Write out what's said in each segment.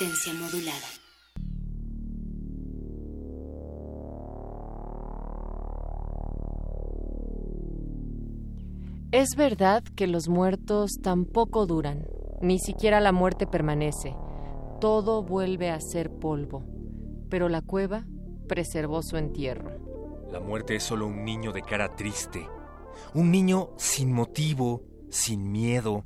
Resistencia modulada. Es verdad que los muertos tampoco duran, ni siquiera la muerte permanece. Todo vuelve a ser polvo, pero la cueva preservó su entierro. La muerte es solo un niño de cara triste, un niño sin motivo, sin miedo,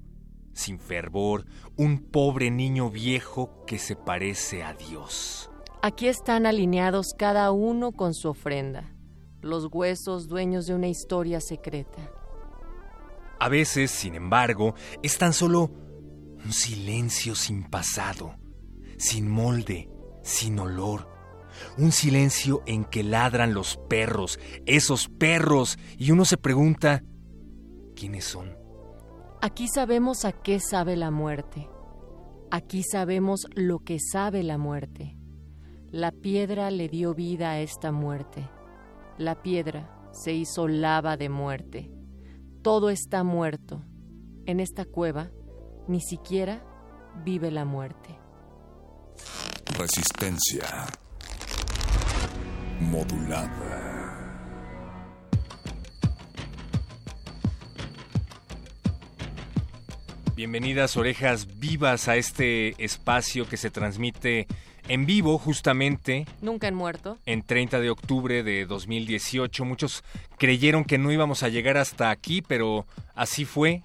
sin fervor, un pobre niño viejo que se parece a Dios. Aquí están alineados cada uno con su ofrenda, los huesos dueños de una historia secreta. A veces, sin embargo, es tan solo un silencio sin pasado, sin molde, sin olor. Un silencio en que ladran los perros, esos perros, y uno se pregunta, ¿quiénes son? Aquí sabemos a qué sabe la muerte. Aquí sabemos lo que sabe la muerte. La piedra le dio vida a esta muerte. La piedra se hizo lava de muerte. Todo está muerto. En esta cueva ni siquiera vive la muerte. Resistencia modulada. Bienvenidas orejas vivas a este espacio que se transmite en vivo justamente Nunca en muerto. en 30 de octubre de 2018. Muchos creyeron que no íbamos a llegar hasta aquí, pero así fue.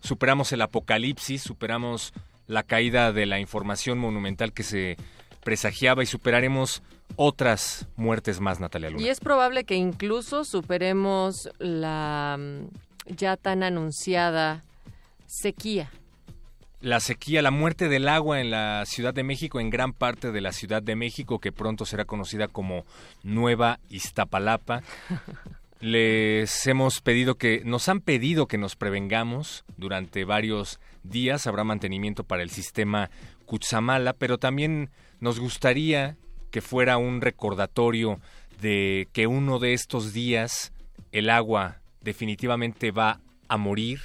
Superamos el apocalipsis, superamos la caída de la información monumental que se presagiaba y superaremos otras muertes más, Natalia Luna. Y es probable que incluso superemos la mm, ya tan anunciada sequía. La sequía, la muerte del agua en la Ciudad de México, en gran parte de la Ciudad de México, que pronto será conocida como Nueva Iztapalapa. Les hemos pedido que, nos han pedido que nos prevengamos durante varios días. Habrá mantenimiento para el sistema Cutzamala, pero también nos gustaría que fuera un recordatorio de que uno de estos días el agua definitivamente va a morir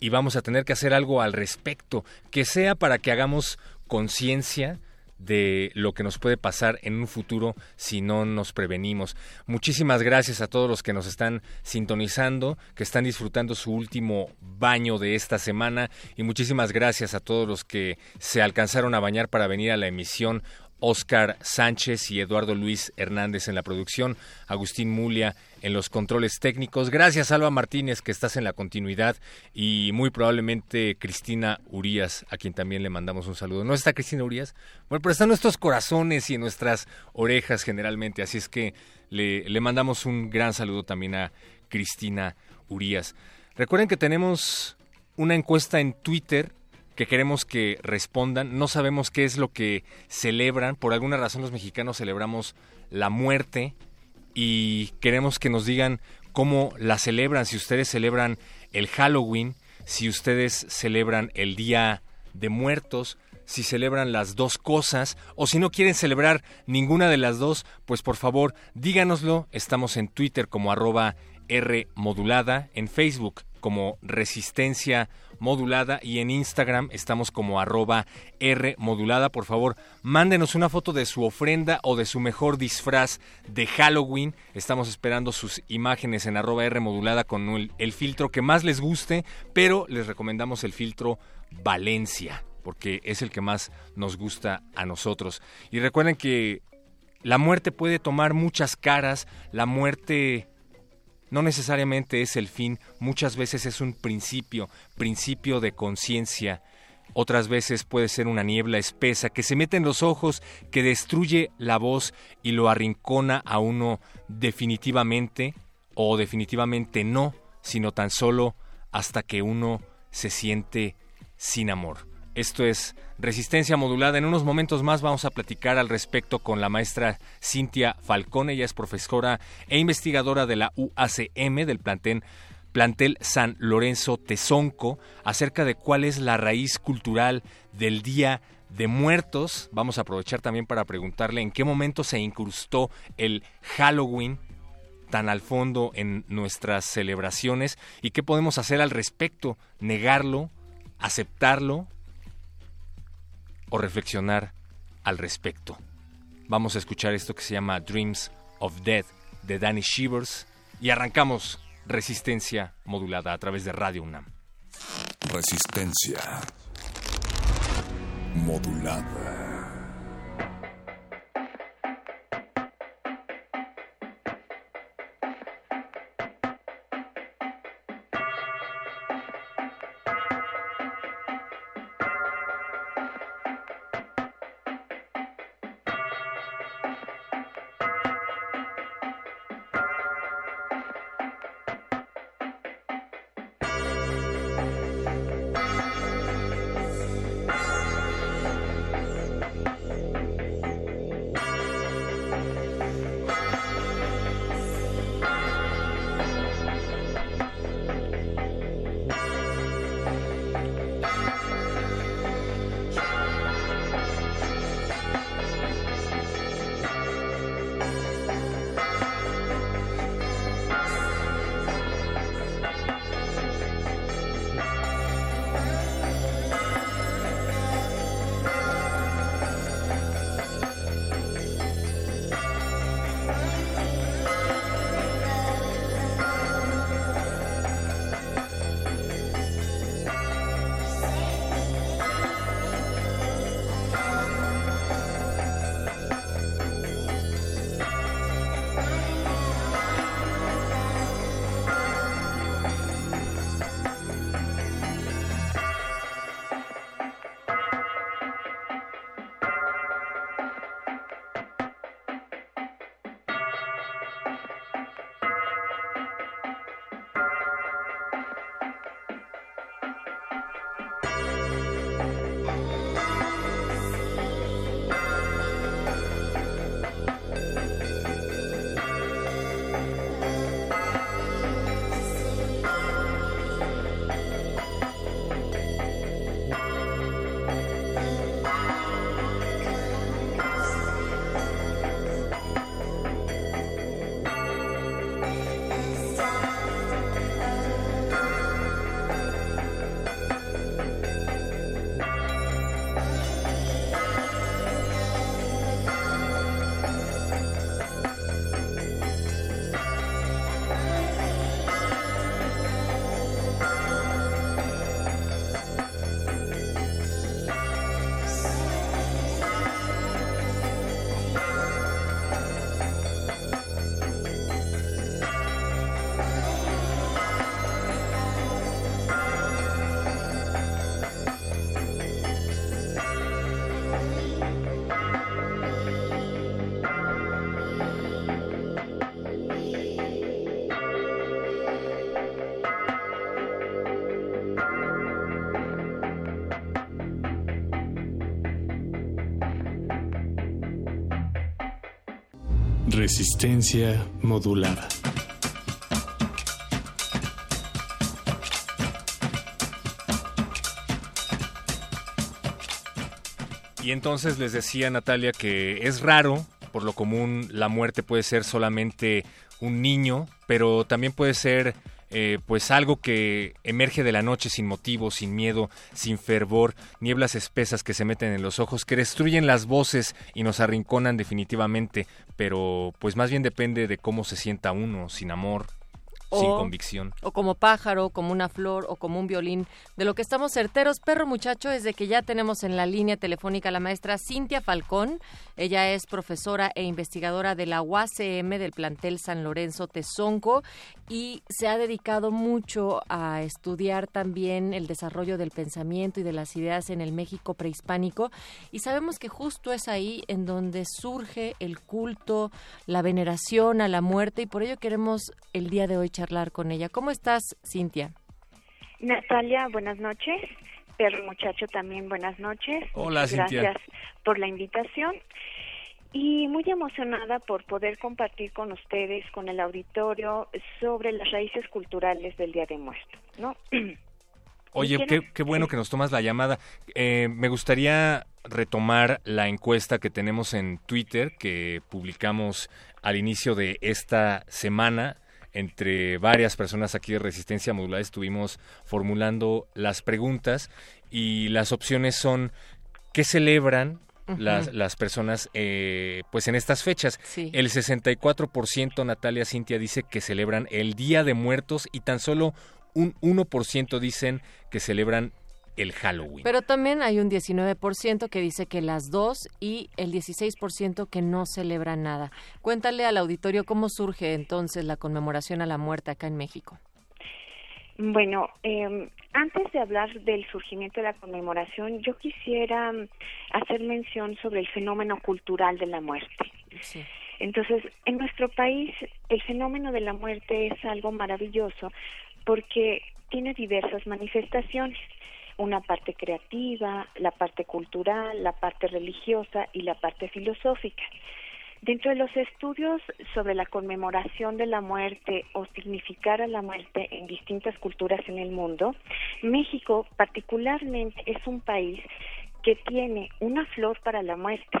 y vamos a tener que hacer algo al respecto, que sea para que hagamos conciencia de lo que nos puede pasar en un futuro si no nos prevenimos. Muchísimas gracias a todos los que nos están sintonizando, que están disfrutando su último baño de esta semana y muchísimas gracias a todos los que se alcanzaron a bañar para venir a la emisión Oscar Sánchez y Eduardo Luis Hernández en la producción, Agustín Mulia en los controles técnicos. Gracias, Alba Martínez, que estás en la continuidad, y muy probablemente Cristina Urías, a quien también le mandamos un saludo. ¿No está Cristina Urías? Bueno, pero está en nuestros corazones y en nuestras orejas generalmente, así es que le, le mandamos un gran saludo también a Cristina Urías. Recuerden que tenemos una encuesta en Twitter que queremos que respondan. No sabemos qué es lo que celebran. Por alguna razón los mexicanos celebramos la muerte y queremos que nos digan cómo la celebran. Si ustedes celebran el Halloween, si ustedes celebran el Día de Muertos, si celebran las dos cosas o si no quieren celebrar ninguna de las dos, pues por favor díganoslo. Estamos en Twitter como arroba R modulada, en Facebook como resistencia modulada y en Instagram estamos como arroba R modulada. Por favor, mándenos una foto de su ofrenda o de su mejor disfraz de Halloween. Estamos esperando sus imágenes en arroba R modulada con el, el filtro que más les guste, pero les recomendamos el filtro Valencia porque es el que más nos gusta a nosotros. Y recuerden que la muerte puede tomar muchas caras, la muerte no necesariamente es el fin, muchas veces es un principio, principio de conciencia. Otras veces puede ser una niebla espesa que se mete en los ojos, que destruye la voz y lo arrincona a uno definitivamente o definitivamente no, sino tan solo hasta que uno se siente sin amor. Esto es Resistencia Modulada. En unos momentos más vamos a platicar al respecto con la maestra Cintia Falcón. Ella es profesora e investigadora de la UACM, del plantel, plantel San Lorenzo Tezonco, acerca de cuál es la raíz cultural del Día de Muertos. Vamos a aprovechar también para preguntarle en qué momento se incrustó el Halloween tan al fondo en nuestras celebraciones y qué podemos hacer al respecto, negarlo, aceptarlo o reflexionar al respecto. Vamos a escuchar esto que se llama Dreams of Death de Danny Shivers y arrancamos Resistencia modulada a través de Radio UNAM. Resistencia modulada. Resistencia modulada. Y entonces les decía Natalia que es raro, por lo común la muerte puede ser solamente un niño, pero también puede ser eh, pues algo que emerge de la noche sin motivo, sin miedo, sin fervor, nieblas espesas que se meten en los ojos, que destruyen las voces y nos arrinconan definitivamente, pero pues más bien depende de cómo se sienta uno, sin amor, sin convicción. O como pájaro, como una flor o como un violín. De lo que estamos certeros, perro muchacho, es de que ya tenemos en la línea telefónica a la maestra Cintia Falcón. Ella es profesora e investigadora de la UACM del plantel San Lorenzo Tezonco y se ha dedicado mucho a estudiar también el desarrollo del pensamiento y de las ideas en el México prehispánico. Y sabemos que justo es ahí en donde surge el culto, la veneración a la muerte y por ello queremos el día de hoy charlar con ella. ¿Cómo estás, Cintia? Natalia, buenas noches. Perro muchacho también, buenas noches. Hola, Cintia. Gracias por la invitación. Y muy emocionada por poder compartir con ustedes, con el auditorio, sobre las raíces culturales del Día de Muertos, ¿no? Oye, qué, qué, bueno que nos tomas la llamada. Eh, me gustaría retomar la encuesta que tenemos en Twitter, que publicamos al inicio de esta semana entre varias personas aquí de Resistencia Modular estuvimos formulando las preguntas y las opciones son ¿qué celebran las, las personas eh, pues en estas fechas? El 64% Natalia Cintia dice que celebran el Día de Muertos y tan solo un 1% dicen que celebran el Halloween. Pero también hay un 19% que dice que las dos y el 16% que no celebra nada. Cuéntale al auditorio cómo surge entonces la conmemoración a la muerte acá en México. Bueno, eh, antes de hablar del surgimiento de la conmemoración, yo quisiera hacer mención sobre el fenómeno cultural de la muerte. Sí. Entonces, en nuestro país, el fenómeno de la muerte es algo maravilloso porque tiene diversas manifestaciones una parte creativa, la parte cultural, la parte religiosa y la parte filosófica. Dentro de los estudios sobre la conmemoración de la muerte o significar a la muerte en distintas culturas en el mundo, México particularmente es un país que tiene una flor para la muerte,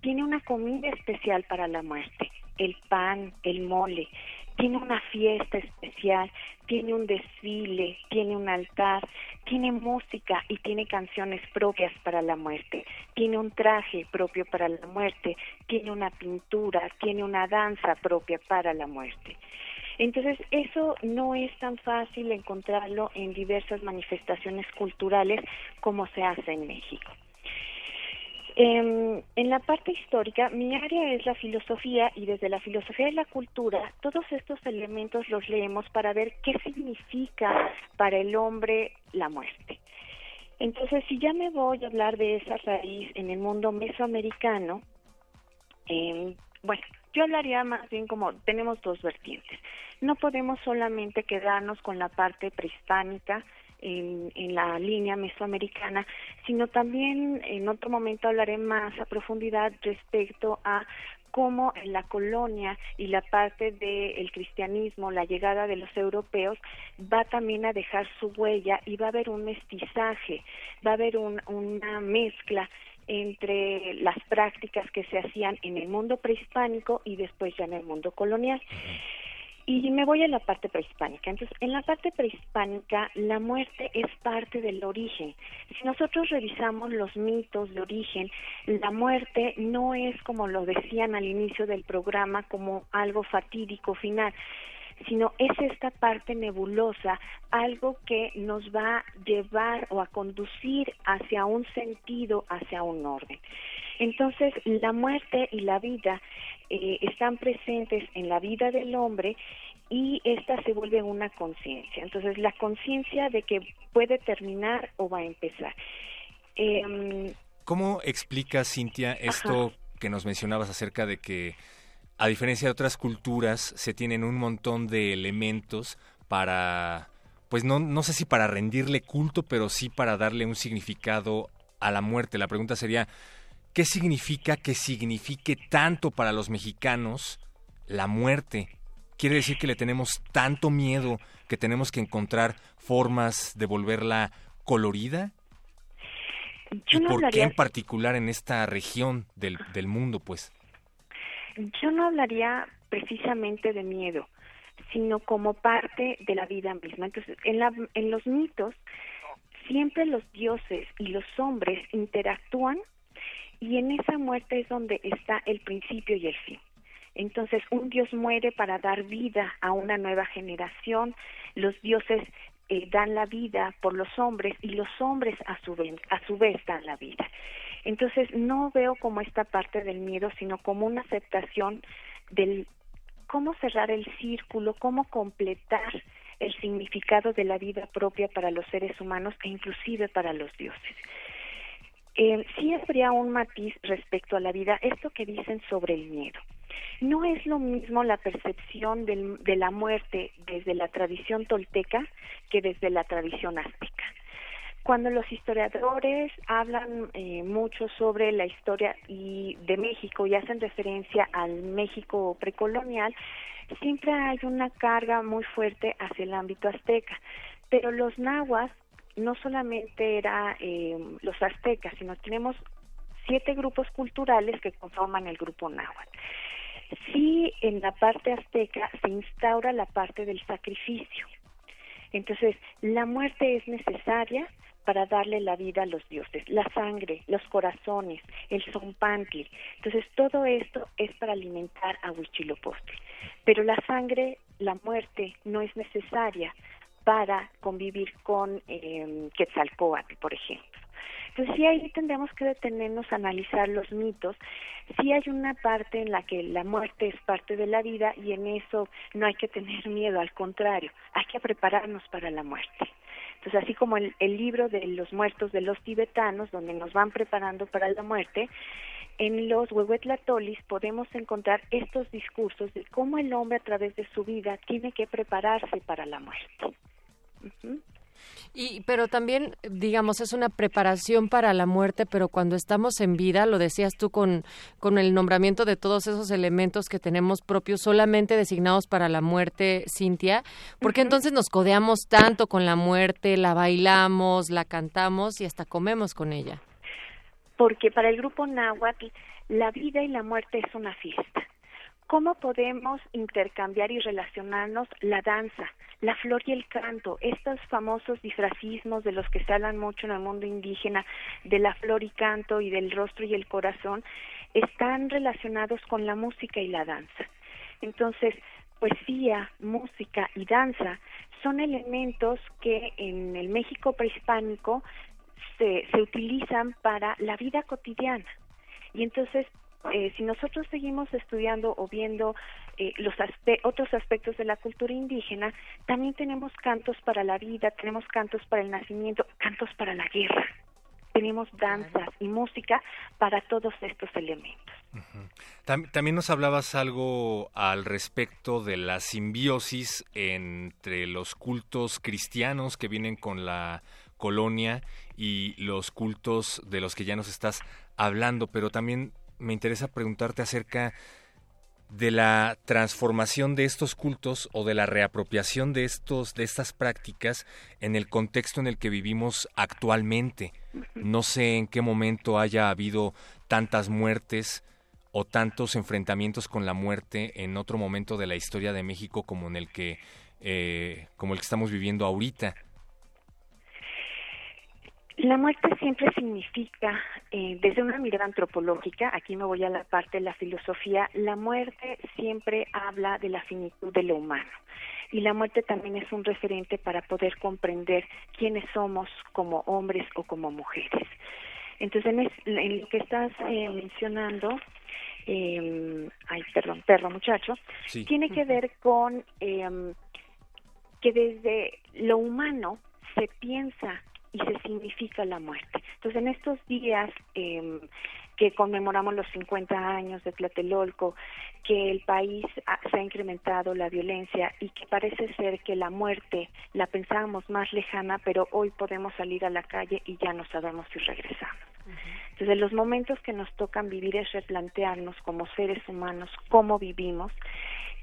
tiene una comida especial para la muerte, el pan, el mole, tiene una fiesta especial, tiene un desfile, tiene un altar, tiene música y tiene canciones propias para la muerte, tiene un traje propio para la muerte, tiene una pintura, tiene una danza propia para la muerte. Entonces, eso no es tan fácil encontrarlo en diversas manifestaciones culturales como se hace en México. Eh, en la parte histórica, mi área es la filosofía y desde la filosofía de la cultura, todos estos elementos los leemos para ver qué significa para el hombre la muerte. Entonces, si ya me voy a hablar de esa raíz en el mundo mesoamericano, eh, bueno, yo hablaría más bien como tenemos dos vertientes. No podemos solamente quedarnos con la parte prehispánica, en, en, la línea mesoamericana, sino también en otro momento hablaré más a profundidad respecto a cómo la colonia y la parte del cristianismo, la llegada de los europeos, va también a dejar su huella y va a haber un mestizaje, va a haber un, una mezcla entre las prácticas que se hacían en el mundo prehispánico y después ya en el mundo colonial. Y me voy a la parte prehispánica. Entonces, en la parte prehispánica, la muerte es parte del origen. Si nosotros revisamos los mitos de origen, la muerte no es como lo decían al inicio del programa, como algo fatídico final sino es esta parte nebulosa, algo que nos va a llevar o a conducir hacia un sentido, hacia un orden. Entonces, la muerte y la vida eh, están presentes en la vida del hombre y esta se vuelve una conciencia. Entonces, la conciencia de que puede terminar o va a empezar. Eh, ¿Cómo explica, Cintia, esto Ajá. que nos mencionabas acerca de que, a diferencia de otras culturas, se tienen un montón de elementos para, pues no, no sé si para rendirle culto, pero sí para darle un significado a la muerte? La pregunta sería, ¿qué significa que signifique tanto para los mexicanos la muerte? quiere decir que le tenemos tanto miedo que tenemos que encontrar formas de volverla colorida? Yo ¿Y no por hablaría, qué en particular en esta región del, del mundo, pues? Yo no hablaría precisamente de miedo, sino como parte de la vida misma. Entonces, en, la, en los mitos, siempre los dioses y los hombres interactúan y en esa muerte es donde está el principio y el fin. Entonces, un dios muere para dar vida a una nueva generación, los dioses eh, dan la vida por los hombres y los hombres a su, a su vez dan la vida. Entonces, no veo como esta parte del miedo, sino como una aceptación del cómo cerrar el círculo, cómo completar el significado de la vida propia para los seres humanos e inclusive para los dioses. Eh, sí habría un matiz respecto a la vida, esto que dicen sobre el miedo. No es lo mismo la percepción de la muerte desde la tradición tolteca que desde la tradición azteca. Cuando los historiadores hablan eh, mucho sobre la historia y de México y hacen referencia al México precolonial, siempre hay una carga muy fuerte hacia el ámbito azteca. Pero los nahuas no solamente era eh, los aztecas, sino tenemos siete grupos culturales que conforman el grupo náhuatl. Sí, en la parte azteca se instaura la parte del sacrificio. Entonces, la muerte es necesaria para darle la vida a los dioses, la sangre, los corazones, el zompantli. Entonces, todo esto es para alimentar a Huichilopochtli. Pero la sangre, la muerte, no es necesaria para convivir con eh, Quetzalcóatl, por ejemplo. Entonces sí ahí tendremos que detenernos a analizar los mitos. Sí hay una parte en la que la muerte es parte de la vida y en eso no hay que tener miedo, al contrario, hay que prepararnos para la muerte. Entonces, así como el, el libro de los muertos de los tibetanos, donde nos van preparando para la muerte, en los Huehuetlatolis podemos encontrar estos discursos de cómo el hombre a través de su vida tiene que prepararse para la muerte. Y, pero también, digamos, es una preparación para la muerte, pero cuando estamos en vida, lo decías tú con, con el nombramiento de todos esos elementos que tenemos propios solamente designados para la muerte, Cintia, ¿por qué entonces nos codeamos tanto con la muerte, la bailamos, la cantamos y hasta comemos con ella? Porque para el grupo náhuatl, la vida y la muerte es una fiesta. ¿Cómo podemos intercambiar y relacionarnos la danza, la flor y el canto, estos famosos disfrazismos de los que se hablan mucho en el mundo indígena, de la flor y canto y del rostro y el corazón, están relacionados con la música y la danza. Entonces, poesía, música y danza son elementos que en el México prehispánico se, se utilizan para la vida cotidiana. Y entonces eh, si nosotros seguimos estudiando o viendo eh, los otros aspectos de la cultura indígena, también tenemos cantos para la vida, tenemos cantos para el nacimiento, cantos para la guerra, tenemos danzas y música para todos estos elementos. También nos hablabas algo al respecto de la simbiosis entre los cultos cristianos que vienen con la colonia y los cultos de los que ya nos estás hablando, pero también me interesa preguntarte acerca de la transformación de estos cultos o de la reapropiación de estos de estas prácticas en el contexto en el que vivimos actualmente. No sé en qué momento haya habido tantas muertes o tantos enfrentamientos con la muerte en otro momento de la historia de México como en el que eh, como el que estamos viviendo ahorita. La muerte siempre significa, eh, desde una mirada antropológica, aquí me voy a la parte de la filosofía, la muerte siempre habla de la finitud de lo humano. Y la muerte también es un referente para poder comprender quiénes somos como hombres o como mujeres. Entonces, en, lo que estás eh, mencionando, eh, ay, perdón, perro muchacho, tiene que ver con em, que desde lo humano se piensa y se significa la muerte. Entonces, en estos días eh, que conmemoramos los 50 años de Tlatelolco, que el país se ha incrementado la violencia y que parece ser que la muerte la pensábamos más lejana, pero hoy podemos salir a la calle y ya no sabemos si regresamos. Entonces, los momentos que nos tocan vivir es replantearnos como seres humanos cómo vivimos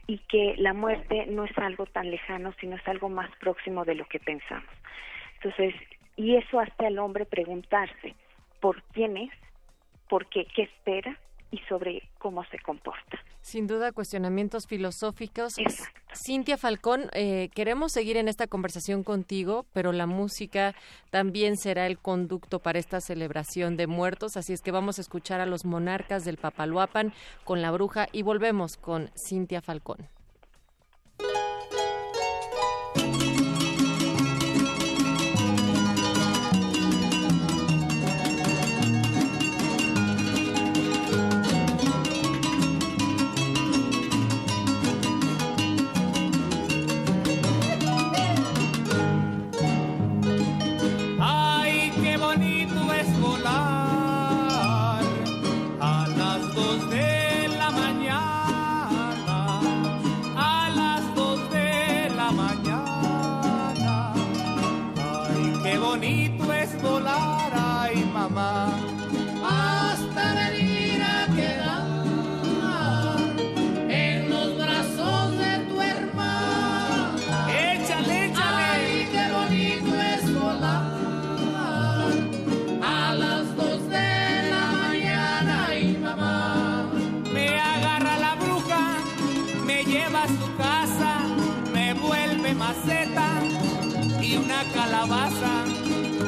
y que la muerte no es algo tan lejano, sino es algo más próximo de lo que pensamos. Entonces, y eso hace al hombre preguntarse por quién es, por qué, qué espera y sobre cómo se comporta. Sin duda, cuestionamientos filosóficos. Cintia Falcón, eh, queremos seguir en esta conversación contigo, pero la música también será el conducto para esta celebración de muertos, así es que vamos a escuchar a los monarcas del Papaloapan con la bruja y volvemos con Cintia Falcón.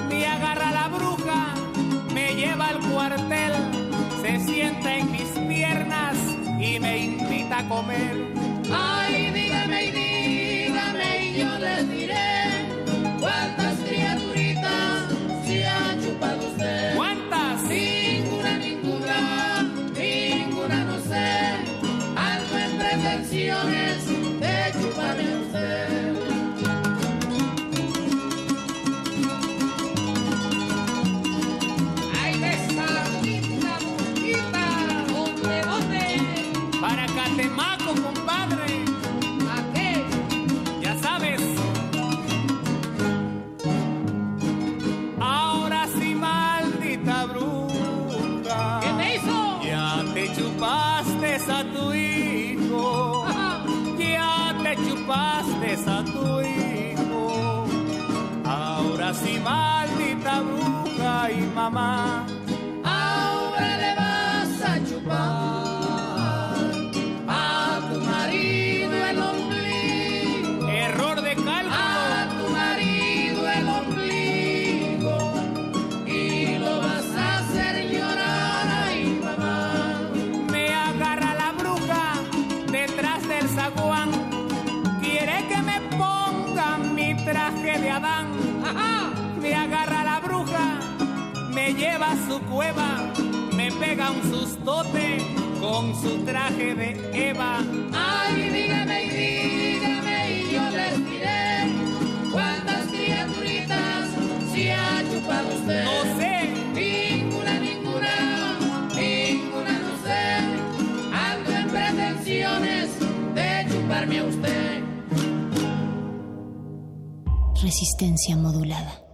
Me agarra la bruja, me lleva al cuartel, se sienta en mis piernas y me invita a comer. Ay, te chupaste a tu hijo. Ahora sí, maldita bruja y mamá. Cueva, me pega un sustote con su traje de Eva. Ay, dígame y dígame y yo les diré cuántas criaturitas se ha chupado usted. No sé. Ninguna, ninguna, ninguna no sé. Ando en pretensiones de chuparme a usted. Resistencia modulada.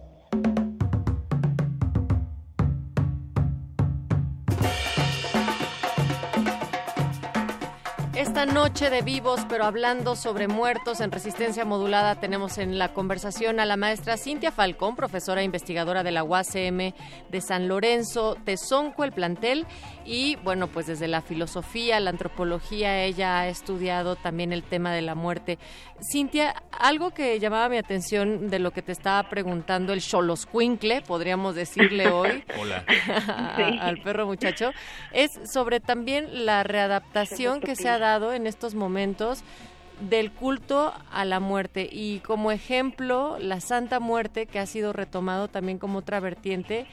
Noche de vivos, pero hablando sobre muertos en resistencia modulada, tenemos en la conversación a la maestra Cintia Falcón, profesora e investigadora de la UACM de San Lorenzo, Tezonco, el plantel, y bueno, pues desde la filosofía, la antropología, ella ha estudiado también el tema de la muerte. Cintia, algo que llamaba mi atención de lo que te estaba preguntando el Xoloscuincle, podríamos decirle hoy, al perro muchacho, es sobre también la readaptación que se ha dado en estos momentos del culto a la muerte. Y como ejemplo la Santa Muerte que ha sido retomado también como otra vertiente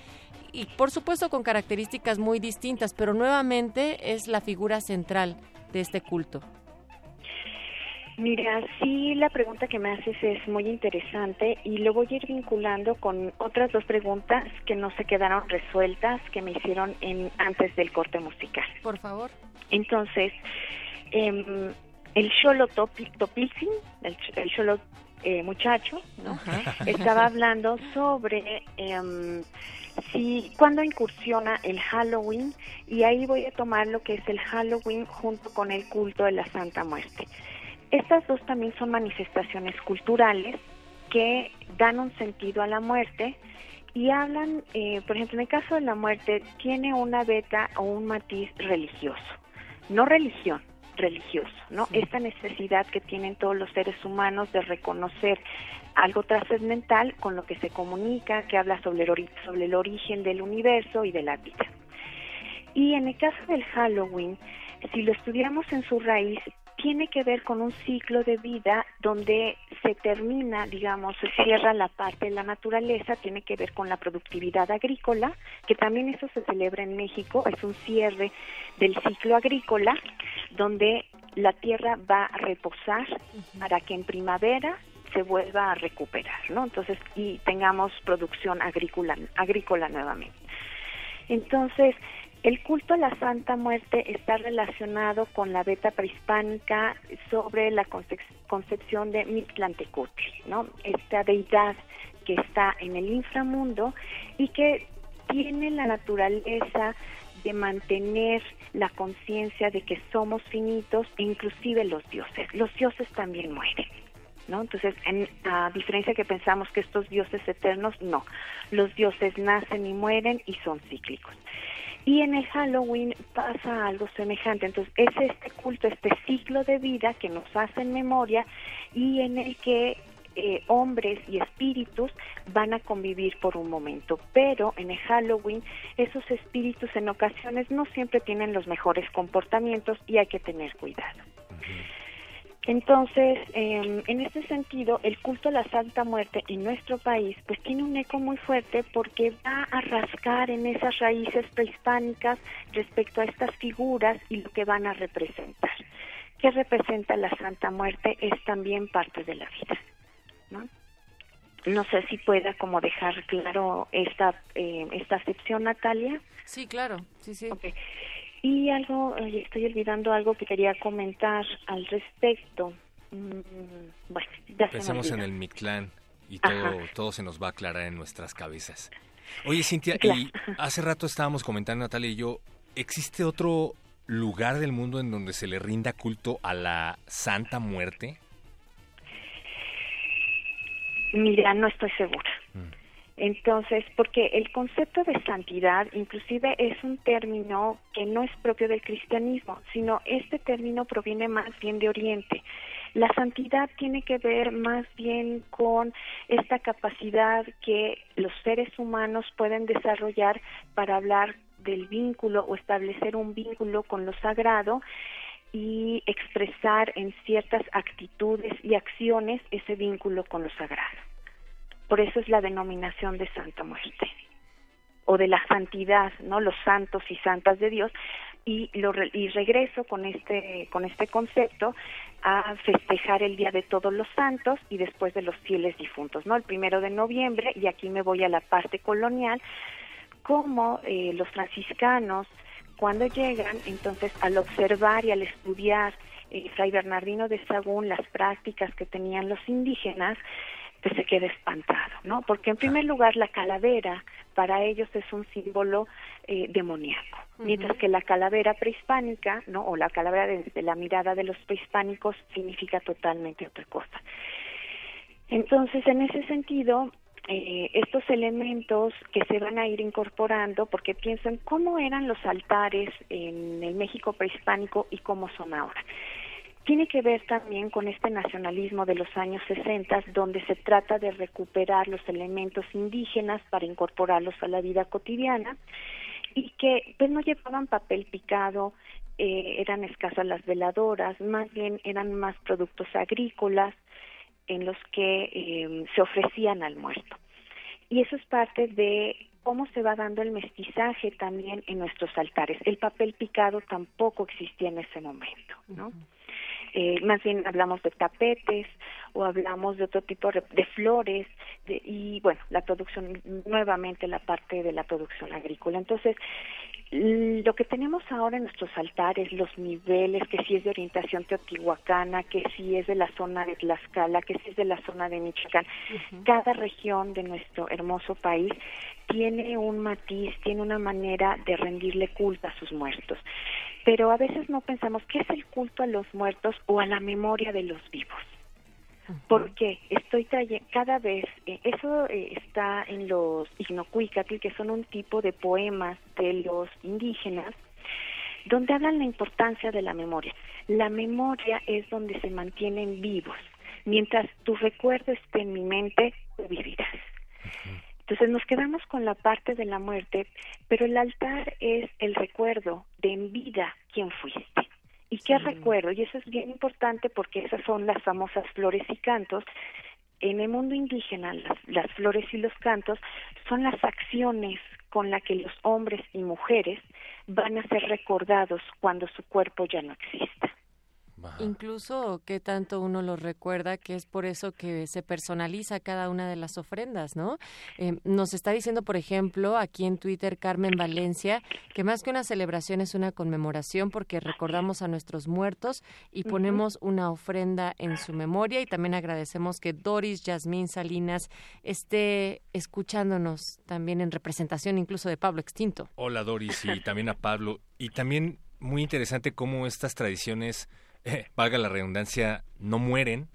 y por supuesto con características muy distintas, pero nuevamente es la figura central de este culto. Mira, sí, la pregunta que me haces es muy interesante y lo voy a ir vinculando con otras dos preguntas que no se quedaron resueltas que me hicieron en antes del corte musical. Por favor. Entonces, eh, el Cholo Topilzin, el, el eh, muchacho, ¿no? estaba hablando sobre eh, si cuando incursiona el Halloween y ahí voy a tomar lo que es el Halloween junto con el culto de la Santa Muerte. Estas dos también son manifestaciones culturales que dan un sentido a la muerte y hablan, eh, por ejemplo, en el caso de la muerte, tiene una beta o un matiz religioso, no religión, religioso, ¿no? Esta necesidad que tienen todos los seres humanos de reconocer algo trascendental con lo que se comunica, que habla sobre el, sobre el origen del universo y de la vida. Y en el caso del Halloween, si lo estudiamos en su raíz, tiene que ver con un ciclo de vida donde se termina, digamos, se cierra la parte de la naturaleza, tiene que ver con la productividad agrícola, que también eso se celebra en México, es un cierre del ciclo agrícola, donde la tierra va a reposar para que en primavera se vuelva a recuperar, ¿no? Entonces, y tengamos producción agrícola, agrícola nuevamente. Entonces, el culto a la Santa Muerte está relacionado con la beta prehispánica sobre la concepción de Mictlantecutli, ¿no? Esta deidad que está en el inframundo y que tiene la naturaleza de mantener la conciencia de que somos finitos, inclusive los dioses. Los dioses también mueren. ¿No? Entonces, a diferencia que pensamos que estos dioses eternos, no. Los dioses nacen y mueren y son cíclicos. Y en el Halloween pasa algo semejante. Entonces, es este culto, este ciclo de vida que nos hace en memoria y en el que eh, hombres y espíritus van a convivir por un momento. Pero en el Halloween, esos espíritus en ocasiones no siempre tienen los mejores comportamientos y hay que tener cuidado. Entonces, em, en este sentido, el culto a la Santa Muerte en nuestro país, pues tiene un eco muy fuerte porque va a rascar en esas raíces prehispánicas respecto a estas figuras y lo que van a representar. ¿Qué representa la Santa Muerte? Es también parte de la vida, ¿no? No sé si pueda como dejar claro esta eh, esta acepción, Natalia. Sí, claro, sí, sí. Y algo, estoy olvidando algo que quería comentar al respecto. Mm, bueno, ya Pensemos en el Mictlán y todo, todo se nos va a aclarar en nuestras cabezas. Oye, Cintia, y hace rato estábamos comentando, Natalia y yo, ¿existe otro lugar del mundo en donde se le rinda culto a la Santa Muerte? Mira, no estoy segura. Mm. Entonces, porque el concepto de santidad inclusive es un término que no es propio del cristianismo, sino este término proviene más bien de Oriente. La santidad tiene que ver más bien con esta capacidad que los seres humanos pueden desarrollar para hablar del vínculo o establecer un vínculo con lo sagrado y expresar en ciertas actitudes y acciones ese vínculo con lo sagrado. Por eso es la denominación de Santa Muerte o de la santidad, ¿no? Los santos y santas de Dios y lo y regreso con este con este concepto a festejar el día de todos los santos y después de los fieles difuntos, ¿no? El primero de noviembre y aquí me voy a la parte colonial como eh, los franciscanos cuando llegan entonces al observar y al estudiar eh, Fray Bernardino de Sagún las prácticas que tenían los indígenas se quede espantado, ¿no? Porque en primer lugar la calavera para ellos es un símbolo eh, demoníaco, mientras que la calavera prehispánica, ¿no? O la calavera desde la mirada de los prehispánicos significa totalmente otra cosa. Entonces, en ese sentido, eh, estos elementos que se van a ir incorporando, porque piensan cómo eran los altares en el México prehispánico y cómo son ahora tiene que ver también con este nacionalismo de los años 60, donde se trata de recuperar los elementos indígenas para incorporarlos a la vida cotidiana y que pues no llevaban papel picado, eh, eran escasas las veladoras, más bien eran más productos agrícolas en los que eh, se ofrecían al muerto. Y eso es parte de cómo se va dando el mestizaje también en nuestros altares. El papel picado tampoco existía en ese momento, ¿no? Eh, más bien hablamos de tapetes o hablamos de otro tipo de, flores y bueno, la producción, nuevamente la parte de la producción agrícola. Entonces, lo que tenemos ahora en nuestros altares, los niveles, que si es de orientación teotihuacana, que si es de la zona de Tlaxcala, que si es de la zona de Michoacán, cada región de nuestro hermoso país tiene un matiz, tiene una manera de rendirle culto a sus muertos. Pero a veces no pensamos qué es el culto a los muertos o a la memoria de los vivos. Porque estoy cada vez, eh, eso eh, está en los ignocuicatl, que son un tipo de poemas de los indígenas, donde hablan la importancia de la memoria. La memoria es donde se mantienen vivos. Mientras tu recuerdo esté en mi mente, tú vivirás. Entonces nos quedamos con la parte de la muerte, pero el altar es el recuerdo de en vida quién fuiste. ¿Y qué recuerdo? Y eso es bien importante porque esas son las famosas flores y cantos. En el mundo indígena, las, las flores y los cantos son las acciones con las que los hombres y mujeres van a ser recordados cuando su cuerpo ya no exista. Incluso qué tanto uno lo recuerda, que es por eso que se personaliza cada una de las ofrendas, ¿no? Eh, nos está diciendo, por ejemplo, aquí en Twitter Carmen Valencia, que más que una celebración es una conmemoración porque recordamos a nuestros muertos y ponemos una ofrenda en su memoria y también agradecemos que Doris Yasmín Salinas esté escuchándonos también en representación incluso de Pablo Extinto. Hola Doris y también a Pablo. Y también muy interesante cómo estas tradiciones valga la redundancia, no mueren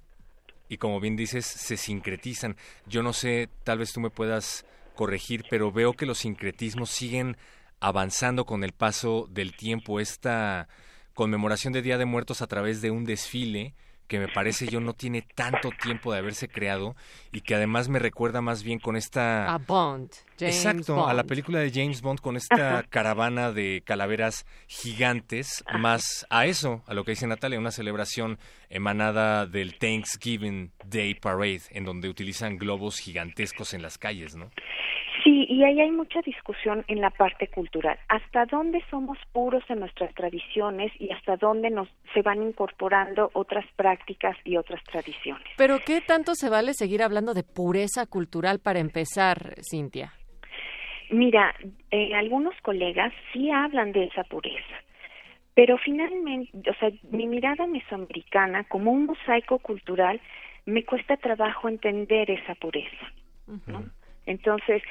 y como bien dices, se sincretizan. Yo no sé, tal vez tú me puedas corregir, pero veo que los sincretismos siguen avanzando con el paso del tiempo. Esta conmemoración de Día de Muertos a través de un desfile que me parece yo no tiene tanto tiempo de haberse creado y que además me recuerda más bien con esta... A Bond. Exacto, a la película de James Bond con esta caravana de calaveras gigantes, más a eso, a lo que dice Natalia, una celebración emanada del Thanksgiving Day Parade, en donde utilizan globos gigantescos en las calles, ¿no? Sí, y ahí hay mucha discusión en la parte cultural. ¿Hasta dónde somos puros en nuestras tradiciones y hasta dónde nos se van incorporando otras prácticas y otras tradiciones? Pero ¿qué tanto se vale seguir hablando de pureza cultural para empezar, Cintia? Mira, eh, algunos colegas sí hablan de esa pureza, pero finalmente, o sea, mi mirada mesoamericana como un mosaico cultural me cuesta trabajo entender esa pureza, ¿no? Entonces,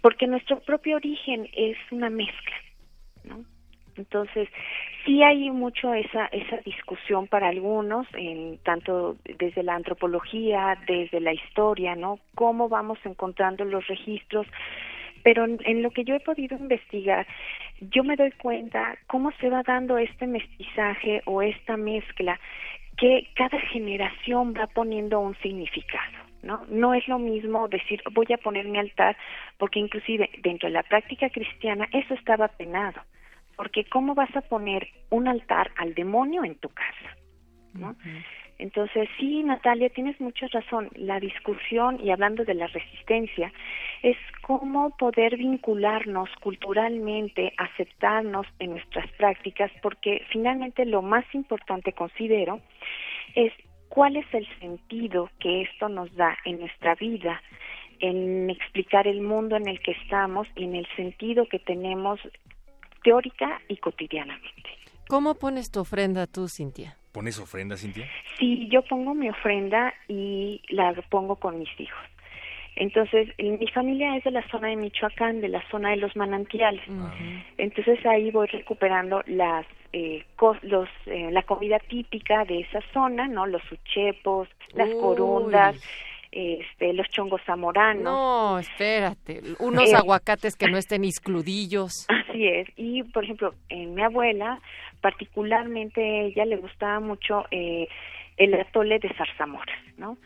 porque nuestro propio origen es una mezcla, ¿no? Entonces, sí hay mucho esa esa discusión para algunos, en tanto desde la antropología, desde la historia, ¿no? Cómo vamos encontrando los registros, pero en, en lo que yo he podido investigar, yo me doy cuenta cómo se va dando este mestizaje o esta mezcla que cada generación va poniendo un significado. ¿No? No es lo mismo decir voy a poner mi altar, porque inclusive dentro de la práctica cristiana eso estaba penado, porque ¿cómo vas a poner un altar al demonio en tu casa? ¿no? Entonces, sí, Natalia, tienes mucha razón. La discusión, y hablando de la resistencia, es cómo poder vincularnos culturalmente, aceptarnos en nuestras prácticas, porque finalmente lo más importante, considero, es cuál es el sentido que esto nos da en nuestra vida, en explicar el mundo en el que estamos y en el sentido que tenemos teórica y cotidianamente. ¿Cómo pones tu ofrenda tú, Cintia? ¿Pones ofrenda, Cintia? Sí, yo pongo mi ofrenda y la pongo con mis hijos. Entonces, mi familia es de la zona de Michoacán, de la zona de los manantiales. Entonces ahí voy recuperando las eh, los, eh, la comida típica de esa zona, ¿no? Los uchepos, las corundas, este, los chongos zamoranos. No, espérate, unos Eh, aguacates que no estén iscludillos. Así es. Y, por ejemplo, mi abuela, particularmente ella le gustaba mucho eh, el atole de zarzamora, ¿no?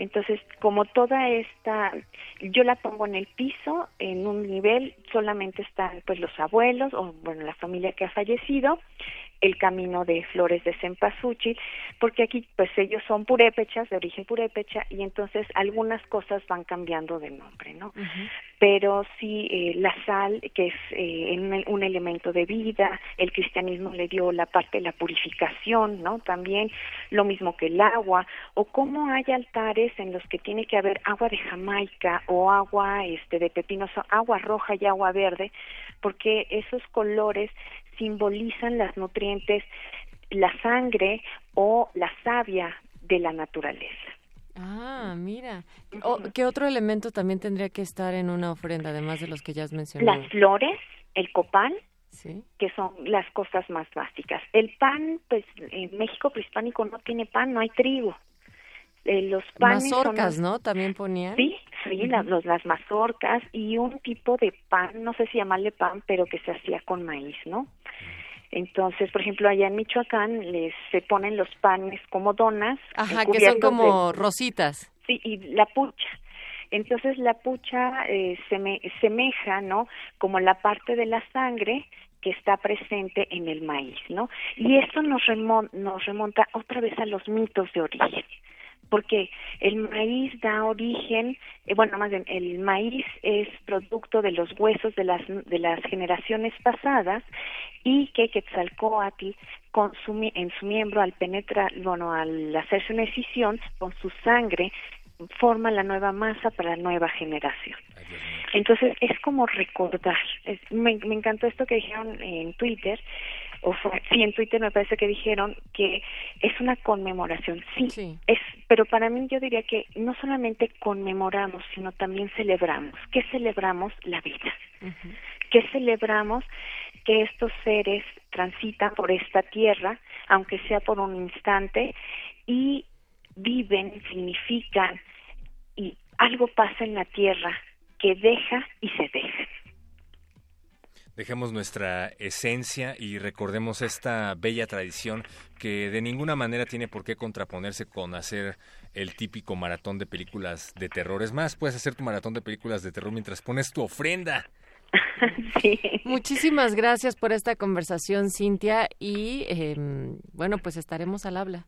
Entonces, como toda esta, yo la pongo en el piso, en un nivel, solamente están pues los abuelos o bueno la familia que ha fallecido, el camino de flores de cempasúchil, porque aquí pues ellos son purépechas, de origen purépecha, y entonces algunas cosas van cambiando de nombre, ¿no? Pero sí, eh, la sal, que es eh, un, un elemento de vida, el cristianismo le dio la parte de la purificación, ¿no? También lo mismo que el agua, o cómo hay altares en los que tiene que haber agua de Jamaica o agua este de pepino, agua roja y agua verde, porque esos colores simbolizan las nutrientes, la sangre o la savia de la naturaleza. Ah, mira. ¿Qué otro elemento también tendría que estar en una ofrenda, además de los que ya has mencionado? Las flores, el copal, Sí. que son las cosas más básicas. El pan, pues en México prehispánico no tiene pan, no hay trigo. Eh, los panes mazorcas, ¿no? También ponían. Sí, sí, las, las mazorcas y un tipo de pan, no sé si llamarle pan, pero que se hacía con maíz, ¿no? Entonces, por ejemplo, allá en Michoacán les se ponen los panes como donas. Ajá, que son como rositas. Sí, y la pucha. Entonces la pucha eh, se me, semeja, ¿no? Como la parte de la sangre que está presente en el maíz, ¿no? Y esto nos remonta, nos remonta otra vez a los mitos de origen porque el maíz da origen, eh, bueno, más bien, el maíz es producto de los huesos de las, de las generaciones pasadas y que Quetzalcoatl consume en su miembro al penetrar, bueno, al hacerse una decisión con su sangre forma la nueva masa para la nueva generación. Entonces es como recordar. me, me encantó esto que dijeron en Twitter, o fue, en Twitter me parece que dijeron que es una conmemoración. Sí, es, pero para mí yo diría que no solamente conmemoramos, sino también celebramos. ¿Qué celebramos? La vida. ¿Qué celebramos? Que estos seres transitan por esta tierra, aunque sea por un instante, y viven, significan, y algo pasa en la tierra que deja y se deja. Dejemos nuestra esencia y recordemos esta bella tradición que de ninguna manera tiene por qué contraponerse con hacer el típico maratón de películas de terror. Es más, puedes hacer tu maratón de películas de terror mientras pones tu ofrenda. Sí. Muchísimas gracias por esta conversación, Cintia, y em, bueno, pues estaremos al habla.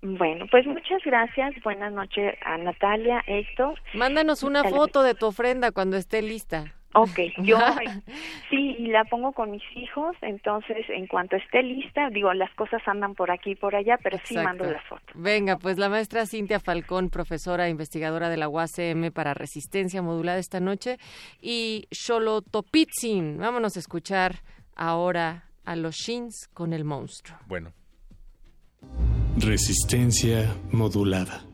Bueno, pues muchas gracias. Buenas noches a Natalia, Héctor. Mándanos una foto de tu ofrenda cuando esté lista. Ok, yo sí, y la pongo con mis hijos, entonces en cuanto esté lista, digo, las cosas andan por aquí y por allá, pero sí mando la foto. Venga, pues la maestra Cintia Falcón, profesora e investigadora de la UACM para resistencia modulada esta noche, y Xolotopitzin. Vámonos a escuchar ahora a los Shins con el monstruo. Bueno. Resistencia modulada.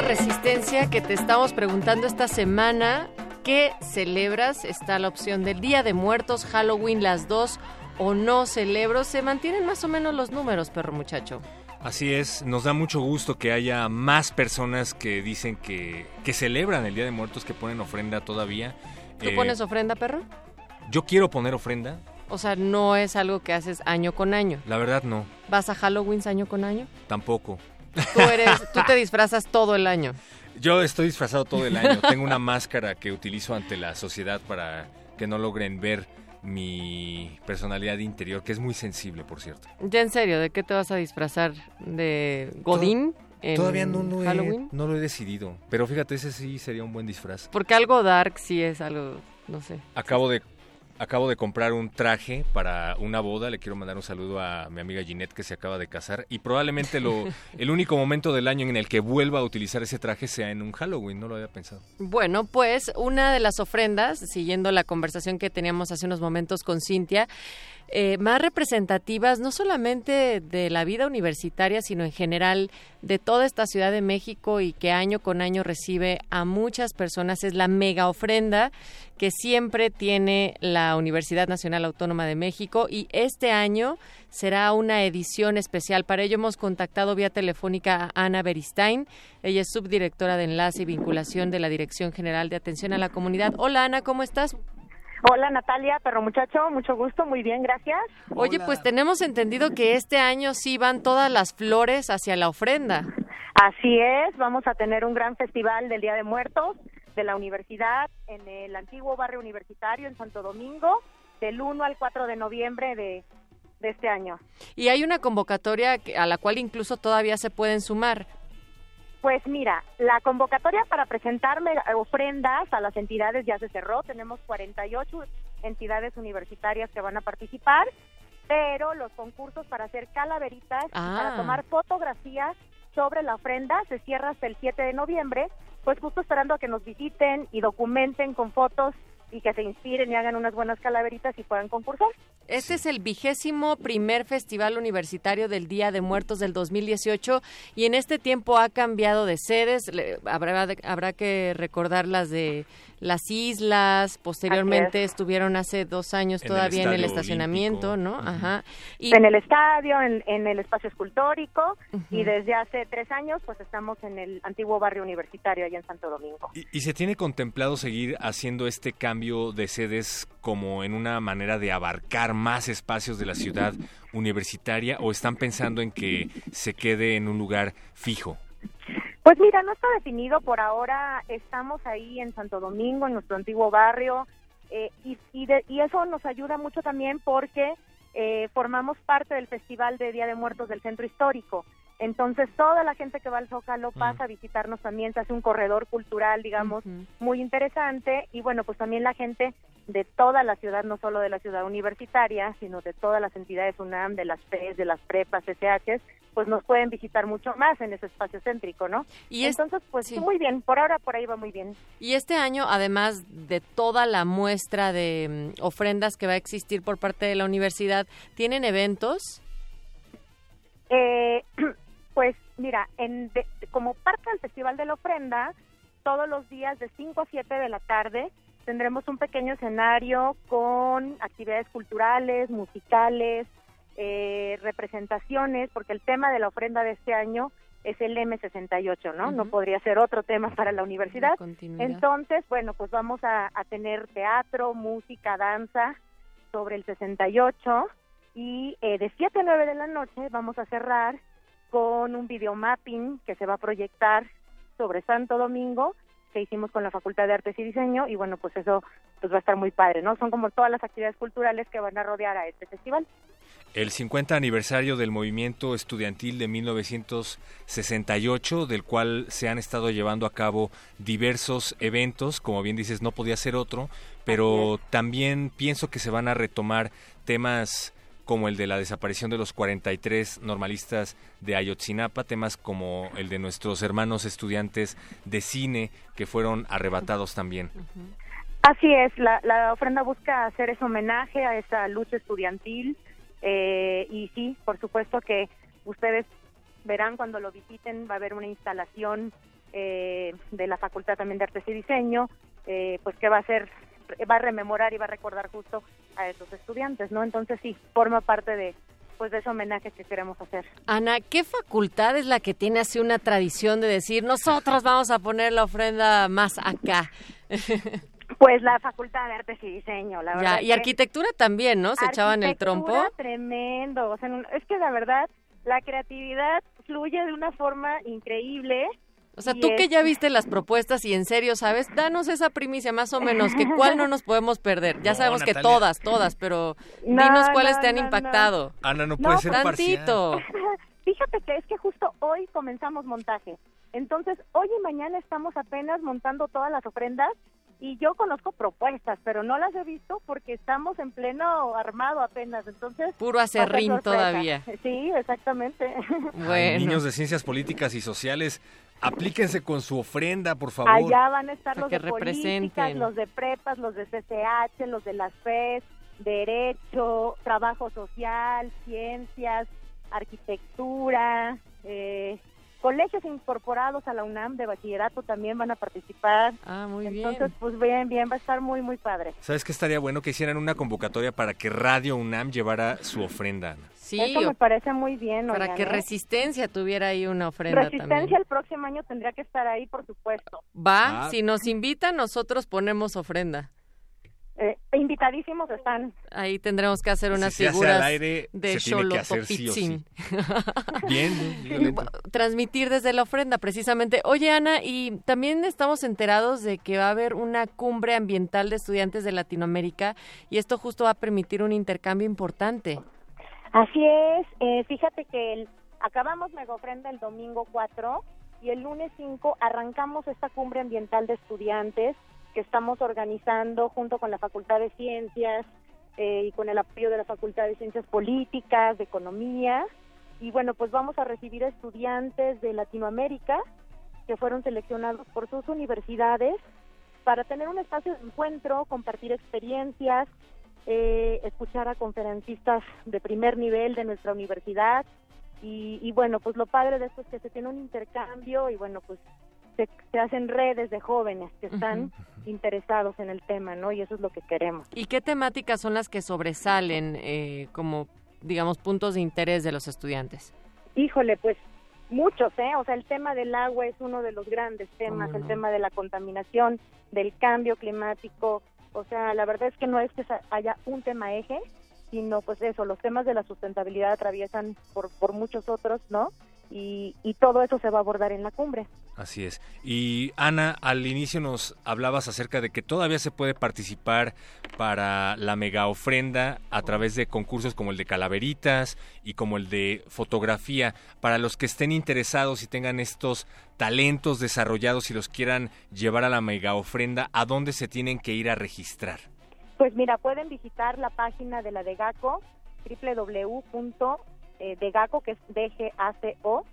Resistencia, que te estamos preguntando esta semana qué celebras. Está la opción del Día de Muertos, Halloween, las dos o no celebro, se mantienen más o menos los números, perro muchacho. Así es, nos da mucho gusto que haya más personas que dicen que, que celebran el Día de Muertos, que ponen ofrenda todavía. ¿Tú Eh, pones ofrenda, perro? Yo quiero poner ofrenda, O sea, no es algo que haces año con año. la verdad no, ¿Vas a Halloween año con año? tampoco. Tú eres, tú te disfrazas todo el año. Yo estoy disfrazado todo el año, tengo una máscara que utilizo ante la sociedad para que no logren ver mi personalidad interior, que es muy sensible, por cierto. Ya en serio, ¿de qué te vas a disfrazar? ¿De Godín? en Todavía he, no lo he decidido, pero fíjate, ese sí sería un buen disfraz. Porque algo dark sí es algo, no sé. Acabo de acabo de comprar un traje para una boda, le quiero mandar un saludo a mi amiga Ginette que se acaba de casar. Y probablemente lo el único momento del año en el que vuelva a utilizar ese traje sea en un Halloween, no lo había pensado. Bueno, pues una de las ofrendas, siguiendo la conversación que teníamos hace unos momentos con Cintia, eh, más representativas no solamente de la vida universitaria, sino en general de toda esta Ciudad de México y que año con año recibe a muchas personas, es la mega ofrenda que siempre tiene la Universidad Nacional Autónoma de México y este año será una edición especial. Para ello hemos contactado vía telefónica a Ana Beristain. Ella es subdirectora de Enlace y Vinculación de la Dirección General de Atención a la Comunidad. Hola Ana, ¿cómo estás? Hola Natalia, perro muchacho, mucho gusto, muy bien, gracias. Oye, pues tenemos entendido que este año sí van todas las flores hacia la ofrenda. Así es, vamos a tener un gran festival del Día de Muertos de la universidad en el antiguo barrio universitario en Santo Domingo del 1 al 4 de noviembre de, de este año. Y hay una convocatoria a la cual incluso todavía se pueden sumar. Pues mira, la convocatoria para presentarme ofrendas a las entidades ya se cerró. Tenemos 48 entidades universitarias que van a participar, pero los concursos para hacer calaveritas y Ah. para tomar fotografías sobre la ofrenda se cierra hasta el 7 de noviembre, pues justo esperando a que nos visiten y documenten con fotos y que se inspiren y hagan unas buenas calaveritas y puedan concursar. Este es el vigésimo primer Festival Universitario del Día de Muertos del 2018 y en este tiempo ha cambiado de sedes. Habrá, habrá que recordar las de las islas, posteriormente es. estuvieron hace dos años En el todavía en el, estacionamiento, ¿no? Ajá. Y en el estadio, en, en el espacio escultórico y desde hace tres años pues estamos en el antiguo barrio universitario allá en Santo Domingo. ¿Y, y se tiene contemplado seguir haciendo este cambio de sedes como en una manera de abarcar más espacios de la ciudad universitaria o están pensando en que se quede en un lugar fijo? Pues mira, no está definido por ahora. Estamos ahí en Santo Domingo, en nuestro antiguo barrio, eh, y, de- y eso nos ayuda mucho también porque eh, formamos parte del Festival de Día de Muertos del Centro Histórico. Entonces, toda la gente que va al Zócalo pasa a visitarnos también, se hace un corredor cultural, digamos, muy interesante. Y bueno, pues también la gente de toda la ciudad, no solo de la ciudad universitaria, sino de todas las entidades UNAM, de las PES, de las prepas, SHs, pues nos pueden visitar mucho más en ese espacio céntrico, ¿no? Y es- Entonces, pues muy bien, por ahora por ahí va muy bien. Y este año, además de toda la muestra de mm, ofrendas que va a existir por parte de la universidad, ¿tienen eventos? Eh, pues mira, en de- como parte del Festival de la Ofrenda, todos los días de 5 a 7 de la tarde tendremos un pequeño escenario con actividades culturales, musicales, eh, representaciones, porque el tema de la ofrenda de este año es el M68, ¿no? No podría ser otro tema para la universidad. Entonces, bueno, pues vamos a, a tener teatro, música, danza sobre el 68 y eh, de 7 a 9 de la noche vamos a cerrar con un videomapping que se va a proyectar sobre Santo Domingo que hicimos con la Facultad de Artes y Diseño y bueno, pues eso pues va a estar muy padre, ¿no? Son como todas las actividades culturales que van a rodear a este festival. El 50 aniversario del movimiento estudiantil de 1968, del cual se han estado llevando a cabo diversos eventos, como bien dices, no podía ser otro, pero también pienso que se van a retomar temas como el de la desaparición de los 43 normalistas de Ayotzinapa, temas como el de nuestros hermanos estudiantes de cine que fueron arrebatados también. Así es, la, ofrenda busca hacer ese homenaje a esa lucha estudiantil eh, y sí, por supuesto que ustedes verán cuando lo visiten, va a haber una instalación eh, de la Facultad también de Artes y Diseño, eh, pues que va a ser va a rememorar y va a recordar justo a esos estudiantes, ¿no? Entonces sí, forma parte de pues de ese homenaje que queremos hacer. Ana, ¿qué facultad es la que tiene así una tradición de decir nosotros vamos a poner la ofrenda más acá? Pues la Facultad de Artes y Diseño, la verdad. y arquitectura también, ¿no? Se echaban el trompo. tremendo. O sea, es que la verdad, la creatividad fluye de una forma increíble. O sea, tú que ya viste las propuestas y en serio sabes, danos esa primicia más o menos, que cuál no nos podemos perder. Ya sabemos que todas, todas, pero dinos cuáles te han impactado. Ana, no puede ser tantito. Fíjate que es que justo hoy comenzamos montaje. Entonces, hoy y mañana estamos apenas montando todas las ofrendas y yo conozco propuestas, pero no las he visto porque estamos en pleno armado apenas, entonces... Puro acerrín todavía. Sí, exactamente. Bueno. niños de ciencias políticas y sociales, aplíquense con su ofrenda, por favor. Allá van a estar los de políticas, los de prepas, los de CCH, los de las FES, Derecho, Trabajo Social, Ciencias, Arquitectura, eh, colegios incorporados a la UNAM de bachillerato también van a participar. Ah, muy bien. Entonces, pues bien, bien, va a estar muy, muy padre. ¿Sabes qué estaría bueno que hicieran una convocatoria para que Radio UNAM llevara su ofrenda? Sí, Eso me parece muy bien. Para que ¿eh? Resistencia tuviera ahí una ofrenda Resistencia el próximo año tendría que estar ahí, por supuesto. Va, ah. si nos invitan, nosotros ponemos ofrenda. Eh, invitadísimos están. Ahí tendremos que hacer unas figuras aire, de Sholo Bien, transmitir desde la ofrenda precisamente. Oye Ana, y también estamos enterados de que va a haber una cumbre ambiental de estudiantes de Latinoamérica y esto justo va a permitir un intercambio importante. Así es, eh, fíjate que el, acabamos Mega Ofrenda el domingo 4 y el lunes 5 arrancamos esta cumbre ambiental de estudiantes que estamos organizando junto con la Facultad de Ciencias eh, y con el apoyo de la Facultad de Ciencias Políticas, de Economía. Y bueno, pues vamos a recibir estudiantes de Latinoamérica que fueron seleccionados por sus universidades para tener un espacio de encuentro, compartir experiencias, eh, escuchar a conferencistas de primer nivel de nuestra universidad. Y, y bueno, pues lo padre de esto es que se tiene un intercambio y bueno, pues se, hacen redes de jóvenes que están interesados en el tema, ¿no? Y eso es lo que queremos. ¿Y qué temáticas son las que sobresalen eh, como, digamos, puntos de interés de los estudiantes? Híjole, pues muchos, ¿eh? O sea, el tema del agua es uno de los grandes temas, el tema de la contaminación, del cambio climático. O sea, la verdad es que no es que haya un tema eje, sino pues eso, los temas de la sustentabilidad atraviesan por, por muchos otros, ¿no? Y, todo eso se va a abordar en la cumbre. Así es. Y Ana, al inicio nos hablabas acerca de que todavía se puede participar para la mega ofrenda a través de concursos como el de calaveritas y como el de fotografía. Para los que estén interesados y tengan estos talentos desarrollados y los quieran llevar a la mega ofrenda, ¿a dónde se tienen que ir a registrar? Pues mira, pueden visitar la página de la de GACO, www eh, de GACO, que es dgaco.unam.mx.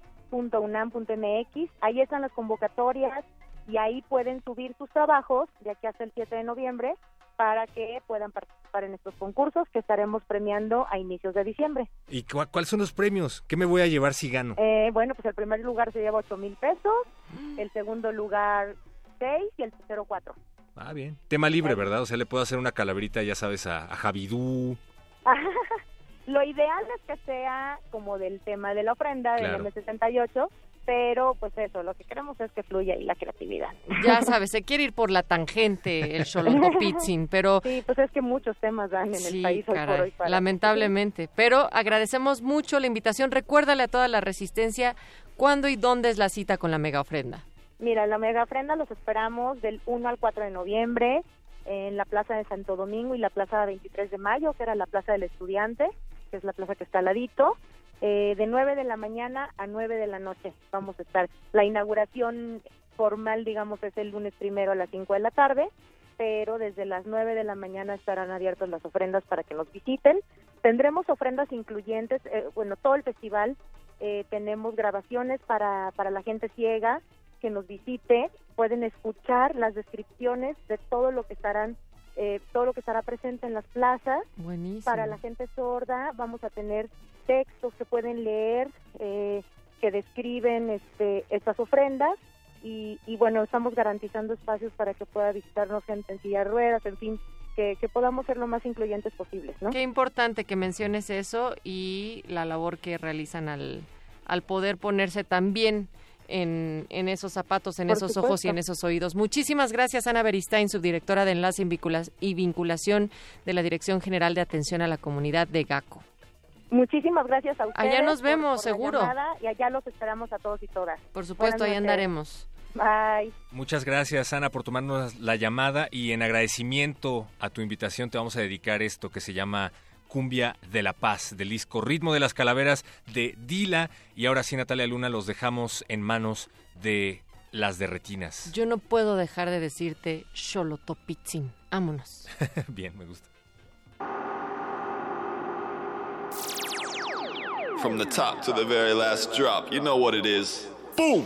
Ahí están las convocatorias y ahí pueden subir sus trabajos de aquí hasta el 7 de noviembre para que puedan participar en estos concursos que estaremos premiando a inicios de diciembre. ¿Y cuáles son los premios? ¿Qué me voy a llevar si gano? Eh, bueno, pues el primer lugar se lleva 8 mil pesos, el segundo lugar 6 y el tercero 4. Ah, bien. Tema libre, ¿verdad? O sea, le puedo hacer una calaverita, ya sabes, a, a Javidú. Lo ideal es que sea como del tema de la ofrenda del M68, pero pues eso, lo que queremos es que fluya ahí la creatividad. Ya sabes, se quiere ir por la tangente el Xolotopitzin, pero... Sí, pues es que muchos temas dan en el país hoy por hoy. lamentablemente, pero agradecemos mucho la invitación. Recuérdale a toda la resistencia cuándo y dónde es la cita con la mega ofrenda. Mira, la mega ofrenda los esperamos del 1 al 4 de noviembre en la Plaza de Santo Domingo y la Plaza 23 de Mayo, que era la Plaza del Estudiante que es la plaza que está al ladito. Eh, de 9 de la mañana a 9 de la noche vamos a estar. La inauguración formal, digamos, es el lunes primero a las 5 de la tarde, pero desde las 9 de la mañana estarán abiertas las ofrendas para que nos visiten. Tendremos ofrendas incluyentes, eh, bueno, todo el festival eh, tenemos grabaciones para, para la gente ciega que nos visite, pueden escuchar las descripciones de todo lo que estarán eh, todo lo que estará presente en las plazas. Para la gente sorda vamos a tener textos que pueden leer, eh, que describen este, estas ofrendas y, y bueno, estamos garantizando espacios para que pueda visitarnos gente en silla de ruedas, en fin, que, que, podamos ser lo más incluyentes posibles, ¿no? Qué importante que menciones eso y la labor que realizan al, al poder ponerse también en, en esos zapatos, en Por esos supuesto. ojos y en esos oídos. Muchísimas gracias, Ana Beristain, subdirectora de Enlace y Vincula- y Vinculación de la Dirección General de Atención a la Comunidad de GACO. Muchísimas gracias a ustedes. Allá nos por- vemos, por seguro. llamada, y allá los esperamos a todos y todas. Por supuesto, ahí andaremos. Bye. Muchas gracias, Ana, por tomarnos la llamada y en agradecimiento a tu invitación te vamos a dedicar esto que se llama Cumbia de la Paz, del disco Ritmo de las Calaveras de Dila. Y ahora sí, Natalia Luna, los dejamos en manos de las derretinas. Yo no puedo dejar de decirte Xolotopitzin. Vámonos. Bien, me gusta. From the top to the very last drop, you know what it is. Boom!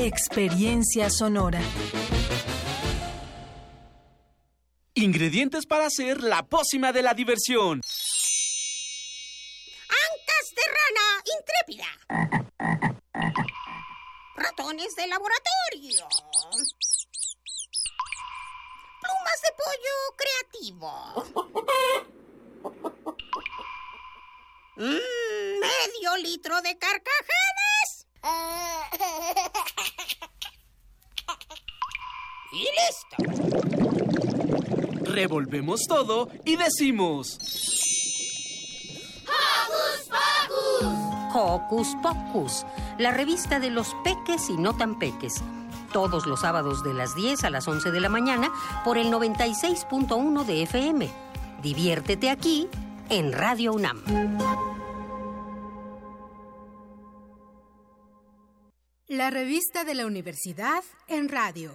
Experiencia sonora. Ingredientes para hacer la pócima de la diversión. Ancas de rana intrépida. Ratones de laboratorio. Plumas de pollo creativo. Mm, medio litro de carcajadas. Y listo. Revolvemos todo y decimos. Hocus Pocus, la revista de los peques y no tan peques. Todos los sábados de las 10 a las 11 de la mañana por el 96.1 de FM. Diviértete aquí en Radio UNAM. La revista de la universidad en radio.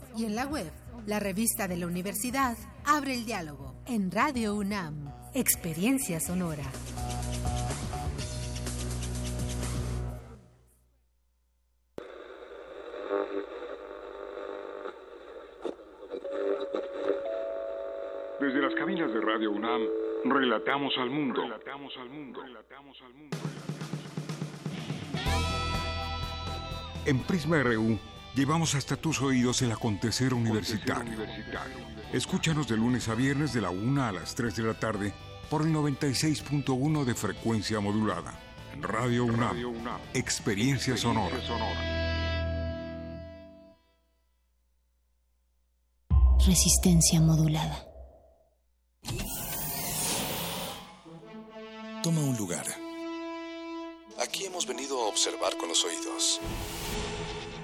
y en la web. La revista de la universidad abre el diálogo en Radio UNAM. Experiencia sonora. Desde las cabinas de Radio UNAM, relatamos al mundo. Relatamos al mundo. En Prisma RU llevamos hasta tus oídos el acontecer universitario. Escúchanos de lunes a viernes de la 1 a las 3 de la tarde por el 96.1 de frecuencia modulada. En Radio UNAM, experiencia sonora. Resistencia modulada. Toma un lugar. Aquí hemos venido a observar con los oídos.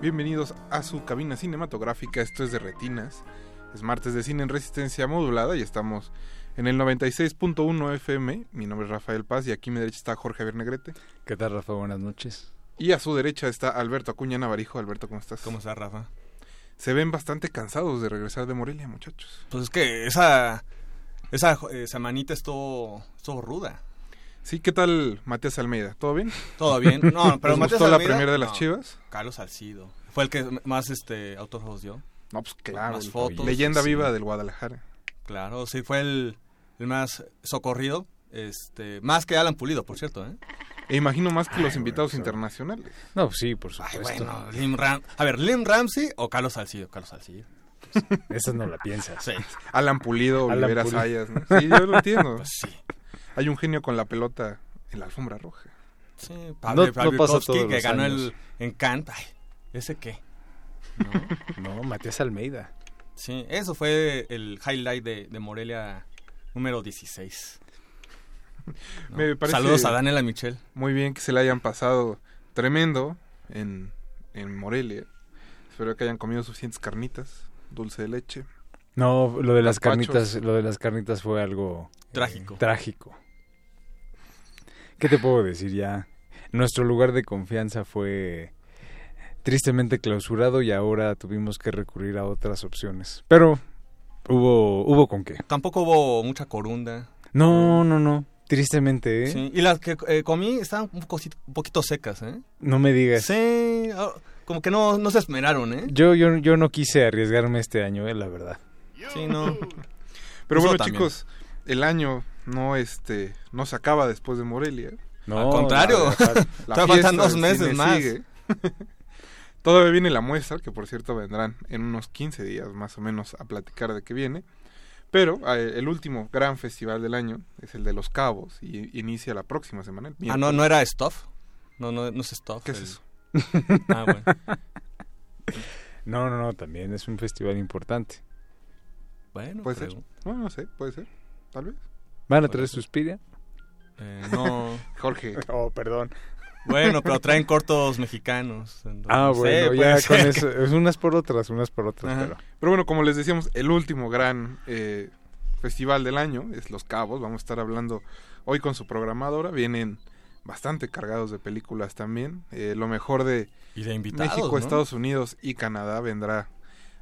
Bienvenidos a su cabina cinematográfica, esto es de Retinas. Es martes de cine en resistencia modulada y estamos en el 96.1 FM. Mi nombre es Rafael Paz y aquí a mi derecha está Jorge Bernegrete. ¿Qué tal, Rafa? Buenas noches. Y a su derecha está Alberto Acuña Navarijo. Alberto, ¿cómo estás? ¿Cómo estás, Rafa? Se ven bastante cansados de regresar de Morelia, muchachos. Pues es que esa, esa eh, semanita estuvo, estuvo ruda. Sí, ¿qué tal Matías Almeida? ¿Todo bien? Todo bien. No, pero ¿Les Matías gustó la Almeida, primera de las no. chivas? Carlos Salcido. Fue el que más este autógrafos dio. No, pues claro. Más fotos. Leyenda sí. viva del Guadalajara. Claro, sí, fue el, el más socorrido. Este, más que Alan Pulido, por cierto, ¿eh? E imagino más que los invitados internacionales. No, pues sí, por Ay, supuesto. bueno, Lim Ram a ver, Lim Ramsey o Carlos Salcido. Carlos Salcido. Esa no la piensas. Sí. Alan Pulido, Alan Olivera Pulido. Sayas. ¿no? Sí, yo lo entiendo. Pues sí. Hay un genio con la pelota en la alfombra roja. Sí, Pablo, No- no pasa todos que los ganó años. el Encanta. Ay, ¿ese qué? No, Matías Almeida. Sí, eso fue el highlight de, de Morelia número 16. ¿no? Me parece Saludos a Daniela Michel. Muy bien que se le hayan pasado tremendo en, en Morelia. Espero que hayan comido suficientes carnitas, dulce de leche. No, lo de las carnitas, lo de las carnitas fue algo eh, Trágico. ¿Qué te puedo decir ya? nuestro lugar de confianza fue tristemente clausurado y ahora tuvimos que recurrir a otras opciones. Pero hubo hubo con qué. Tampoco hubo mucha corunda. No, no, no. Tristemente, ¿eh? Sí, y las que eh, comí estaban un, poquito, un poquito secas, ¿eh? No me digas. Sí, ah, como que no, no se esmeraron, ¿eh? Yo, yo, yo no quise arriesgarme este año, eh, la verdad. Sí, no. Pero Eso bueno, también. chicos, el año no este no se acaba después de Morelia. No, Al contrario, La faltan dos meses más. sigue. Todavía viene la muestra, que por cierto vendrán en unos 15 días más o menos a platicar de qué viene. Pero eh, el último gran festival del año es el de Los Cabos y inicia la próxima semana. el Ah, no, no era Stuff. No, no, no es Stuff. ¿Qué es eso? Ah, bueno. No, no, no, también es un festival importante. Bueno, Puede pero- ser. No, no sé, puede ser. Tal vez. ¿Van a traer Suspiria? Eh, no. Jorge. Oh, perdón. Bueno, pero traen cortos mexicanos. Ah, no sé, bueno, puede ya con ser eso. Es unas por otras, unas por otras, pero... Pero bueno, como les decíamos, el último gran eh, festival del año es Los Cabos. Vamos a estar hablando hoy con su programadora. Vienen bastante cargados de películas también. Eh, lo mejor de, Y de invitados, México, ¿no? Estados Unidos y Canadá vendrá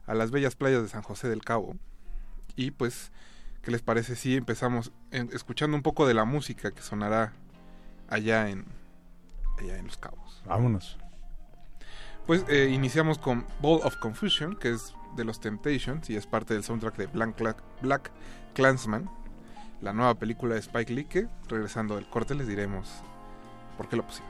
a las bellas playas de San José del Cabo. Y pues, ¿qué les parece si empezamos en- escuchando un poco de la música que sonará allá en, allá en Los Cabos? Vámonos. Pues eh, iniciamos con Ball of Confusion, que es de los Temptations y es parte del soundtrack de Black, Cla- Black Clansman, la nueva película de Spike Lee, que regresando del corte les diremos por qué lo pusimos.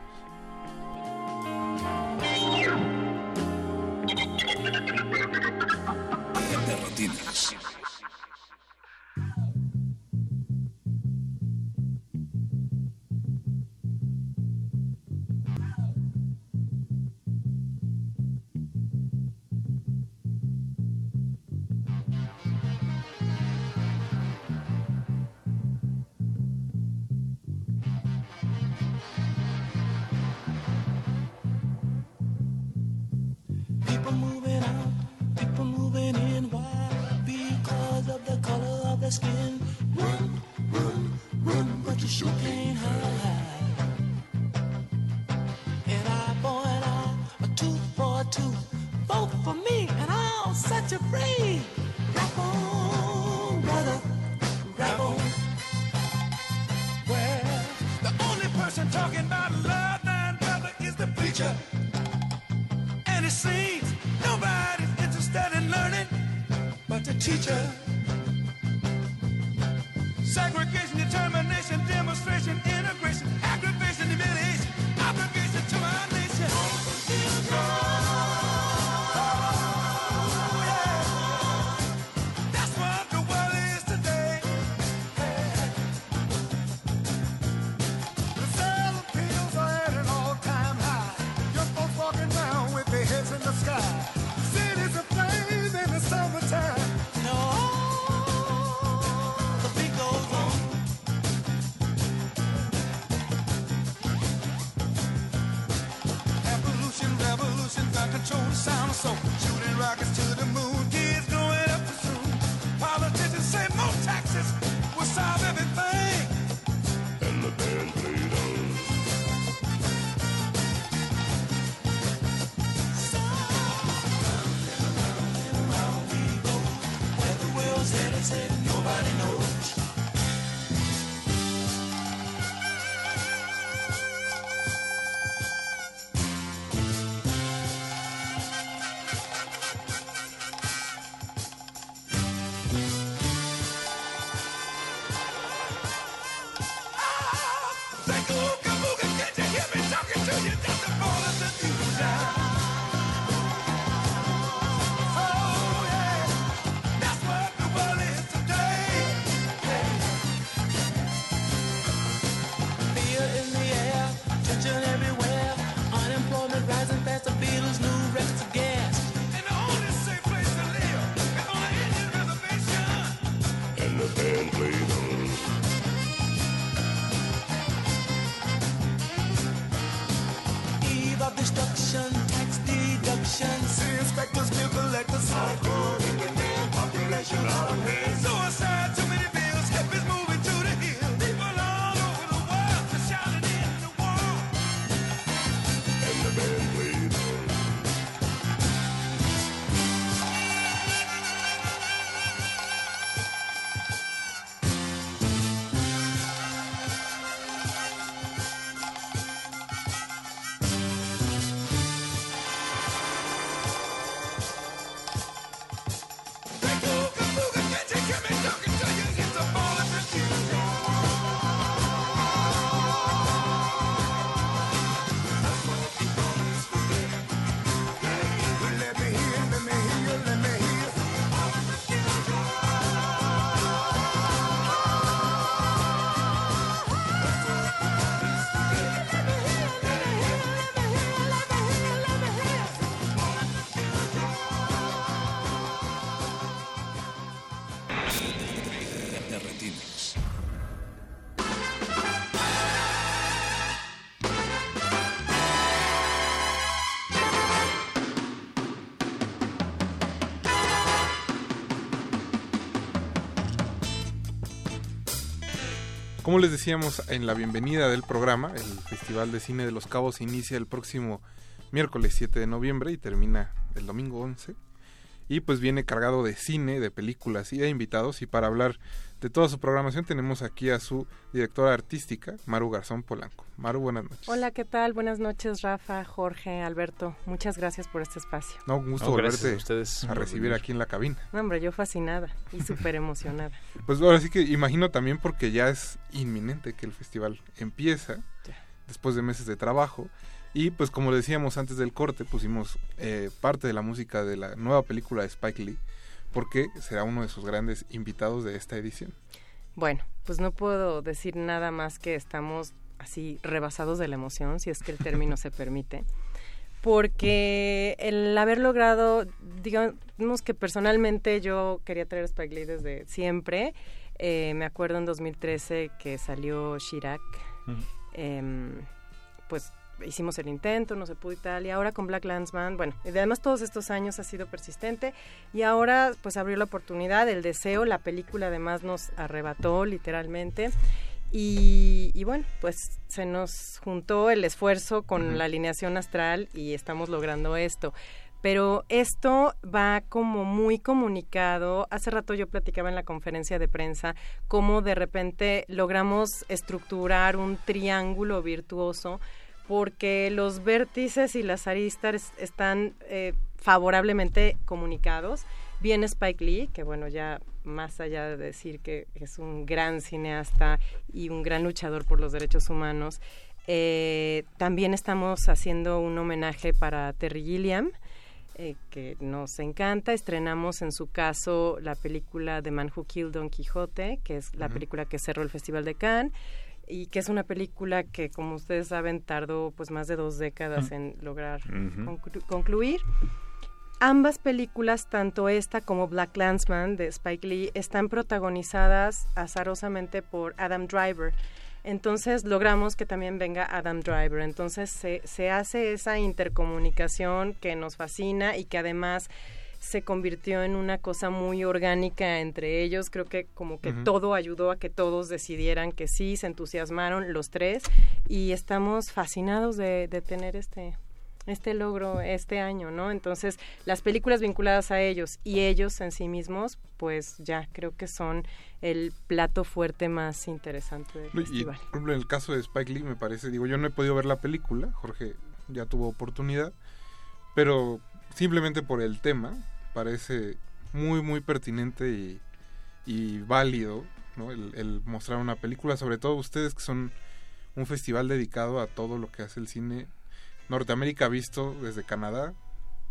Como les decíamos en la bienvenida del programa, el Festival de Cine de los Cabos inicia el próximo miércoles 7 de noviembre y termina el domingo 11. Y pues viene cargado de cine, de películas y de invitados. Y para hablar de toda su programación tenemos aquí a su directora artística, Maru Garzón Polanco. Maru, buenas noches. Hola, ¿qué tal? Buenas noches, Rafa, Jorge, Alberto. Muchas gracias por este espacio. No, un gusto No, volverte a ustedes a recibir aquí en la cabina. No, hombre, yo fascinada y súper emocionada. Pues ahora sí que imagino también porque ya es inminente que el festival empieza después de meses de trabajo y pues como decíamos antes del corte pusimos eh, parte de la música de la nueva película de Spike Lee porque será uno de sus grandes invitados de esta edición. Bueno, pues no puedo decir nada más que estamos así rebasados de la emoción, si es que el término se permite, porque el haber logrado, digamos que personalmente yo quería traer a Spike Lee desde siempre. Eh, me acuerdo en 2013 que salió Chirac, em, pues hicimos el intento, no se pudo y tal, y ahora con Black Landsman, bueno, y además todos estos años ha sido persistente, y ahora pues abrió la oportunidad, el deseo, la película además nos arrebató literalmente, y, y bueno, pues se nos juntó el esfuerzo con la alineación astral y estamos logrando esto. Pero esto va como muy comunicado. Hace rato yo platicaba en la conferencia de prensa cómo de repente logramos estructurar un triángulo virtuoso porque los vértices y las aristas están eh, favorablemente comunicados. Viene Spike Lee, que bueno, ya más allá de decir que es un gran cineasta y un gran luchador por los derechos humanos, eh, también estamos haciendo un homenaje para Terry Gilliam, eh, que nos encanta. Estrenamos en su caso la película The Man Who Killed Don Quijote, que es la película que cerró el Festival de Cannes y que es una película que, como ustedes saben, tardó pues más de dos décadas en lograr conclu- concluir. Ambas películas, tanto esta como Black Landsman de Spike Lee, están protagonizadas azarosamente por Adam Driver. Entonces logramos que también venga Adam Driver. Entonces se, se hace esa intercomunicación que nos fascina y que además se convirtió en una cosa muy orgánica entre ellos. Creo que como que todo ayudó a que todos decidieran que sí, se entusiasmaron los tres y estamos fascinados de, de tener este este logro este año, ¿no? Entonces, las películas vinculadas a ellos y ellos en sí mismos, pues ya creo que son el plato fuerte más interesante del Y, festival. por ejemplo, en el caso de Spike Lee, me parece, digo, yo no he podido ver la película, Jorge ya tuvo oportunidad, pero simplemente por el tema, parece muy, muy pertinente y, y válido, el mostrar una película, sobre todo ustedes que son un festival dedicado a todo lo que hace el cine Norteamérica visto desde Canadá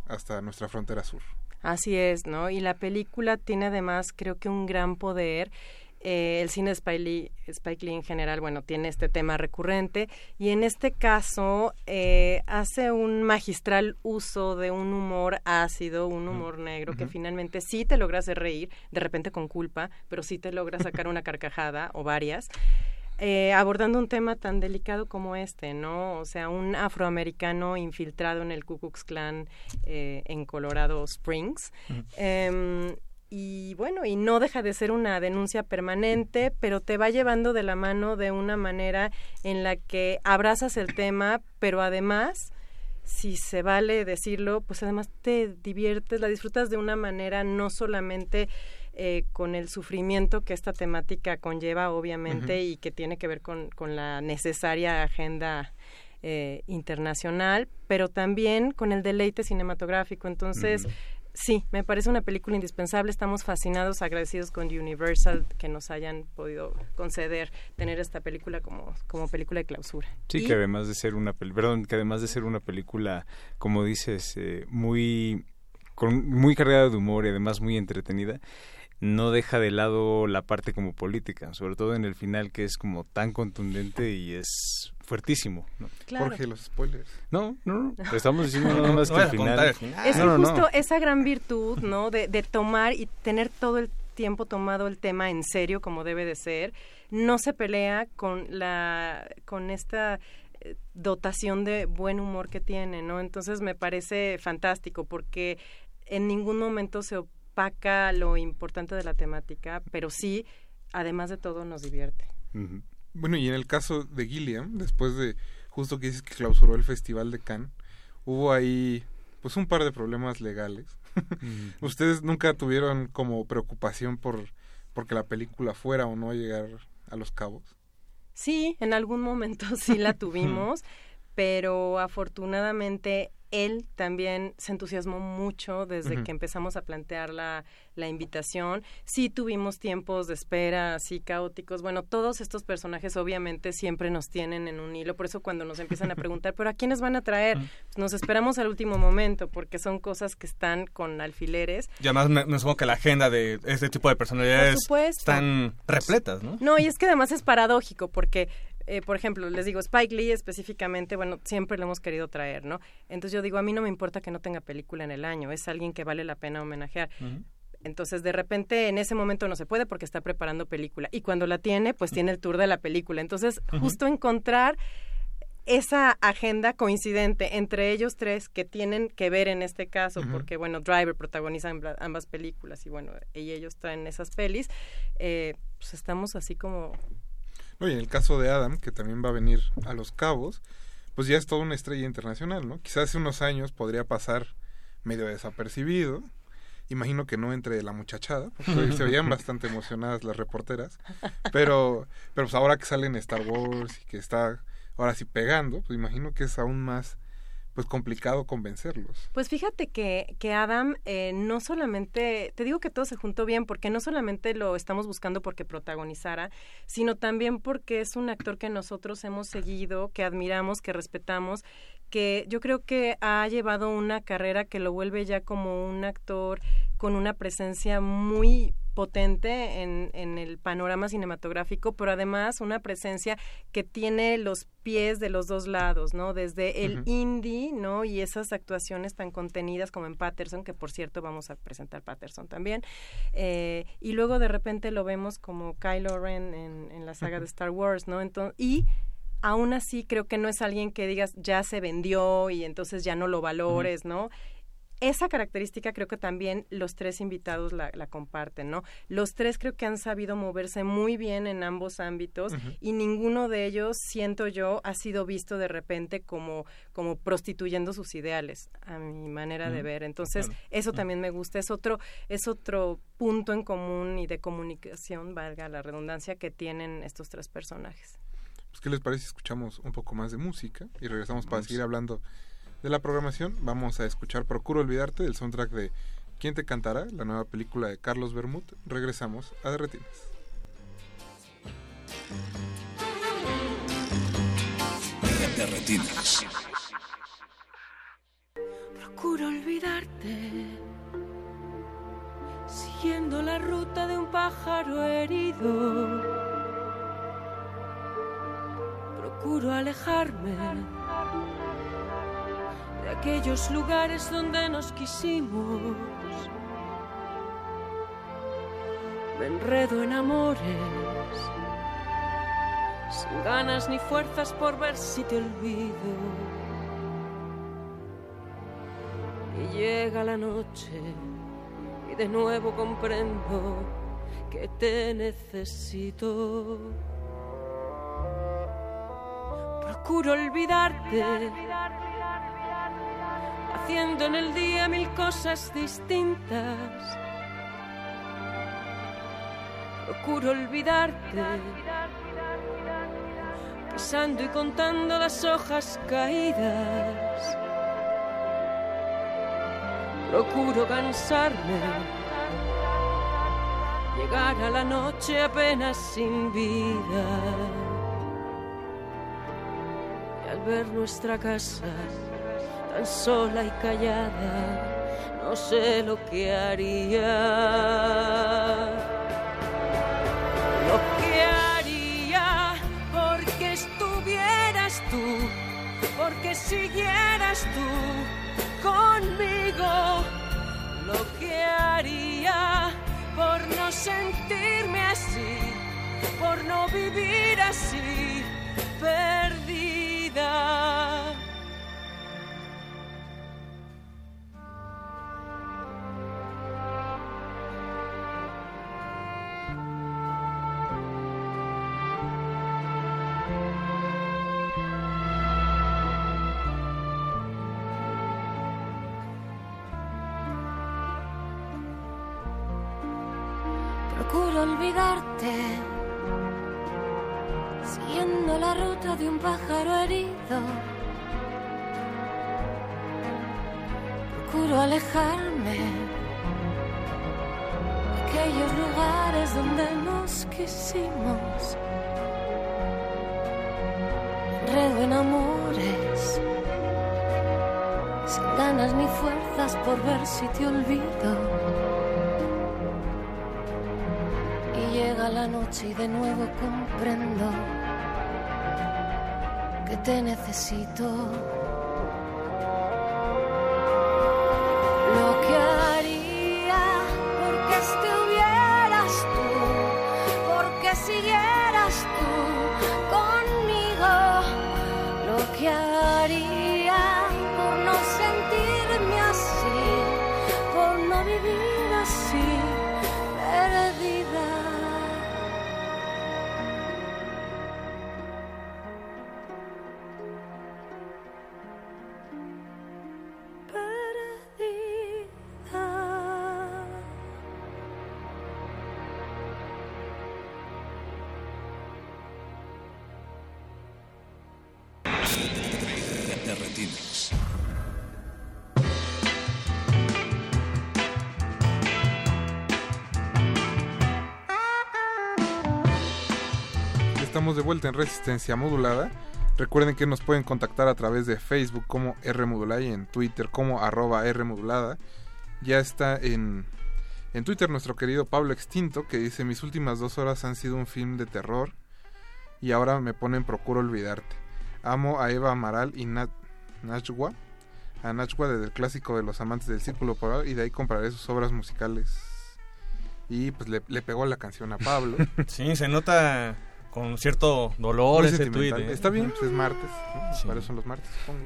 hasta nuestra frontera sur. Así es, ¿no? Y la película tiene además, creo que un gran poder. Eh, el cine de Spike Lee, Spike Lee en general, bueno, tiene este tema recurrente y en este caso eh, hace un magistral uso de un humor ácido, un humor negro que finalmente sí te logra hacer reír, de repente con culpa, pero sí te logra sacar una carcajada o varias. eh, abordando un tema tan delicado como este, ¿no? O sea, un afroamericano infiltrado en el Ku Klux Klan en Colorado Springs. Y bueno, y no deja de ser una denuncia permanente, pero te va llevando de la mano de una manera en la que abrazas el tema, pero además, si se vale decirlo, pues además te diviertes, la disfrutas de una manera no solamente eh, con el sufrimiento que esta temática conlleva, obviamente, y que tiene que ver con, con la necesaria agenda eh, internacional, pero también con el deleite cinematográfico. Entonces. Sí, me parece una película indispensable. Estamos fascinados, agradecidos con Universal que nos hayan podido conceder tener esta película como, como película de clausura. Sí, Y- que además de ser una perdón, que además de ser una película, como dices, eh, muy con muy cargada de humor y además muy entretenida, no deja de lado la parte como política, sobre todo en el final que es como tan contundente y es fuertísimo. ¿no? Claro. Jorge, los spoilers. No, no, no. Estamos diciendo nada más que el final. Es no. justo esa gran virtud, ¿no? De, de tomar y tener todo el tiempo tomado el tema en serio como debe de ser. No se pelea con la con esta eh, dotación de buen humor que tiene, ¿no? Entonces me parece fantástico porque en ningún momento se opaca lo importante de la temática, pero sí, además de todo, nos divierte. Bueno, y en el caso de Gilliam, después de justo que dices que clausuró el Festival de Cannes, hubo ahí pues un par de problemas legales. ¿Ustedes nunca tuvieron como preocupación por porque la película fuera o no a llegar a los cabos? Sí, en algún momento sí la tuvimos, pero afortunadamente él también se entusiasmó mucho desde que empezamos a plantear la, la invitación. Sí tuvimos tiempos de espera así caóticos. Bueno, todos estos personajes obviamente siempre nos tienen en un hilo. Por eso cuando nos empiezan a preguntar, ¿pero a quiénes van a traer? Pues nos esperamos al último momento porque son cosas que están con alfileres. Y además me, me supongo que la agenda de este tipo de personalidades están repletas, ¿no? No, y es que además es paradójico porque, eh, por ejemplo, les digo, Spike Lee específicamente, bueno, siempre lo hemos querido traer, ¿no? Entonces yo digo, a mí no me importa que no tenga película en el año, es alguien que vale la pena homenajear. Entonces, de repente, en ese momento no se puede porque está preparando película. Y cuando la tiene, pues tiene el tour de la película. Entonces, justo encontrar esa agenda coincidente entre ellos tres que tienen que ver en este caso, porque, bueno, Driver protagoniza ambas películas y, bueno, y ellos traen esas pelis, eh, pues estamos así como No, y en el caso de Adam, que también va a venir a Los Cabos, pues ya es toda una estrella internacional, ¿no? Quizás hace unos años podría pasar medio desapercibido. Imagino que no entre la muchachada, porque se veían bastante emocionadas las reporteras. Pero, pero pues ahora que sale en Star Wars y que está ahora sí pegando, pues imagino que es aún más pues complicado convencerlos. Pues fíjate que, que Adam eh, no solamente, te digo que todo se juntó bien, porque no solamente lo estamos buscando porque protagonizara, sino también porque es un actor que nosotros hemos seguido, que admiramos, que respetamos, que yo creo que ha llevado una carrera que lo vuelve ya como un actor con una presencia muy potente en, en el panorama cinematográfico, pero además una presencia que tiene los pies de los dos lados, ¿no? Desde el indie, ¿no? Y esas actuaciones tan contenidas como en Patterson, que por cierto vamos a presentar Patterson también. Eh, y luego de repente lo vemos como Kylo Ren en, en la saga de Star Wars, ¿no? Entonces, y aún así creo que no es alguien que digas ya se vendió y entonces ya no lo valores, ¿no? Esa característica creo que también los tres invitados la, la comparten, ¿no? Los tres creo que han sabido moverse muy bien en ambos ámbitos y ninguno de ellos, siento yo, ha sido visto de repente como, como prostituyendo sus ideales, a mi manera de Ujú. ver. Entonces, Claro. eso también me gusta, es otro, es otro punto en común y de comunicación, valga la redundancia, que tienen estos tres personajes. Pues, ¿Qué les parece si escuchamos un poco más de música y regresamos para seguir hablando de la programación? Vamos a escuchar Procuro Olvidarte, del soundtrack de ¿Quién te cantará? La nueva película de Carlos Bermud. Regresamos a Derretinas. Derretinas. Procuro olvidarte, siguiendo la ruta de un pájaro herido. Procuro alejarme de aquellos lugares donde nos quisimos. Me enredo en amores, sin ganas ni fuerzas por ver si te olvido. Y llega la noche y de nuevo comprendo que te necesito. Procuro olvidarte, haciendo en el día mil cosas distintas. Procuro olvidarte, pisando y contando las hojas caídas. Procuro cansarme, llegar a la noche apenas sin vida. Y al ver nuestra casa tan sola y callada, no sé lo que haría. Lo que haría porque estuvieras tú, porque siguieras tú conmigo. Lo que haría por no sentirme así, por no vivir así, perdida. Olvidarte, siguiendo la ruta de un pájaro herido. Procuro alejarme de aquellos lugares donde nos quisimos. Enredo en amores, sin ganas ni fuerzas por ver si te olvido. Noche y de nuevo comprendo que te necesito. Lo que haría porque estuvieras tú, porque siguieras tú conmigo. Lo que haría por no sentirme así, por no vivir así, De vuelta en Resistencia Modulada. Recuerden que nos pueden contactar a través de Facebook como R y en Twitter como arroba R. Ya está en, en Twitter nuestro querido Pablo Extinto que dice mis últimas dos horas han sido un film de terror y ahora me ponen Procuro Olvidarte. Amo a Eva Amaral y Nat Nachwa, a Nachwa desde el clásico de los amantes del círculo polar y de ahí compraré sus obras musicales. Y pues le pegó la canción a Pablo. Sí, se nota con cierto dolor Muy ese tuit. ¿eh? Está bien, pues es martes. ¿no? Sí. Para eso son los martes, supongo.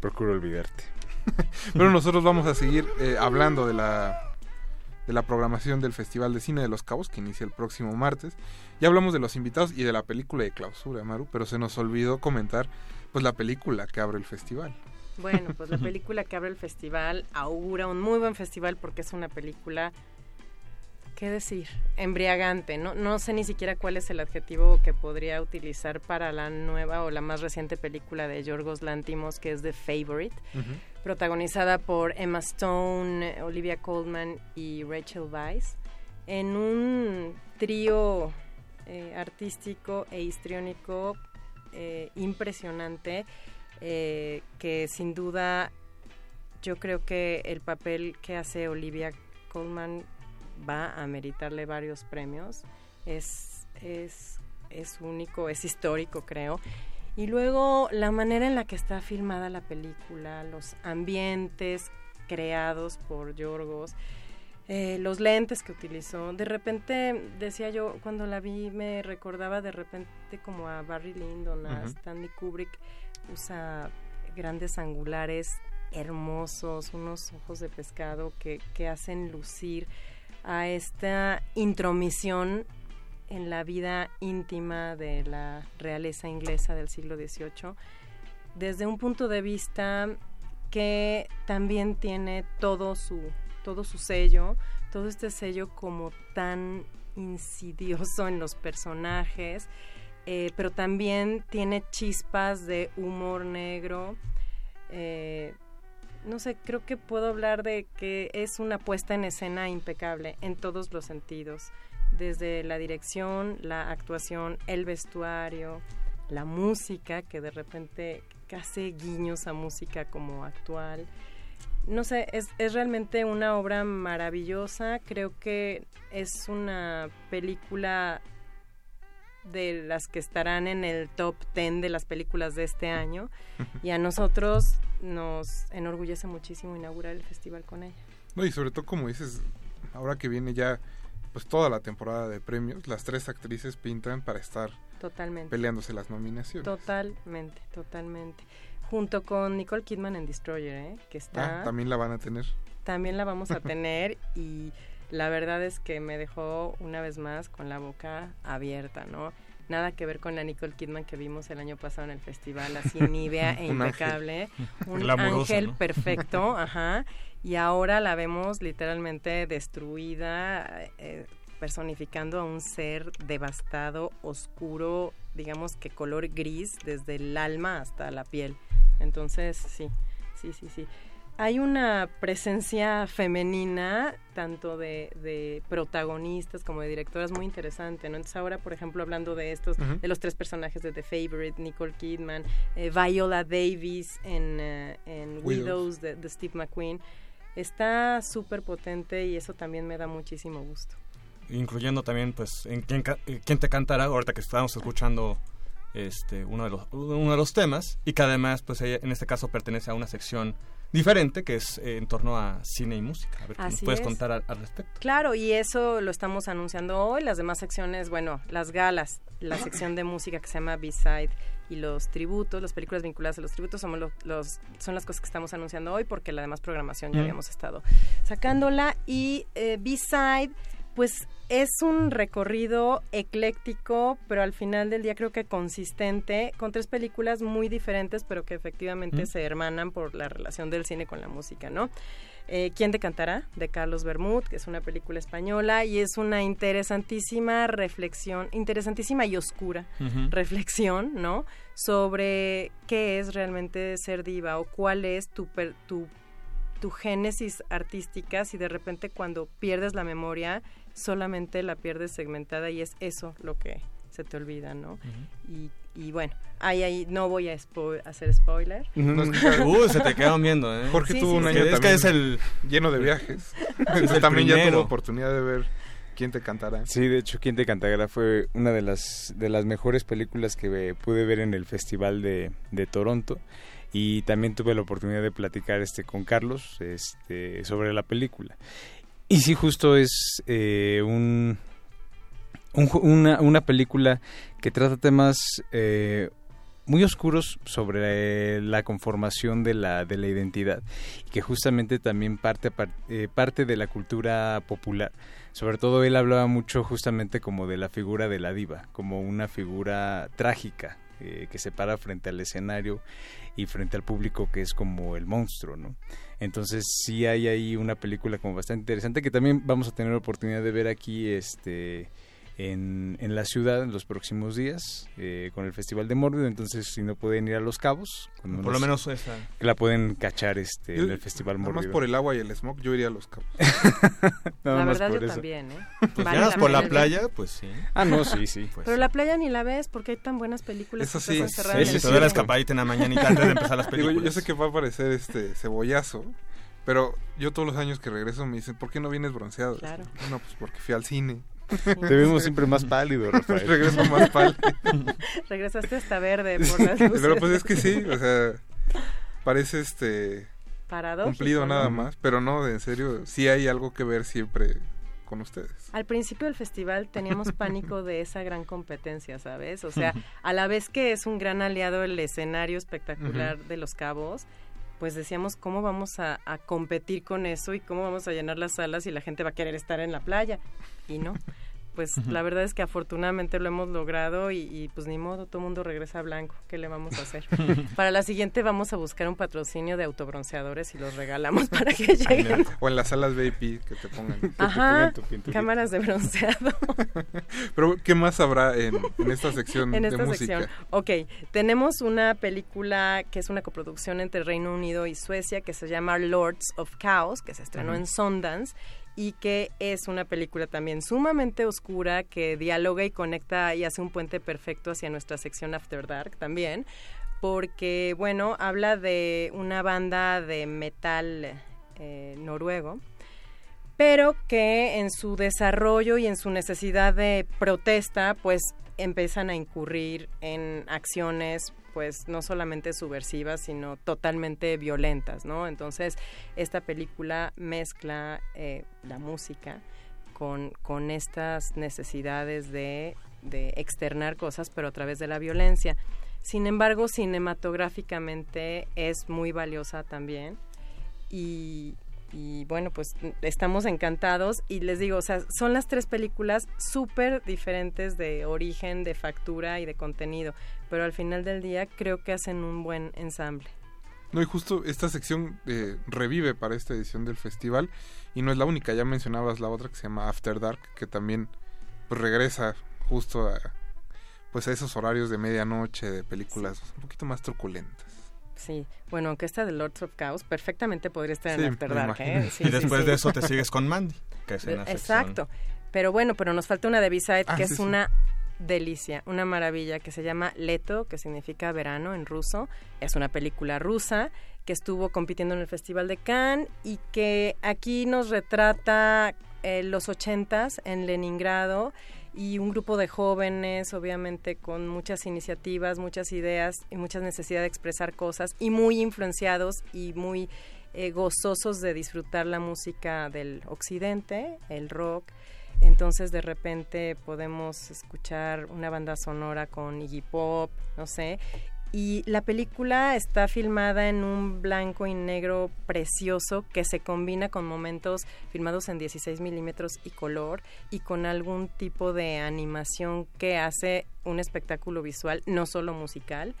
Procuro olvidarte. Pero nosotros vamos a seguir eh, hablando de la de la programación del Festival de Cine de Los Cabos que inicia el próximo martes. Ya hablamos de los invitados y de la película de clausura, Maru, pero se nos olvidó comentar pues la película que abre el festival. Bueno, pues la película que abre el festival augura un muy buen festival porque es una película, ¿qué decir? Embriagante. No, no sé ni siquiera cuál es el adjetivo que podría utilizar para la nueva o la más reciente película de Yorgos Lantimos, que es The Favorite, protagonizada por Emma Stone, Olivia Colman y Rachel Weisz, en un trío eh, artístico e histriónico eh, impresionante eh, que sin duda yo creo que el papel que hace Olivia Colman va a meritarle varios premios. Es, es, es único, es histórico, creo. Y luego la manera en la que está filmada la película, los ambientes creados por Yorgos, eh, los lentes que utilizó. De repente, decía yo, cuando la vi, me recordaba de repente como a Barry Lyndon, a. Stanley Kubrick. Usa grandes angulares hermosos, unos ojos de pescado que, que hacen lucir a esta intromisión en la vida íntima de la realeza inglesa del siglo XVIII, desde un punto de vista que también tiene todo su, todo su sello, todo este sello como tan insidioso en los personajes, eh, pero también tiene chispas de humor negro. eh, no sé, creo que puedo hablar de que es una puesta en escena impecable en todos los sentidos, desde la dirección, la actuación, el vestuario, la música, que de repente hace guiños a música como actual. No sé, es, es realmente una obra maravillosa, creo que es una película de las que estarán en el top 10 de las películas de este año y a nosotros nos enorgullece muchísimo inaugurar el festival con ella. No, y sobre todo como dices, ahora que viene ya pues toda la temporada de premios, las tres actrices pintan para estar Totalmente. peleándose las nominaciones. Totalmente, totalmente. Junto con Nicole Kidman en Destroyer, ¿eh? que está... Ah, también la van a tener. también la vamos a tener y la verdad es que me dejó una vez más con la boca abierta, ¿no? Nada que ver con la Nicole Kidman que vimos el año pasado en el festival, así nívea e Un ángel. impecable, un ángel ¿no? perfecto, ajá, y ahora la vemos literalmente destruida, eh, personificando a un ser devastado, oscuro, digamos que color gris, desde el alma hasta la piel. Entonces, sí, sí, sí, sí. Hay una presencia femenina, tanto de, de protagonistas como de directoras, muy interesante, ¿no? Entonces ahora, por ejemplo, hablando de estos, de los tres personajes de The Favorite, Nicole Kidman, eh, Viola Davis en, eh, en Widows. De, de Steve McQueen, está súper potente y eso también me da muchísimo gusto. incluyendo también pues en quién, eh, quién te cantará ahorita que estamos escuchando este uno de los uno de los temas y que además pues ella en este caso pertenece a una sección diferente que es eh, en torno a cine y música a ver qué nos Así puedes es. contar al, al respecto Claro, y eso lo estamos anunciando hoy. Las demás secciones, bueno, las galas, la sección de música que se llama B-Side y los tributos, las películas vinculadas a los tributos son, los, los- son las cosas que estamos anunciando hoy porque la demás programación ya Mm. habíamos estado sacándola. Y eh, B-Side, pues es un recorrido ecléctico, pero al final del día creo que consistente, con tres películas muy diferentes, pero que efectivamente Mm. se hermanan por la relación del cine con la música, ¿no? Eh, ¿Quién te cantará? de Carlos Bermud, que es una película española y es una interesantísima reflexión, interesantísima y oscura reflexión, ¿no? Sobre qué es realmente ser diva o cuál es tu, per- tu, tu génesis artística si de repente cuando pierdes la memoria solamente la pierdes segmentada y es eso lo que se te olvida, ¿no? y, y bueno, ahí, ahí no voy a spo- hacer spoiler. Uy, se te quedaron viendo, ¿eh? Jorge Sí, tuvo sí, un sí. año Es que es el- lleno de viajes. Es Entonces el también ya primero. tuvo oportunidad de ver quién te cantará. Sí, de hecho, Quien te cantará fue una de las, de las mejores películas que pude ver en el Festival de, de Toronto. Y también tuve la oportunidad de platicar este con Carlos este, sobre la película. Y sí, justo es eh, un, una, una película que trata temas eh, muy oscuros sobre eh, la conformación de la, de la identidad y que justamente también parte, eh, parte de la cultura popular. Sobre todo él hablaba mucho justamente como de la figura de la diva, como una figura trágica eh, que se para frente al escenario y frente al público que es como el monstruo, ¿no? Entonces sí hay ahí una película como bastante interesante que también vamos a tener oportunidad de ver aquí este en, en la ciudad en los próximos días eh, con el Festival de Mórbido. Entonces, si no pueden ir a Los Cabos, Por lo nos- menos esa. que la pueden cachar este, Yo- en el Festival Nada Mórbido. más por el agua y el smog, yo iría a los cabos. Nada La más verdad por yo eso. también, ¿eh? Pues Vale ya por la playa, pues sí. Ah, no, sí, sí. Pues Pero la playa ni la ves porque hay tan buenas películas. Eso que sí, sí, el te doy la escapadita en la mañanita antes de empezar las Digo, yo- películas. yo sé que va a parecer este cebollazo, pero yo todos los años que regreso me dicen, ¿por qué no vienes bronceado? Claro. No, pues porque fui al cine. Te vemos siempre más pálido, Rafael. Regreso más pálido. Regresaste hasta verde por las luces. Pero pues es que sí, o sea, parece este Paradójico, cumplido ¿no? nada más, pero no, de en serio, sí hay algo que ver siempre con ustedes. Al principio del festival teníamos pánico de esa gran competencia, ¿sabes? O sea, a la vez que es un gran aliado el escenario espectacular de Los Cabos, pues decíamos cómo vamos a, competir con eso y cómo vamos a llenar las salas y la gente va a querer estar en la playa. Y no. Pues la verdad es que afortunadamente lo hemos logrado y, y, pues ni modo, todo el mundo regresa a blanco. ¿Qué le vamos a hacer? Para la siguiente vamos a buscar un patrocinio de autobronceadores y los regalamos para que lleguen. O en las salas VIP que te pongan. que te Ajá, pongan tu pintura. cámaras de bronceado. Pero ¿qué más habrá en, en esta sección en de esta música? sección. Ok, tenemos una película que es una coproducción entre Reino Unido y Suecia que se llama Lords of Chaos, que se estrenó en Sundance y que es una película también sumamente oscura que dialoga y conecta y hace un puente perfecto hacia nuestra sección After Dark también, porque, bueno, habla de una banda de metal eh, noruego pero que en su desarrollo y en su necesidad de protesta, pues empiezan a incurrir en acciones pues no solamente subversivas, sino totalmente violentas, ¿no? Entonces, esta película mezcla eh, la música con, con estas necesidades de, de externar cosas, pero a través de la violencia. Sin embargo, cinematográficamente es muy valiosa también y, y bueno, pues estamos encantados y les digo, o sea, son las tres películas súper diferentes de origen, de factura y de contenido, pero al final del día creo que hacen un buen ensamble. No, y justo esta sección eh, revive para esta edición del festival y no es la única, ya mencionabas la otra que se llama After Dark, que también pues, regresa justo a, pues a esos horarios de medianoche de películas un poquito más truculentas. Sí, bueno, aunque esta de Lords of Chaos perfectamente podría estar Sí, en After Dark. ¿eh? Sí, y después de eso te sigues con Mandy, que es una sección- Exacto. Pero bueno, pero nos falta una de B-Side Ah, que es una delicia, una maravilla que se llama Leto, que significa verano en ruso. Es una película rusa que estuvo compitiendo en el Festival de Cannes y que aquí nos retrata eh, los ochentas en Leningrado y un grupo de jóvenes, obviamente con muchas iniciativas, muchas ideas y mucha necesidad de expresar cosas y muy influenciados y muy eh, gozosos de disfrutar la música del occidente, el rock. Entonces de repente podemos escuchar una banda sonora con Iggy Pop, no sé. Y la película está filmada en un blanco y negro precioso que se combina con momentos filmados en 16 milímetros y color y con algún tipo de animación que hace un espectáculo visual, no solo musical.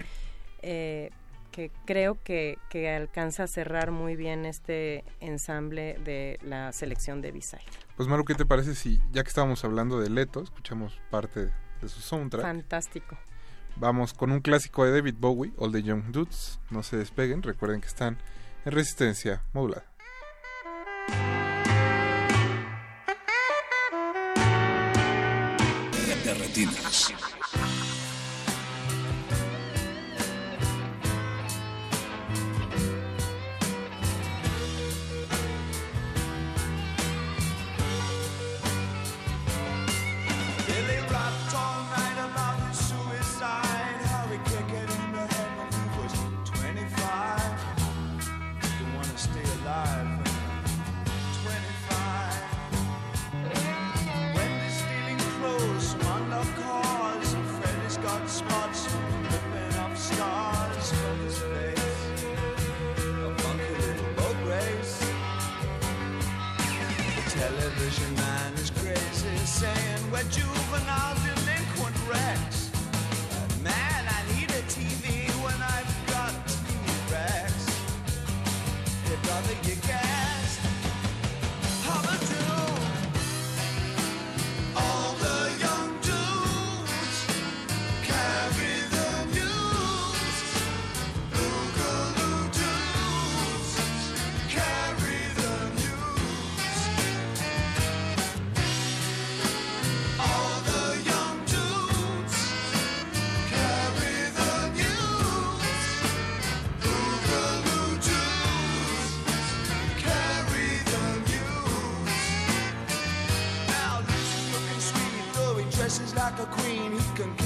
Eh, que creo que, que alcanza a cerrar muy bien este ensamble de la selección de B-Side. Pues Maru, ¿qué te parece si, ya que estábamos hablando de Leto, escuchamos parte de su soundtrack? Fantástico. Vamos con un clásico de David Bowie, All the Young Dudes. No se despeguen, recuerden que están en resistencia modulada. To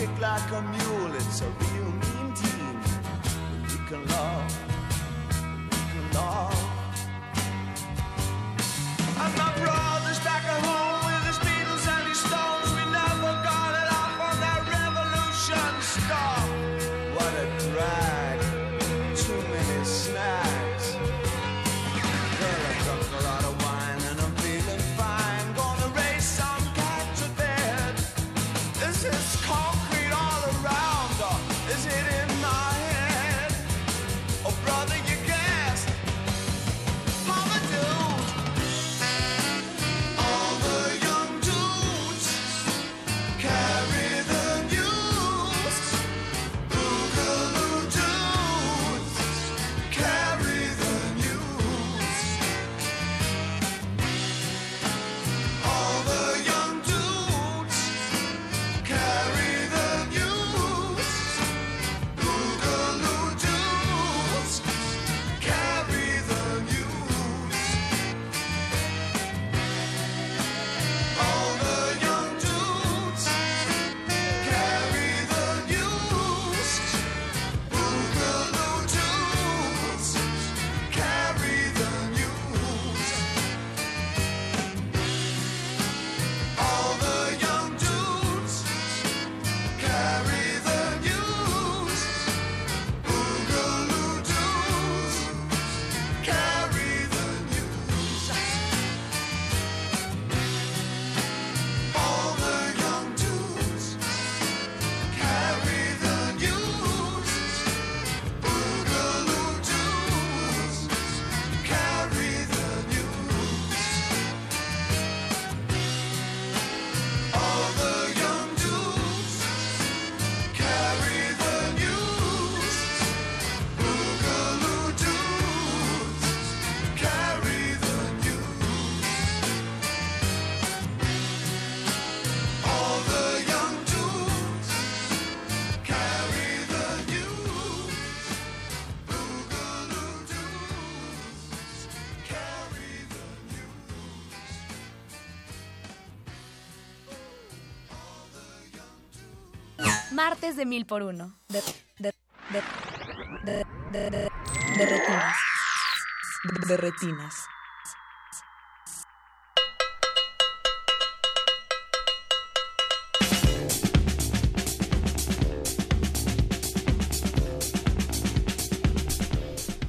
kick like a mule. It's a Martes de mil por uno. De, de, de, de, retinas. De, retinas.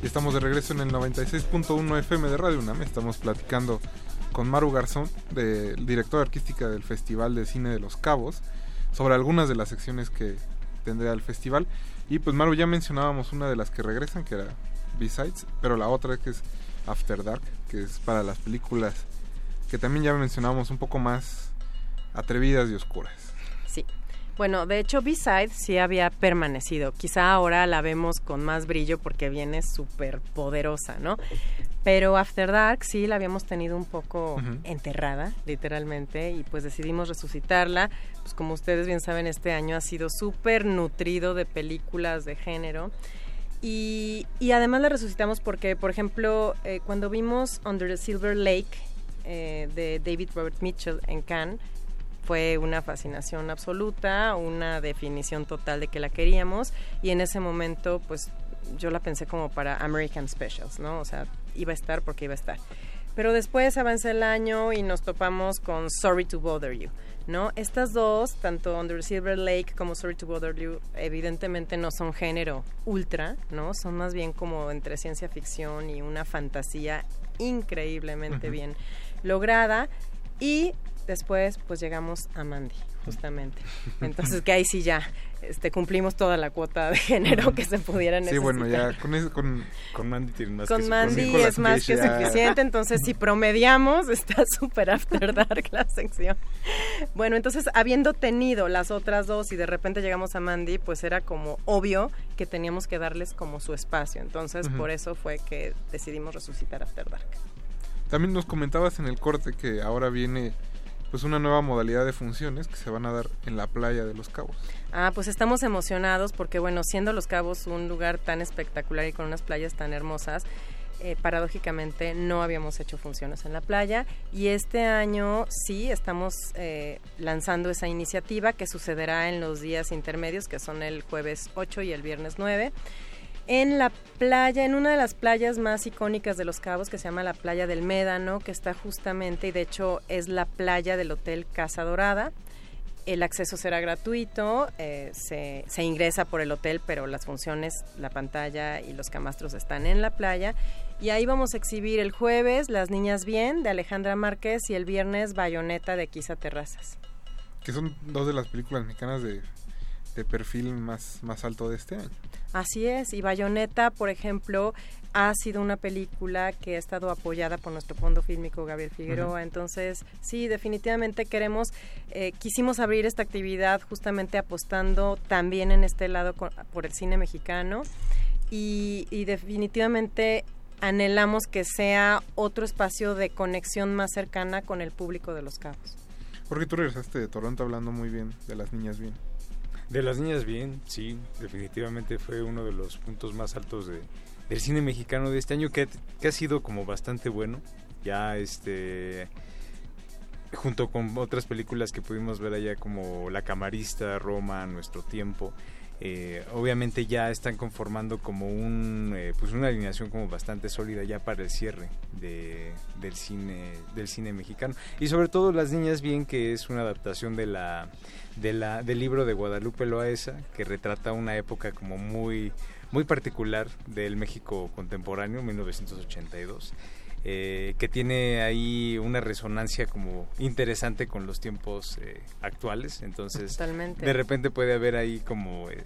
Estamos de regreso en el 96.1 FM de Radio UNAM. Estamos platicando con Maru Garzón, de, directora artística del Festival de Cine de Los Cabos, sobre algunas de las secciones que tendrá el festival. Y pues Maru, ya mencionábamos una de las que regresan, que era B-Sides, pero la otra que es After Dark, que es para las películas que también ya mencionábamos un poco más atrevidas y oscuras. Bueno, de hecho, B-Side sí había permanecido. Quizá ahora la vemos con más brillo porque viene súper poderosa, ¿no? Pero After Dark sí la habíamos tenido un poco enterrada, literalmente, y pues decidimos resucitarla. Pues como ustedes bien saben, este año ha sido súper nutrido de películas de género. Y, y además la resucitamos porque, por ejemplo, eh, cuando vimos Under the Silver Lake eh, de David Robert Mitchell en Cannes, fue una fascinación absoluta, una definición total de que la queríamos y en ese momento pues yo la pensé como para American Specials, ¿no? O sea, iba a estar porque iba a estar. Pero después avanzó el año y nos topamos con Sorry to Bother You, ¿no? Estas dos, tanto Under Silver Lake como Sorry to Bother You, evidentemente no son género ultra, ¿no? Son más bien como entre ciencia ficción y una fantasía increíblemente Ujú. bien lograda y después pues llegamos a Mandy justamente. Entonces que ahí sí ya este cumplimos toda la cuota de género que se pudiera Sí, necesitar bueno, ya con, con, con Mandy tienen más con Mandy es más que suficiente, entonces si promediamos está súper after dark la sección. Bueno, entonces habiendo tenido las otras dos y de repente llegamos a Mandy, pues era como obvio que teníamos que darles como su espacio, entonces por eso fue que decidimos resucitar After Dark. También nos comentabas en el corte que ahora viene pues una nueva modalidad de funciones que se van a dar en la playa de Los Cabos. Ah, pues estamos emocionados porque, bueno, siendo Los Cabos un lugar tan espectacular y con unas playas tan hermosas, eh, paradójicamente no habíamos hecho funciones en la playa y este año sí estamos eh, lanzando esa iniciativa que sucederá en los días intermedios, que son el jueves 8 y el viernes 9 en la playa, en una de las playas más icónicas de Los Cabos, que se llama la playa del Médano, que está justamente, y de hecho es la playa del Hotel Casa Dorada. El acceso será gratuito, eh, se, se ingresa por el hotel, pero las funciones, la pantalla y los camastros están en la playa. Y ahí vamos a exhibir el jueves Las Niñas Bien de Alejandra Márquez y el viernes Bayoneta de Quisa Terrazas. que son dos de las películas mexicanas de, de perfil más, más alto de este año. Así es, y Bayonetta, por ejemplo, ha sido una película que ha estado apoyada por nuestro fondo fílmico Gabriel Figueroa. Entonces, sí, definitivamente queremos, eh, quisimos abrir esta actividad justamente apostando también en este lado con- por el cine mexicano y, y definitivamente anhelamos que sea otro espacio de conexión más cercana con el público de Los Cabos. Porque tú regresaste de Toronto hablando muy bien de las niñas bien. De las niñas bien, sí, definitivamente fue uno de los puntos más altos de, del cine mexicano de este año que, que ha sido como bastante bueno. Ya este junto con otras películas que pudimos ver allá como La Camarista, Roma, Nuestro Tiempo, eh, obviamente ya están conformando como un eh, pues una alineación como bastante sólida ya para el cierre de, del cine del cine mexicano. Y sobre todo las niñas bien que es una adaptación de la de la del libro de Guadalupe Loaesa que retrata una época como muy muy particular del México contemporáneo 1982 eh, que tiene ahí una resonancia como interesante con los tiempos eh, actuales entonces Totalmente. de repente puede haber ahí como eh,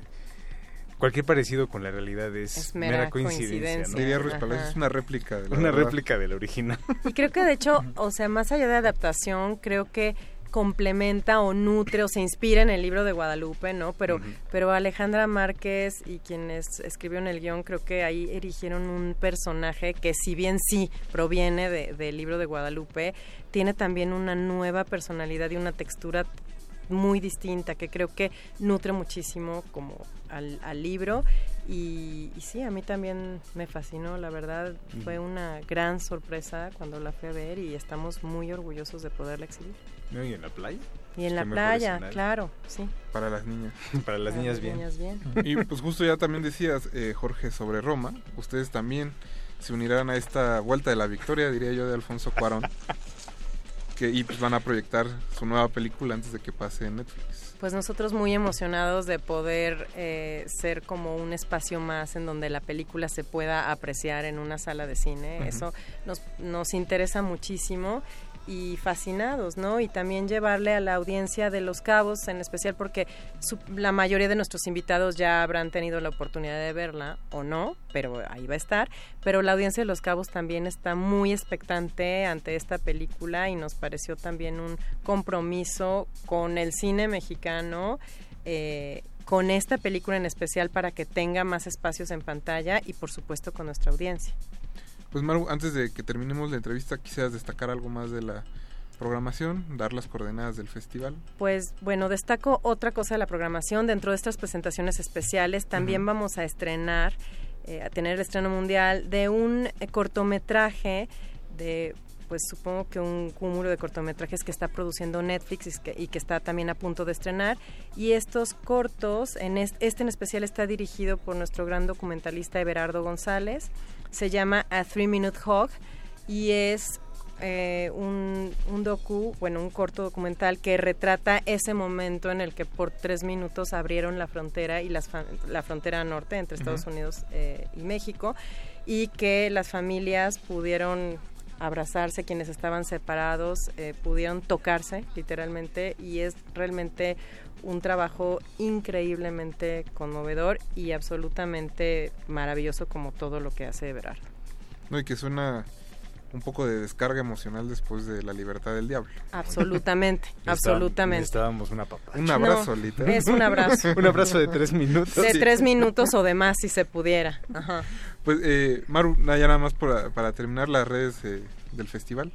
cualquier parecido con la realidad es, Es mera, mera coincidencia, coincidencia. ¿no? Diría Ruiz. Palacios, es una réplica de la una verdad. réplica del original Y creo que de hecho, o sea, más allá de adaptación, creo que complementa o nutre o se inspira en el libro de Guadalupe, ¿no? Pero, pero Alejandra Márquez y quienes escribieron el guion, creo que ahí erigieron un personaje que si bien sí proviene de- del libro de Guadalupe, tiene también una nueva personalidad y una textura muy distinta que creo que nutre muchísimo como al, al libro y, y sí, a mí también me fascinó, la verdad fue una gran sorpresa cuando la fui a ver y estamos muy orgullosos de poderla exhibir. ¿No? ¿Y en la playa? Y en la playa, claro, sí. Para las niñas. Para las Para niñas las bien. niñas bien. Y pues justo ya también decías, eh, Jorge, sobre Roma. Ustedes también se unirán a esta vuelta de la victoria, diría yo, de Alfonso Cuarón. que, y pues van a proyectar su nueva película antes de que pase en Netflix. Pues nosotros muy emocionados de poder eh, ser como un espacio más en donde la película se pueda apreciar en una sala de cine. Eso nos, nos interesa muchísimo y fascinados, ¿no? Y también llevarle a la audiencia de Los Cabos, en especial porque su- la mayoría de nuestros invitados ya habrán tenido la oportunidad de verla o no, pero ahí va a estar. Pero la audiencia de Los Cabos también está muy expectante ante esta película y nos pareció también un compromiso con el cine mexicano. eh, con esta película en especial para que tenga más espacios en pantalla y por supuesto con nuestra audiencia. Pues Maru, antes de que terminemos la entrevista, quisieras destacar algo más de la programación, dar las coordenadas del festival. Pues bueno, destaco otra cosa de la programación. Dentro de estas presentaciones especiales también vamos a estrenar, eh, a tener el estreno mundial de un eh, cortometraje de, pues supongo que un cúmulo de cortometrajes que está produciendo Netflix y que, y que está también a punto de estrenar. Y estos cortos, en est- este en especial está dirigido por nuestro gran documentalista Everardo González. Se llama A Three Minute Hog y es eh, un, un docu, bueno, un corto documental que retrata ese momento en el que por tres minutos abrieron la frontera y las la frontera norte entre Estados. Unidos eh, y México y que las familias pudieron abrazarse, quienes estaban separados eh, pudieron tocarse literalmente y es realmente un trabajo increíblemente conmovedor y absolutamente maravilloso como todo lo que hace Everardo. No, y que suena un poco de descarga emocional después de La Libertad del Diablo. Absolutamente, absolutamente. Necesitábamos una papa. Un abrazo, No, literal. Es un abrazo. un abrazo de tres minutos. De Sí. tres minutos o de más si se pudiera. Ajá. Pues, eh, Maru, nada, ya nada más para, para terminar las redes eh, del festival.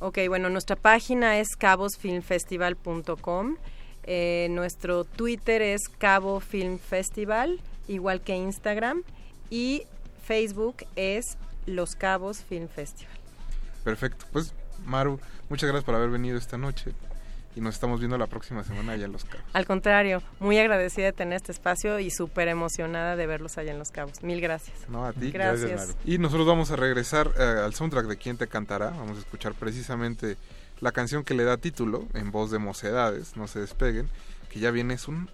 Ok, bueno, nuestra página es cabosfilmfestival.com. Eh, nuestro Twitter es Cabo Film Festival, igual que Instagram. Y Facebook es Los Cabos Film Festival. Perfecto. Pues, Maru, muchas gracias por haber venido esta noche. Y nos estamos viendo la próxima semana allá en Los Cabos. Al contrario, muy agradecida de tener este espacio y súper emocionada de verlos allá en Los Cabos. Mil gracias. No, a ti. Gracias. Y nosotros vamos a regresar eh, al soundtrack de Quién te cantará. Vamos a escuchar precisamente la canción que le da título, en voz de Mocedades, no se despeguen, que ya viene es un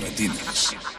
retinas.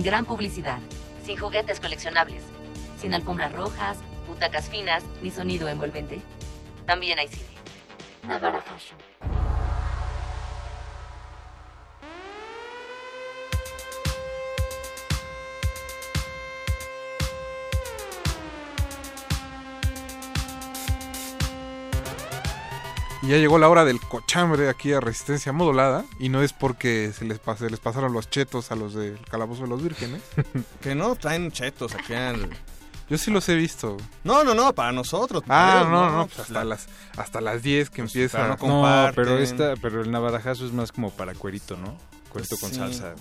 Sin gran publicidad, sin juguetes coleccionables, sin alfombras rojas, butacas finas ni sonido envolvente. También hay ya llegó la hora del cochambre aquí a Resistencia Modulada. Y no es porque se les, pas- se les pasaron los chetos a los del Calabozo de los Vírgenes. Que no traen chetos aquí al... Yo sí los he visto. No, no, no, para nosotros. Ah, pues, no, no, pues pues, hasta la- las hasta las 10 que empieza. pero no pero esta, pero el navarajazo es más como para cuerito, ¿no? Cuerito Pues con sí. salsa.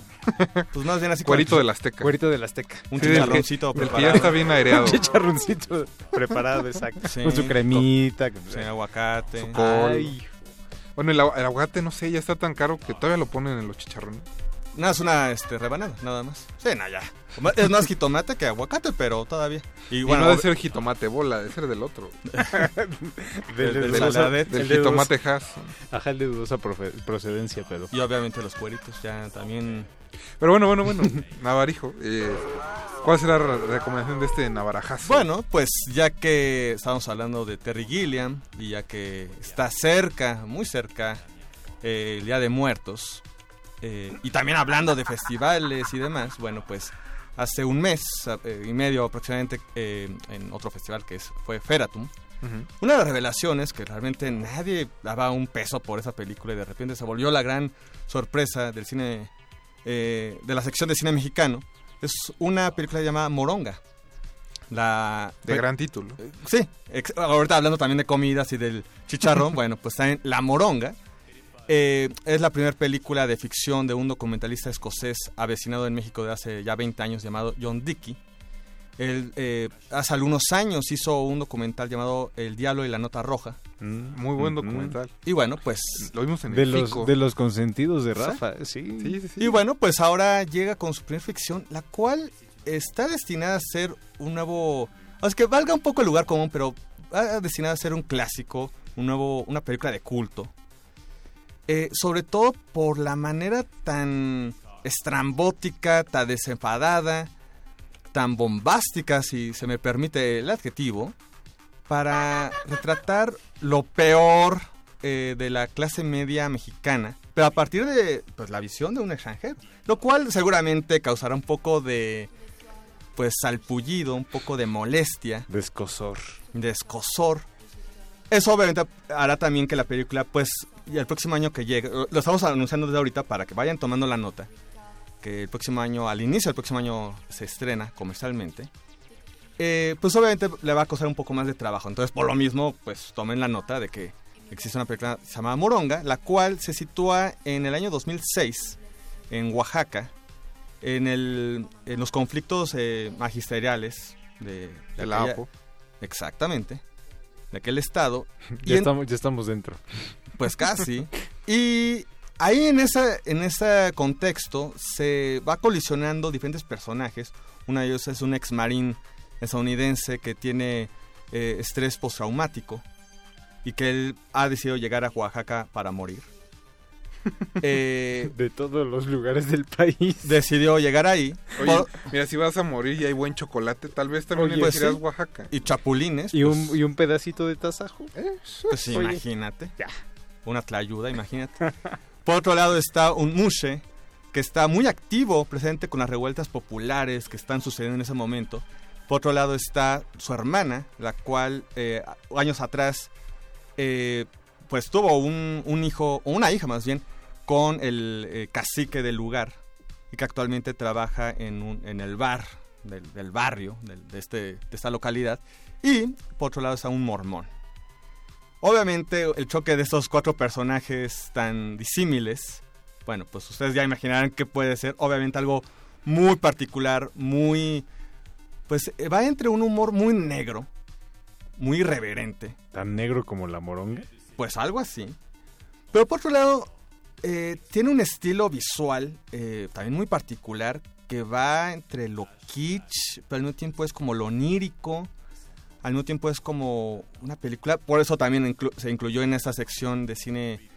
Pues más bien así Cuerito del Azteca. Cuerito del Azteca. Un Sí, chicharroncito el que ya preparado. está bien aireado. Un chicharroncito preparado, exacto. Sí. Con su cremita. con- Sí, aguacate. Su col. Ay. Bueno, el, el aguacate, no sé, ya está tan caro que todavía lo ponen en los chicharrones. Nada, es una este, rebanada, nada más. Sí, no, ya. Es más jitomate que aguacate, pero todavía. Y Y no debe ser jitomate bola, debe ser del otro. Del- del del- saladet. Del el de jitomate Hass. Ajá, el de dudosa procedencia, pero... Y obviamente los cueritos ya también. Pero bueno, bueno, bueno. Navarijo, eh, ¿cuál será la recomendación de este navarajazo? Bueno, pues ya que estamos hablando de Terry Gilliam y ya que está cerca, muy cerca, eh, el Día de Muertos, eh, y también hablando de festivales y demás, bueno, pues hace un mes eh, y medio aproximadamente eh, en otro festival que es, fue Feratum, una de las revelaciones que realmente nadie daba un peso por esa película y de repente se volvió la gran sorpresa del cine, eh, de la sección de cine mexicano, es una película llamada Moronga. La De gran título. Sí, ex- ahorita hablando también de comidas y del chicharrón, bueno, pues también La Moronga. Eh, es la primera película de ficción de un documentalista escocés avecinado en México de hace ya 20 años llamado John Dickey. Él eh, hace algunos años hizo un documental llamado El Diablo y la Nota Roja. Muy buen documental. Y bueno, pues... Lo vimos en De el los, Fico. de los consentidos de. Rafa, sí. Sí, sí, sí. Y bueno, pues ahora llega con su primera ficción, la cual está destinada a ser un nuevo... Es que valga un poco el lugar común, pero va destinada a ser un clásico, un nuevo, una película de culto. Eh, sobre todo por la manera tan estrambótica, tan desenfadada, tan bombástica, si se me permite el adjetivo, para retratar lo peor eh, de la clase media mexicana, pero a partir de pues, la visión de un extranjero, lo cual seguramente causará un poco de pues salpullido, un poco de molestia, De escosor. de escosor. Eso obviamente hará también que la película, pues, y el próximo año que llegue, lo estamos anunciando desde ahorita para que vayan tomando la nota, que el próximo año, al inicio del próximo año se estrena comercialmente, eh, pues obviamente le va a costar un poco más de trabajo. Entonces, por lo mismo, pues tomen la nota de que existe una película que se llama Moronga, la cual se sitúa en el año 2006 en Oaxaca, en, el, en los conflictos eh, magisteriales de, de De la APO. Exactamente, de aquel estado. Y Ya, en- estamos, ya estamos dentro. pues casi. y ahí en ese, en ese contexto se va colisionando diferentes personajes. Uno de ellos es un ex marín estadounidense que tiene eh, estrés postraumático y que él ha decidido llegar a Oaxaca para morir. Eh, De todos los lugares del país. decidió llegar ahí. Oye, por- mira, si vas a morir y hay buen chocolate, tal vez también Oye, pues elegirás sí. Oaxaca. y chapulines. Y pues, un, y un pedacito de tasajo. Pues sí, Oye. imagínate. Una tlayuda, imagínate. Por otro lado está un mushe que está muy activo, presente con las revueltas populares que están sucediendo en ese momento. Por otro lado está su hermana, la cual eh, años atrás eh, pues tuvo un, un hijo, o una hija más bien, con el eh, cacique del lugar y que actualmente trabaja en, un- en el bar del, barrio, de, este, de esta localidad. Y por otro lado está un mormón. Obviamente el choque de estos cuatro personajes tan disímiles, bueno, pues ustedes ya imaginarán qué puede ser. Obviamente algo muy particular, muy... Pues eh, va entre un humor muy negro, muy irreverente, Tan negro como la moronga. Pues algo así. Pero por otro lado, eh, tiene un estilo visual eh, también muy particular que va entre lo kitsch, pero al mismo tiempo es como lo onírico, al mismo tiempo es como una película, por eso también se incluyó en esta sección de cine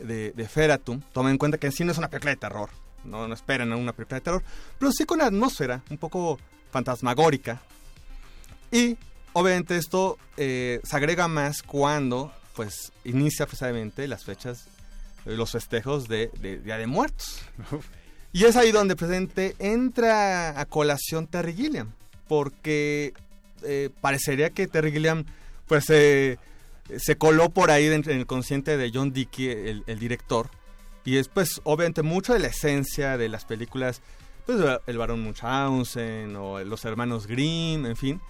de, Feratum. Tomen en cuenta que sí no es una película de terror, no, no esperen una película de terror, pero sí con una atmósfera un poco fantasmagórica. Y obviamente esto eh, se agrega más cuando pues inicia precisamente las fechas, eh, los festejos de, de Día de Muertos. Y es ahí donde presente entra a colación Terry Gilliam, porque eh, parecería que Terry Gilliam pues eh, se coló por ahí en el consciente de John Dickey, el, el director, y es pues obviamente mucho de la esencia de las películas, pues el Barón Munchausen o los hermanos Grimm, en fin,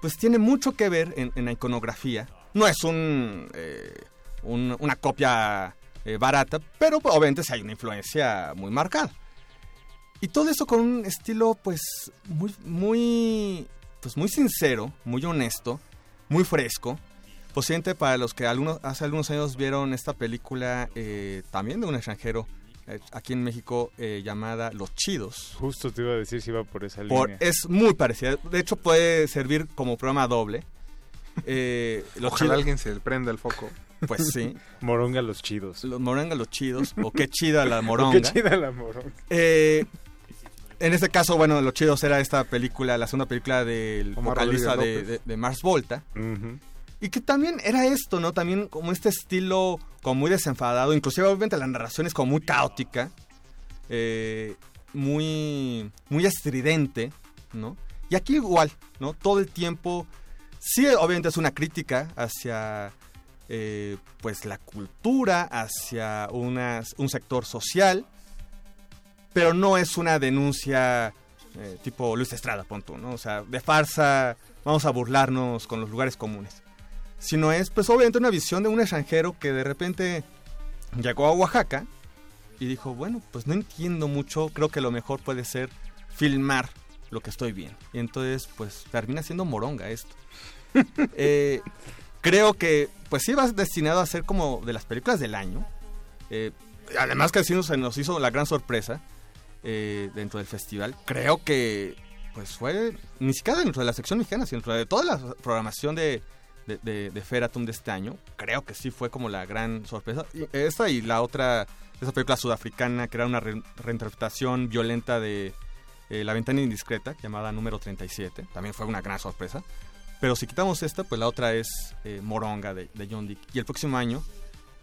pues tiene mucho que ver en, en la iconografía. No es un, eh, un- una copia eh, barata, pero obviamente sí hay una influencia muy marcada. Y todo eso con un estilo, pues, muy, muy, pues, muy sincero, muy honesto, muy fresco. Posiblemente para los que algunos, hace algunos años vieron esta película eh, también de un extranjero eh, aquí en México eh, llamada Los Chidos. Justo te iba a decir si iba por esa Por- línea. es muy parecida. De hecho, puede servir como programa doble. Eh, Los Ojalá Chidos- alguien se prenda el foco. Pues sí. Moronga los chidos. Los moronga los chidos. O qué chida la O moronga. qué chida la moronga. Eh, en este caso, bueno, los chidos era esta película, la segunda película del Omar vocalista de, de- de Mars Volta. Y que también era esto, ¿no? También como este estilo como muy desenfadado, inclusive obviamente la narración es como muy caótica, eh, muy, muy estridente, ¿no? Y aquí igual, ¿no? Todo el tiempo, sí, obviamente es una crítica hacia, eh, pues, la cultura, hacia un sector social, pero no es una denuncia eh, tipo Luis Estrada, punto, ¿no? O sea, de farsa, vamos a burlarnos con los lugares comunes. Sino es, pues, obviamente una visión de un extranjero que de repente llegó a Oaxaca y dijo, bueno, pues no entiendo mucho, creo que lo mejor puede ser filmar lo que estoy viendo. Y entonces, pues, termina siendo moronga esto. Eh, creo que, pues sí, va destinado a ser como de las películas del año. Eh, además que sí se nos hizo la gran sorpresa eh, dentro del festival. Creo que, pues fue, ni siquiera dentro de la sección mexicana, sino dentro de toda la programación de, de, de, de Feratum de este año. Creo que sí fue como la gran sorpresa. Esta y la otra, esa película sudafricana, que era una re- reinterpretación violenta de La ventana indiscreta, llamada número 37. También fue una gran sorpresa. Pero si quitamos esta, pues la otra es eh, Moronga de, de John Dick. Y el próximo año,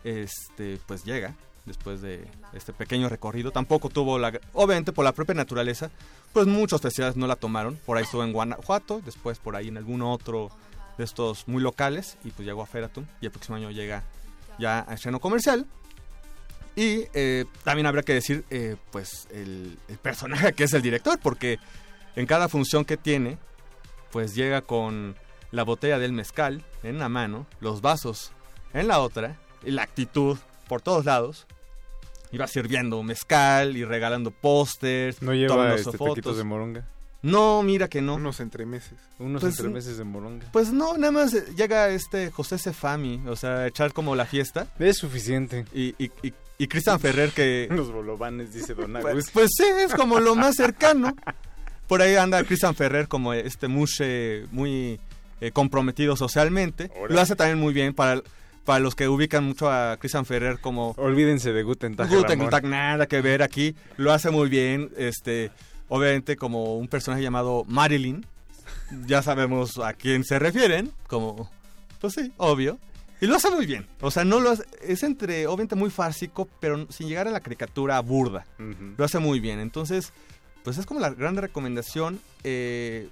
este, pues llega, después de este pequeño recorrido. Tampoco tuvo la... Obviamente, por la propia naturaleza, pues muchos festivales no la tomaron. Por ahí estuvo en Guanajuato, después por ahí en algún otro de estos muy locales. Y pues llegó a Feratum. Y el próximo año llega ya a estreno comercial. Y eh, también habrá que decir, eh, pues, el, el personaje que es el director, porque en cada función que tiene, pues llega con la botella del mezcal en una mano, los vasos en la otra, y la actitud por todos lados. Va sirviendo mezcal y regalando pósters, ¿No lleva este fotos. taquitos de moronga? No, mira que no. Unos entremeses. Unos Pues, entremeses de moronga. Pues no, nada más llega este José Cefami, o sea, a echar como la fiesta. Es suficiente. Y, y, y, y Cristian Ferrer que... Los bolovanes, dice Don Pues, Agus. pues sí, es como lo más cercano. Por ahí anda Christian Ferrer como este mushe muy eh, comprometido socialmente. Lo hace también muy bien para, para los que ubican mucho a Christian Ferrer como... Olvídense de Guten Tag, Guten. Tag, nada que ver aquí. Lo hace muy bien, este, obviamente como un personaje llamado Marilyn. Ya sabemos a quién se refieren, como... Pues sí, obvio. Y lo hace muy bien. O sea, no lo hace- es entre, obviamente, muy fársico, pero sin llegar a la caricatura burda. Lo hace muy bien. Entonces, pues es como la gran recomendación. Eh,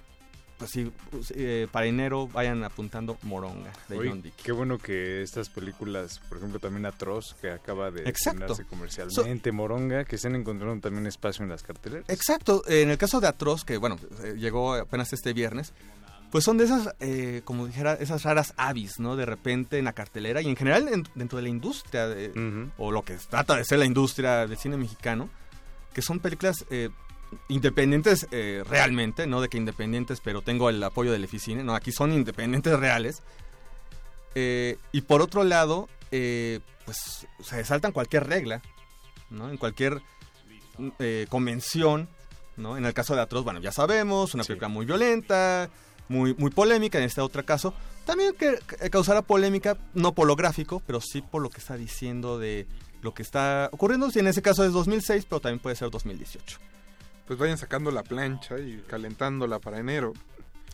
pues sí, pues, eh, para enero vayan apuntando Moronga de Oye, John Dick. qué bueno que estas películas, por ejemplo, también Atroz, que acaba de estrenarse comercialmente, Moronga, que están encontrando también espacio en las carteleras. Exacto, en el caso de Atroz, que bueno, eh, llegó apenas este viernes, pues son de esas, eh, como dijera, esas raras avis, ¿no? De repente en la cartelera y en general en- dentro de la industria, de- o lo que trata de ser la industria del cine mexicano, que son películas eh, independientes eh, realmente, no de que independientes, pero tengo el apoyo del Eficine, no, aquí son independientes reales. Eh, y por otro lado, eh, pues se saltan cualquier regla, ¿no? En cualquier eh, convención, ¿no? En el caso de Atroz, bueno, ya sabemos, una película muy violenta, muy, muy polémica, en este otro caso. También que, que causará polémica, no por lo gráfico, pero sí por lo que está diciendo de lo que está ocurriendo. Si en ese caso es 2006, pero también puede ser 2018. Pues vayan sacando la plancha y calentándola para enero.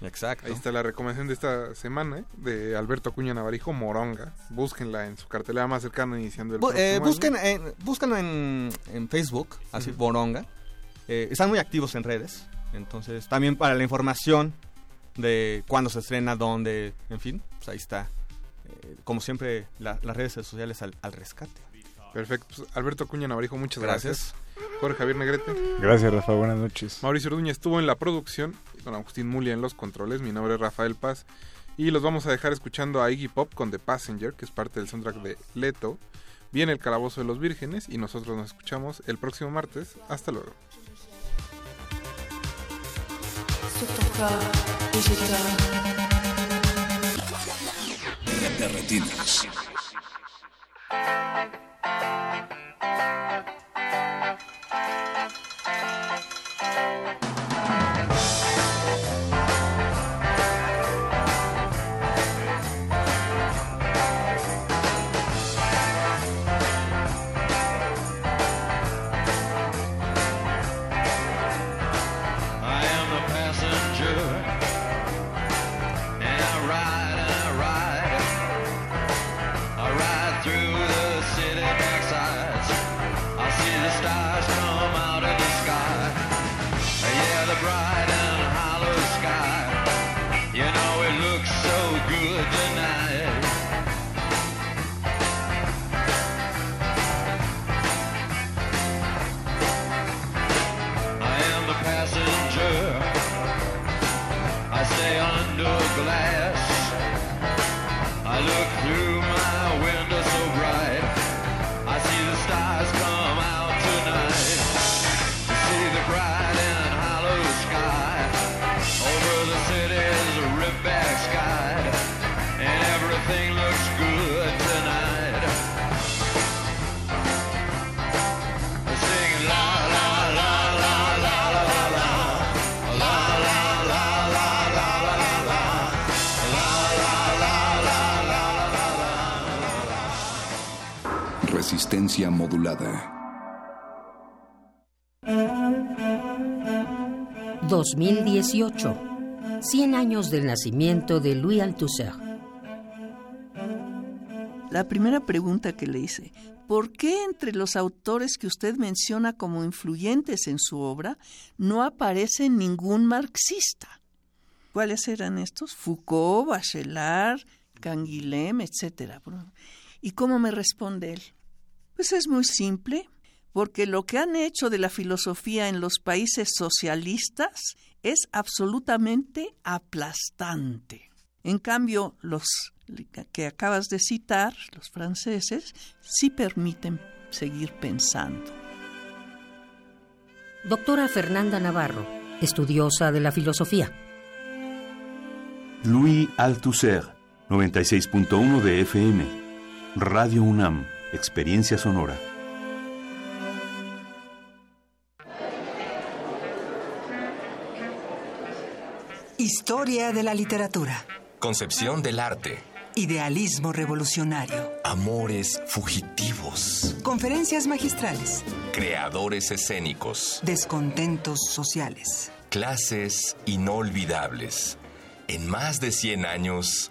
Exacto. Ahí está la recomendación de esta semana ¿eh? de Alberto Acuña Navarijo, Moronga. Búsquenla en su cartelera más cercana iniciando el Bu- eh, busquen, en, búsquenlo en, en Facebook, así, Ujú. Boronga. Eh, están muy activos en redes. Entonces, también para la información de cuándo se estrena, dónde, en fin, pues ahí está. Eh, como siempre, la- las redes sociales al, al rescate. Perfecto. Pues, Alberto Acuña Navarijo, muchas gracias. Gracias. Jorge Javier Negrete. Gracias, Rafa. Buenas noches. Mauricio Orduña estuvo en la producción, con Agustín Mulia en los controles. Mi nombre es Rafael Paz. Y los vamos a dejar escuchando a Iggy Pop con The Passenger, que es parte del soundtrack de Leto. Viene el Calabozo de los Vírgenes y nosotros nos escuchamos el próximo martes. Hasta luego. Retinas. Thank you. Resistencia modulada. 2018. 100 años del nacimiento de Louis Althusser. La primera pregunta que le hice, ¿por qué entre los autores que usted menciona como influyentes en su obra no aparece ningún marxista? ¿Cuáles eran estos? Foucault, Bachelard, Canguilhem, etc. ¿Y cómo me responde él? Pues es muy simple, porque lo que han hecho de la filosofía en los países socialistas es absolutamente aplastante. En cambio, los que acabas de citar, los franceses, sí permiten seguir pensando. Doctora Fernanda Navarro, estudiosa de la filosofía. Louis Althusser, 96.1 de FM. Radio UNAM, Experiencia Sonora. Historia de la literatura. Concepción del arte. Idealismo revolucionario. Amores fugitivos. Conferencias magistrales. Creadores escénicos. Descontentos sociales. Clases inolvidables. En más de 100 años,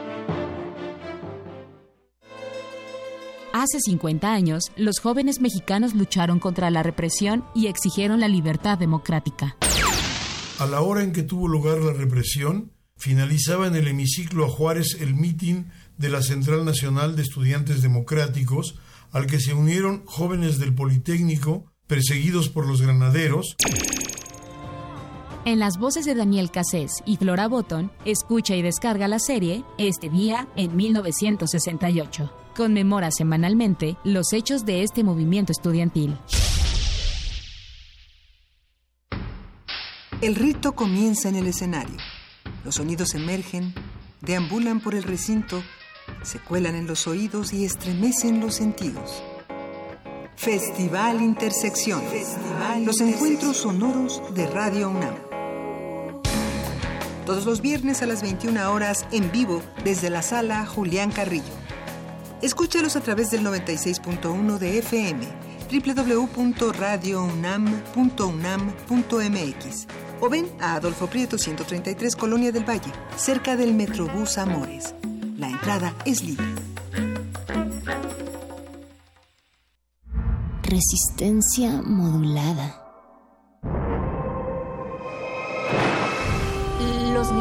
Hace 50 años, los jóvenes mexicanos lucharon contra la represión y exigieron la libertad democrática. A la hora en que tuvo lugar la represión, finalizaba en el hemiciclo a Juárez el mitin de la Central Nacional de Estudiantes Democráticos, al que se unieron jóvenes del Politécnico, perseguidos por los granaderos, En las voces de Daniel Cassés y Flora Botton, escucha y descarga la serie Este día en 1968. Conmemora semanalmente los hechos de este movimiento estudiantil. El rito comienza en el escenario. Los sonidos emergen, deambulan por el recinto, se cuelan en los oídos y estremecen los sentidos. Festival Intersección. los encuentros sonoros de Radio UNAM. Todos los viernes a las 21 horas en vivo desde la sala Julián Carrillo. Escúchalos a través del 96.1 de FM, www.radiounam.unam.mx o ven a Adolfo Prieto 133 Colonia del Valle, cerca del Metrobús Amores. La entrada es libre. Resistencia modulada.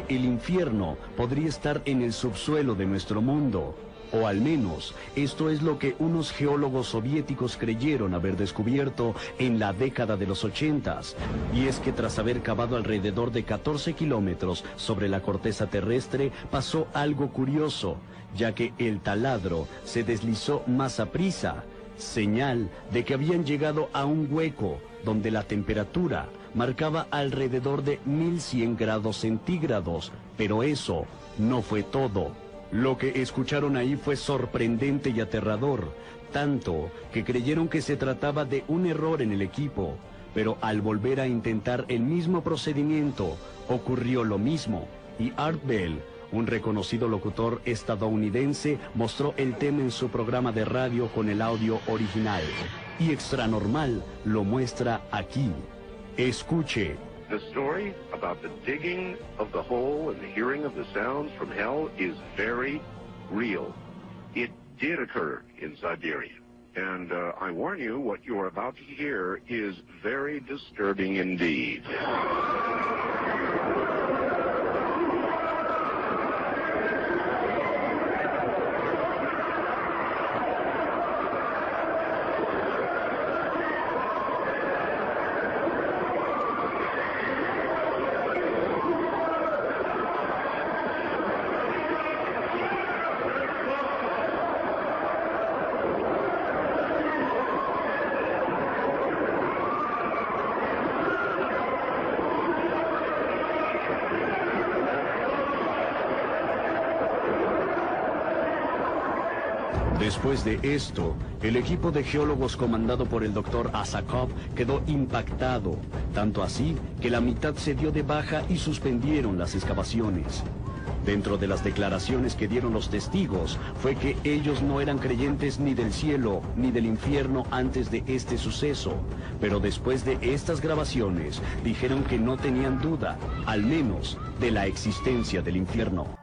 El infierno podría estar en el subsuelo de nuestro mundo. O al menos, esto es lo que unos geólogos soviéticos creyeron haber descubierto en la década de los ochentas. Y es que tras haber cavado alrededor de 14 kilómetros sobre la corteza terrestre, pasó algo curioso, ya que el taladro se deslizó más a prisa, señal de que habían llegado a un hueco donde la temperatura marcaba alrededor de 1100 grados centígrados, pero eso no fue todo. Lo que escucharon ahí fue sorprendente y aterrador, tanto que creyeron que se trataba de un error en el equipo, pero al volver a intentar el mismo procedimiento, ocurrió lo mismo, y Art Bell, un reconocido locutor estadounidense, mostró el tema en su programa de radio con el audio original, y Extranormal lo muestra aquí. Escuche. The story about the digging of the hole and the hearing of the sounds from hell is very real. It did occur in Siberia. And uh, I warn you, what you are about to hear is very disturbing indeed. Después de esto, el equipo de geólogos comandado por el doctor Asakov quedó impactado, tanto así que la mitad se dio de baja y suspendieron las excavaciones. Dentro de las declaraciones que dieron los testigos fue que ellos no eran creyentes ni del cielo ni del infierno antes de este suceso, pero después de estas grabaciones dijeron que no tenían duda, al menos, de la existencia del infierno.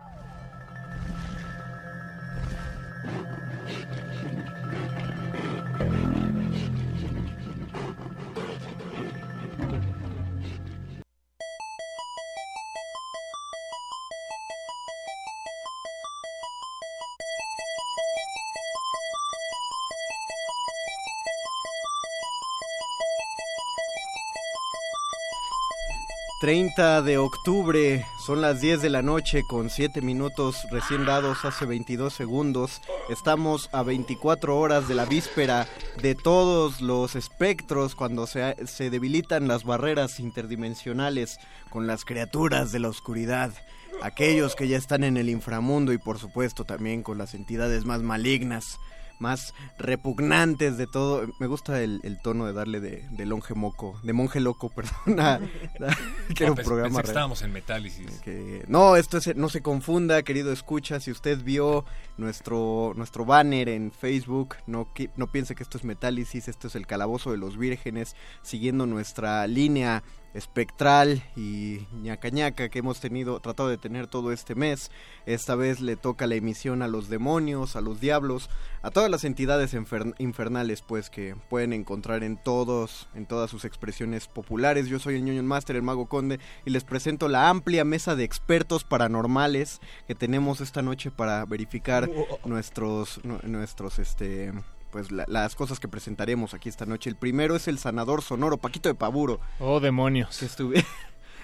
...30 de octubre, son las 10 de la noche con 7 minutos recién dados hace 22 segundos. Estamos a 24 horas de la víspera de todos los espectros cuando se, se debilitan las barreras interdimensionales con las criaturas de la oscuridad. Aquellos que ya están en el inframundo y por supuesto también con las entidades más malignas más repugnantes de todo. Me gusta el, el tono de darle de, de longe moco, de monje loco, perdón. a- a- que era un programa que estábamos en Metálisis. que- no, esto es, no se confunda, querido escucha, si usted vio nuestro, nuestro banner en Facebook, no, qui- no piense que esto es Metálisis, esto es el Calabozo de los Vírgenes, siguiendo nuestra línea espectral y ñaca ñaca que hemos tenido, tratado de tener todo este mes. Esta vez le toca la emisión a los demonios, a los diablos, a todas las entidades infernales, pues que pueden encontrar en todos, en todas sus expresiones populares. Yo soy el ñoño Master, el Mago Conde, y les presento la amplia mesa de expertos paranormales que tenemos esta noche para verificar nuestros, nu- nuestros, este, pues la- las cosas que presentaremos aquí esta noche. El primero es el sanador sonoro, Paquito de Paburo. Oh, demonios. Que estuve...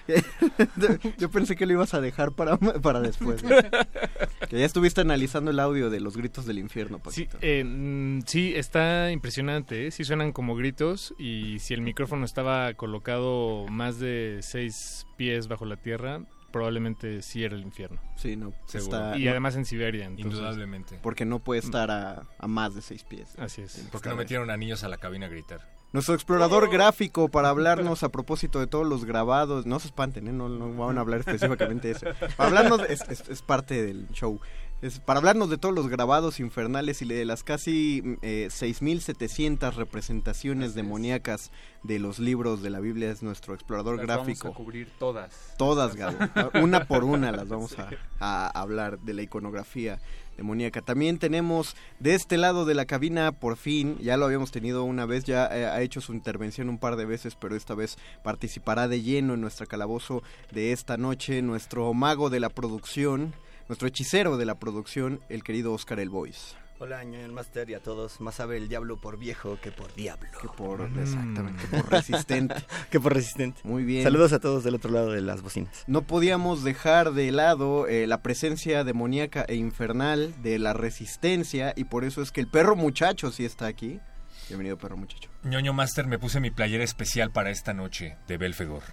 Yo pensé que lo ibas a dejar para, para después. ¿no? que ya estuviste analizando el audio de los gritos del infierno, Sí, Paquito. eh, mm, sí, está impresionante, ¿eh? sí suenan como gritos y si el micrófono estaba colocado más de seis pies bajo la tierra, probablemente sí era el infierno. Sí, no, Seguro. está- y no- además en Siberia. entonces- Indudablemente. Porque no puede estar a, a más de seis pies. Así es. Porque no metieron a niños a la cabina a gritar. Nuestro explorador gráfico para hablarnos a propósito de todos los grabados. No se espanten, ¿eh? no, no van a hablar específicamente de eso. Para hablarnos, es- es parte del show. Es para hablarnos de todos los grabados infernales y de las casi mm, eh, 6.700 representaciones demoníacas de los libros de la Biblia es nuestro explorador Las gráfico. Vamos a cubrir todas. Todas, Gabo. Una por una las vamos a, a hablar de la iconografía demoníaca. También tenemos de este lado de la cabina, por fin, ya lo habíamos tenido una vez, ya eh, ha hecho su intervención un par de veces, pero esta vez participará de lleno en nuestra calabozo de esta noche, nuestro mago de la producción, nuestro hechicero de la producción, el querido Oscar El Boys. Hola, ñoño el Master y a todos. Más sabe el diablo por viejo que por diablo. Que por, exactamente, que por resistente. que por resistente. Muy bien. Saludos a todos del otro lado de las bocinas. No podíamos dejar de lado eh, la presencia demoníaca e infernal de la resistencia y por eso es que el perro muchacho sí está aquí. Bienvenido perro muchacho. Ñoño Master, me puse mi playera especial para esta noche de Belfegor.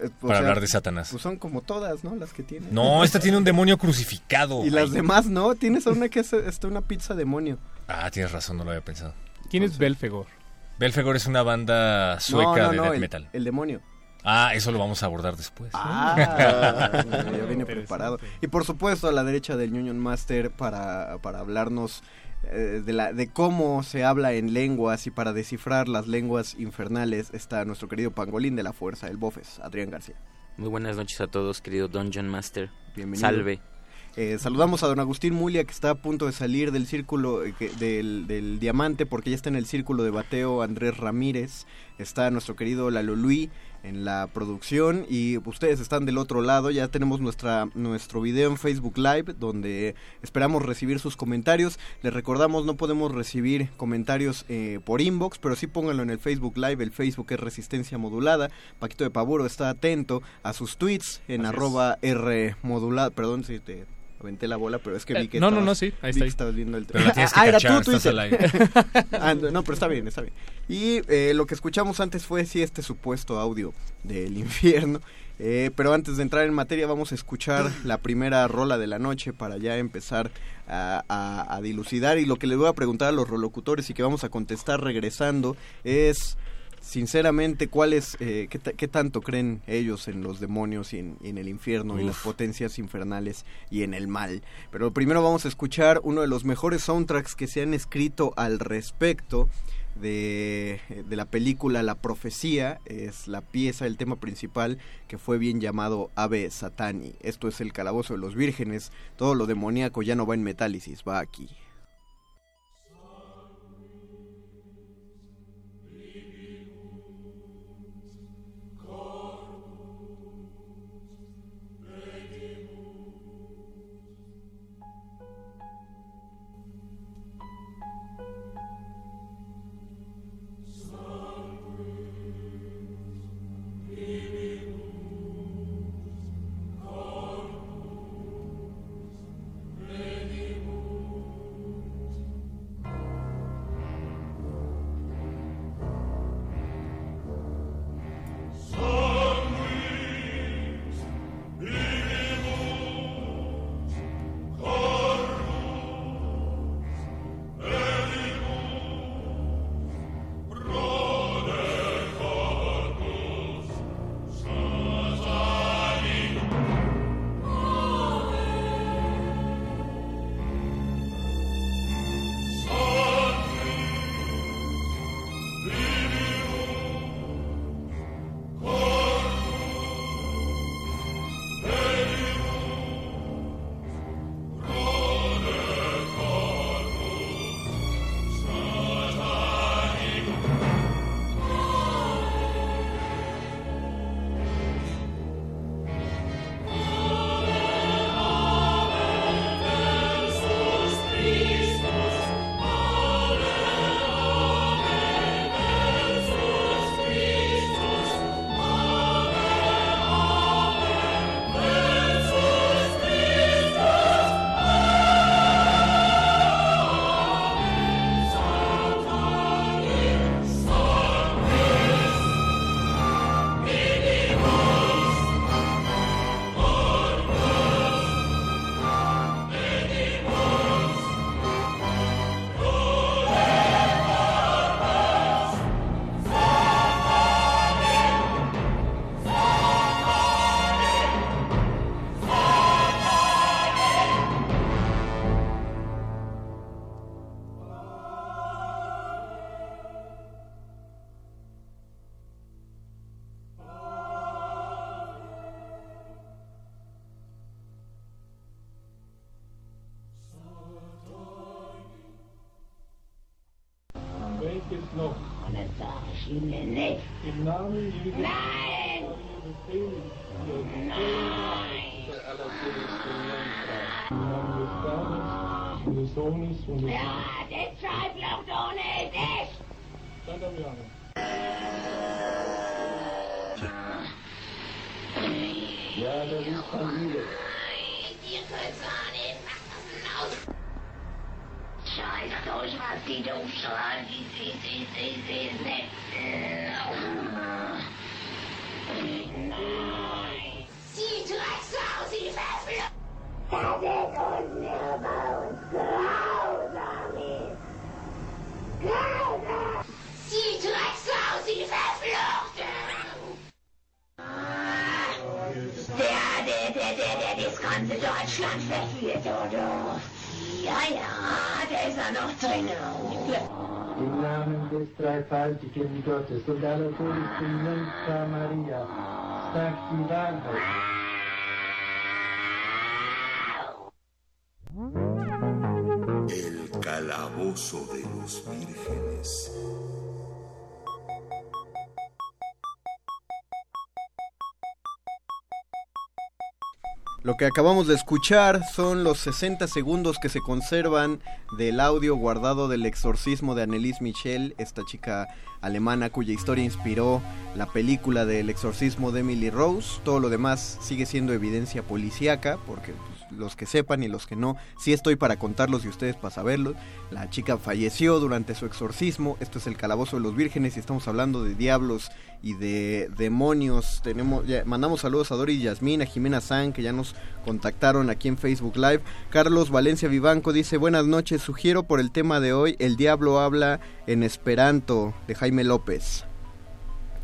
Eh, para sea, hablar de Satanás. Pues son como todas, ¿no? Las que tiene. No, esta tiene un demonio crucificado. Y las demás no, tienes una que es está una pizza demonio. Ah, tienes razón, no lo había pensado. ¿Quién es Belfegor? Belfegor es una banda sueca no, no, de no, death el, metal. el demonio. Ah, eso lo vamos a abordar después. Ah, ya viene preparado. Y por supuesto a la derecha del Union Master para, para hablarnos eh, de, la, de cómo se habla en lenguas y para descifrar las lenguas infernales está nuestro querido pangolín de la fuerza, el Bofes, Adrián García. Muy buenas noches a todos, querido Dungeon Master. Bienvenido. Salve. Eh, saludamos a don Agustín Mulia que está a punto de salir del círculo eh, que- del, del diamante porque ya está en el círculo de bateo Andrés Ramírez, está nuestro querido Lalo Luis en la producción y ustedes están del otro lado, ya tenemos nuestra, nuestro video en Facebook Live donde esperamos recibir sus comentarios, les recordamos no podemos recibir comentarios eh, por inbox, pero sí pónganlo en el Facebook Live, el Facebook es Resistencia Modulada, Paquito de Pavuro está atento a sus tweets en Así es. arroba R modulada, perdón si te aventé la bola, pero es que vi Eh, que no, no, estabas- no, sí, ahí vi está. que estabas viendo el Pero la tienes que Ah, era cachar, al aire. Ah, no, pero está bien, está bien. Y eh, lo que escuchamos antes fue sí este supuesto audio del infierno. Eh, pero antes de entrar en materia vamos a escuchar la primera rola de la noche para ya empezar a, a- a dilucidar y lo que les voy a preguntar a los rolocutores y que vamos a contestar regresando es sinceramente cuáles eh, qué, ta- qué tanto creen ellos en los demonios y en, y en el infierno y las potencias infernales y en el mal pero primero vamos a escuchar uno de los mejores soundtracks que se han escrito al respecto de, de la película La Profecía, es la pieza, el tema principal que fue bien llamado Ave Satani. Esto es el calabozo de los vírgenes, todo lo demoníaco ya no va en Metálisis, va aquí. Die Wahrheit. El calabozo de los vírgenes. Lo que acabamos de escuchar son los 60 segundos que se conservan del audio guardado del exorcismo de Annelies Michel, esta chica alemana cuya historia inspiró la película del exorcismo de Emily Rose. Todo lo demás sigue siendo evidencia policíaca, porque pues, los que sepan y los que no, sí estoy para contarlos y ustedes para saberlos. La chica falleció durante su exorcismo. Esto es el calabozo de los vírgenes y estamos hablando de diablos y de demonios. Tenemos, ya- mandamos saludos a Dori y Yasmín, a Jimena San, que ya nos contactaron aquí en Facebook Live. Carlos Valencia Vivanco dice, buenas noches, sugiero por el tema de hoy, El Diablo habla en Esperanto, de Jaime López.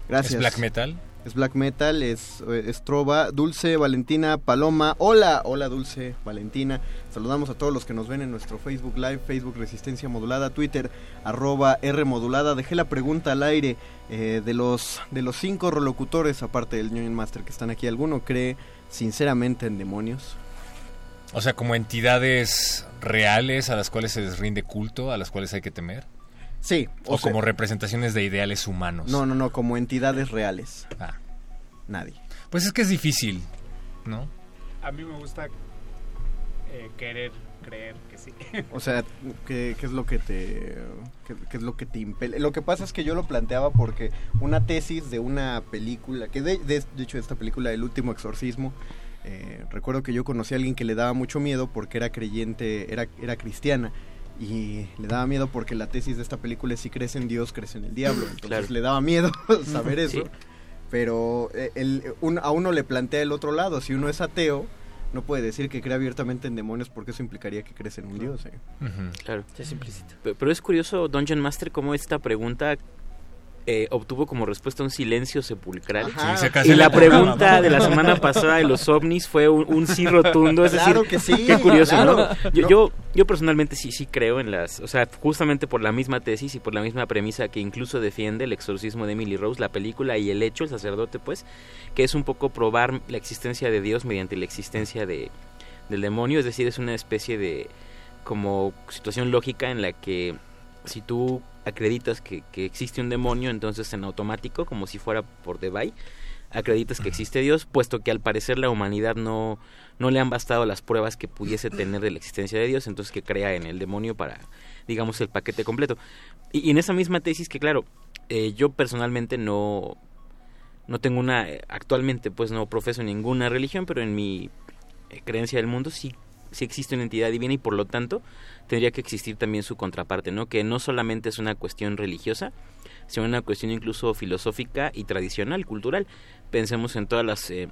Gracias. ¿Es black metal? Es black metal, es, es trova. Dulce, Valentina, Paloma. Hola, hola Dulce, Valentina. Saludamos a todos los que nos ven en nuestro Facebook Live, Facebook Resistencia Modulada, Twitter, arroba R Modulada. Dejé la pregunta al aire eh, de, los, de los cinco relocutores, aparte del Union Master que están aquí. ¿Alguno cree sinceramente en demonios? O sea, como entidades reales a las cuales se les rinde culto, a las cuales hay que temer. Sí. O, o sea- como representaciones de ideales humanos. No, no, no, como entidades reales. Ah. Nadie. Pues es que es difícil, ¿no? A mí me gusta eh, querer creer que sí. O sea, ¿qué, qué es lo que te qué, qué es lo que te impele? Lo que pasa es que yo lo planteaba porque una tesis de una película, que de, de- de hecho esta película El último exorcismo, eh, recuerdo que yo conocí a alguien que le daba mucho miedo porque era creyente, era, era cristiana. Y le daba miedo porque la tesis de esta película es si crees en Dios, crees en el diablo. Entonces Claro. le daba miedo saber eso. Sí. Pero eh, el- un- a uno le plantea el otro lado. Si uno es ateo, no puede decir que cree abiertamente en demonios porque eso implicaría que crees en un Dios. ¿eh? Claro. Es implícito. Pero, pero es curioso, Dungeon Master, cómo esta pregunta eh, obtuvo como respuesta un silencio sepulcral. Sí, se y la pregunta de la semana pasada de los ovnis fue un, un sí rotundo. Es Claro decir, que sí, qué curioso, claro. ¿no? Yo, No. yo, yo personalmente sí, sí creo en las... O sea, justamente por la misma tesis y por la misma premisa que incluso defiende el exorcismo de Emily Rose, la película y el hecho, el sacerdote, pues, que es un poco probar la existencia de Dios mediante la existencia de, del demonio. Es decir, es una especie de como situación lógica en la que si tú acreditas que, que existe un demonio, entonces en automático, como si fuera por debay, acreditas que existe Dios, puesto que al parecer la humanidad no, no le han bastado las pruebas que pudiese tener de la existencia de Dios, entonces que crea en el demonio para, digamos, el paquete completo. Y, y en esa misma tesis que, claro, eh, yo personalmente no, no tengo una, eh, actualmente pues no profeso ninguna religión, pero en mi eh, creencia del mundo sí, sí existe una entidad divina y por lo tanto tendría que existir también su contraparte, ¿no? Que no solamente es una cuestión religiosa, sino una cuestión incluso filosófica y tradicional, cultural. Pensemos en todas las eh,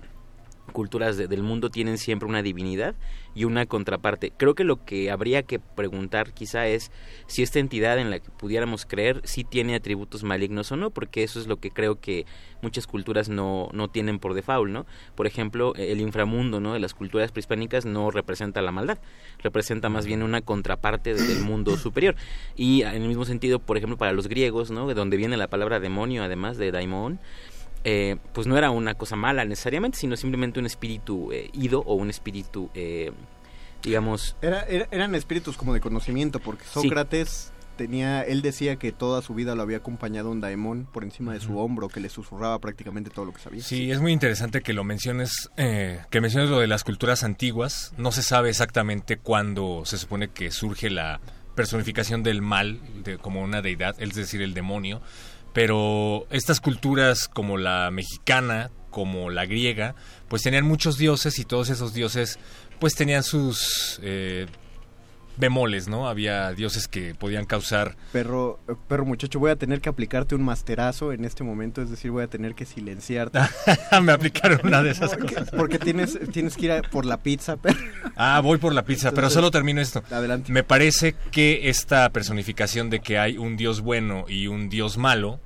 culturas de- del mundo tienen siempre una divinidad y una contraparte. Creo que lo que habría que preguntar quizá es si esta entidad en la que pudiéramos creer sí tiene atributos malignos o no, porque eso es lo que creo que muchas culturas no, no tienen por default, ¿no? Por ejemplo, el inframundo, ¿no? De las culturas prehispánicas no representa la maldad, representa más bien una contraparte de- del mundo superior. Y en el mismo sentido, por ejemplo, para los griegos, ¿no? De donde viene la palabra demonio, además de daimon, eh, pues no era una cosa mala necesariamente, sino simplemente un espíritu eh, ido o un espíritu, eh, digamos... Era, era- eran espíritus como de conocimiento, porque Sí. Sócrates tenía, él decía que toda su vida lo había acompañado un daemon por encima de su hombro, que le susurraba prácticamente todo lo que sabía. Sí, es muy interesante que lo menciones, eh, que menciones lo de las culturas antiguas. No se sabe exactamente cuándo se supone que surge la personificación del mal de, como una deidad, es decir, el demonio. Pero estas culturas como la mexicana, como la griega, pues tenían muchos dioses y todos esos dioses pues tenían sus eh, bemoles, ¿no? Había dioses que podían causar Perro, eh, perro muchacho, voy a tener que aplicarte un masterazo en este momento, es decir, voy a tener que silenciarte. Me aplicaron una de esas Porque- cosas. Porque tienes, tienes que ir a por la pizza, perro. Ah, voy por la pizza, pero solo termino esto. Adelante. Me parece que esta personificación de que hay un dios bueno y un dios malo,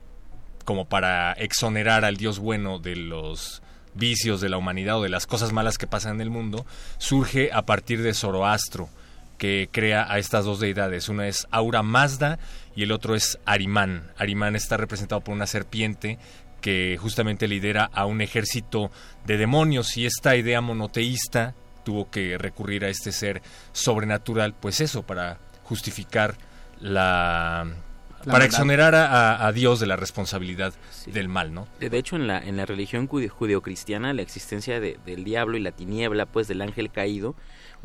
como para exonerar al dios bueno de los vicios de la humanidad o de las cosas malas que pasan en el mundo, surge a partir de Zoroastro, que crea a estas dos deidades. Una es Aura Mazda y el otro es Arimán. Arimán está representado por una serpiente que justamente lidera a un ejército de demonios y esta idea monoteísta tuvo que recurrir a este ser sobrenatural, pues eso, para justificar la... La para maldad. exonerar a, a- a Dios de la responsabilidad del mal, ¿no? De hecho, en la, en la religión judeo- judeocristiana, la existencia de- del diablo y la tiniebla, pues del ángel caído,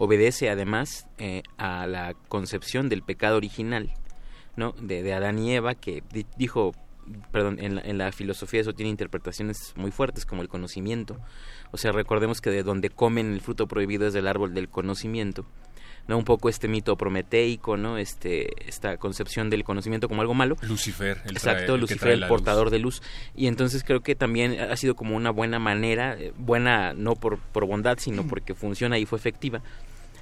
obedece además eh, a la concepción del pecado original, ¿no? De, de Adán y Eva, que di- dijo, perdón, en la, en la filosofía eso tiene interpretaciones muy fuertes, como el conocimiento. O sea, recordemos que de donde comen el fruto prohibido es del árbol del conocimiento. ¿no? Un poco este mito prometeico, ¿no? Este, esta concepción del conocimiento como algo malo. Lucifer, el trae- Exacto, el Lucifer, el portador de luz. Y entonces creo que también ha sido como una buena manera, eh, buena no por, por bondad, sino porque funciona y fue efectiva,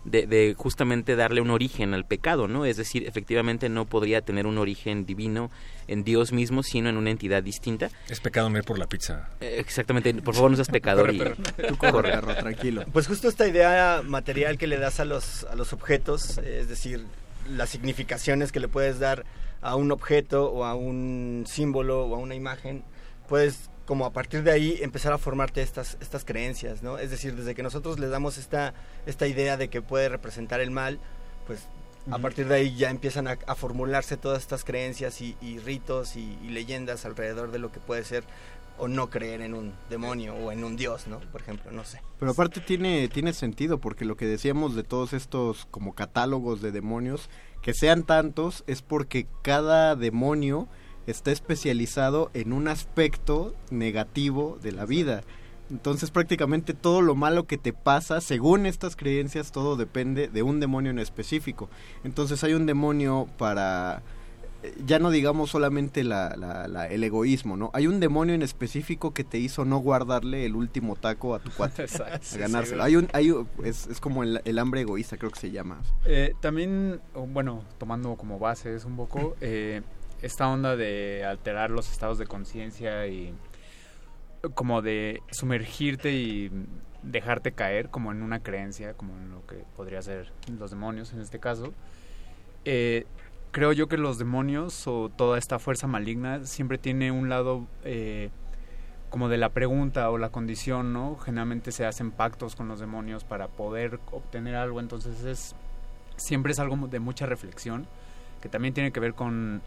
de, de justamente darle un origen al pecado, ¿no? Es decir, efectivamente no podría tener un origen divino en Dios mismo, sino en una entidad distinta. Es pecado no ir por la pizza. Eh, Exactamente, por favor no seas pecador. Corre, y-. Tú corre, Corre. perro, tranquilo. Pues justo esta idea material que le das a los, a los objetos, es decir, las significaciones que le puedes dar a un objeto o a un símbolo o a una imagen, puedes como a partir de ahí empezar a formarte estas, estas creencias, ¿no? Es decir, desde que nosotros le damos esta, esta idea de que puede representar el mal, pues a partir de ahí ya empiezan a, a formularse todas estas creencias y, y ritos y, y leyendas alrededor de lo que puede ser o no creer en un demonio o en un dios, ¿no? Por ejemplo, no sé. Pero aparte tiene, tiene sentido, porque lo que decíamos de todos estos como catálogos de demonios, que sean tantos, es porque cada demonio está especializado en un aspecto negativo de la vida. Entonces prácticamente todo lo malo que te pasa, según estas creencias, todo depende de un demonio en específico. Entonces hay un demonio para eh, ya no digamos solamente la, la- la- el egoísmo, ¿no? Hay un demonio en específico que te hizo no guardarle el último taco a tu cuate, a ganárselo. Hay un, hay un- es, es como el, el hambre egoísta, creo que se llama. Eh, también, bueno, tomando como base es un poco eh, esta onda de alterar los estados de conciencia y como de sumergirte y dejarte caer como en una creencia, como en lo que podría ser los demonios en este caso. Eh, creo yo que los demonios o toda esta fuerza maligna siempre tiene un lado eh, como de la pregunta o la condición, ¿no? Generalmente se hacen pactos con los demonios para poder obtener algo, entonces es siempre es algo de mucha reflexión que también tiene que ver con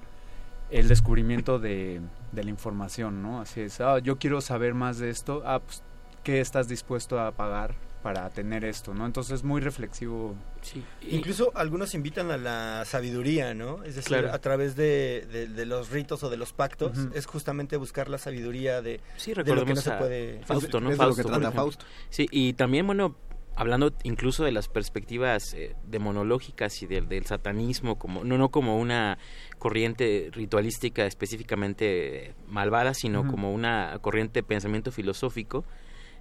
el descubrimiento de, de la información, ¿no? Así es, ah, yo quiero saber más de esto, ah, pues, ¿qué estás dispuesto a pagar para tener esto, ¿no? Entonces es muy reflexivo. Sí. Incluso algunos invitan a la sabiduría, ¿no? Es decir, Claro. a través de, de- de los ritos o de los pactos, es justamente buscar la sabiduría de, Sí, de lo que no recordemos se a puede... Fausto, ¿no? lo que trata. Fausto. Sí, y también, bueno, hablando incluso de las perspectivas eh, demonológicas y del, del satanismo, como no, no como una corriente ritualística específicamente malvada, sino como una corriente de pensamiento filosófico.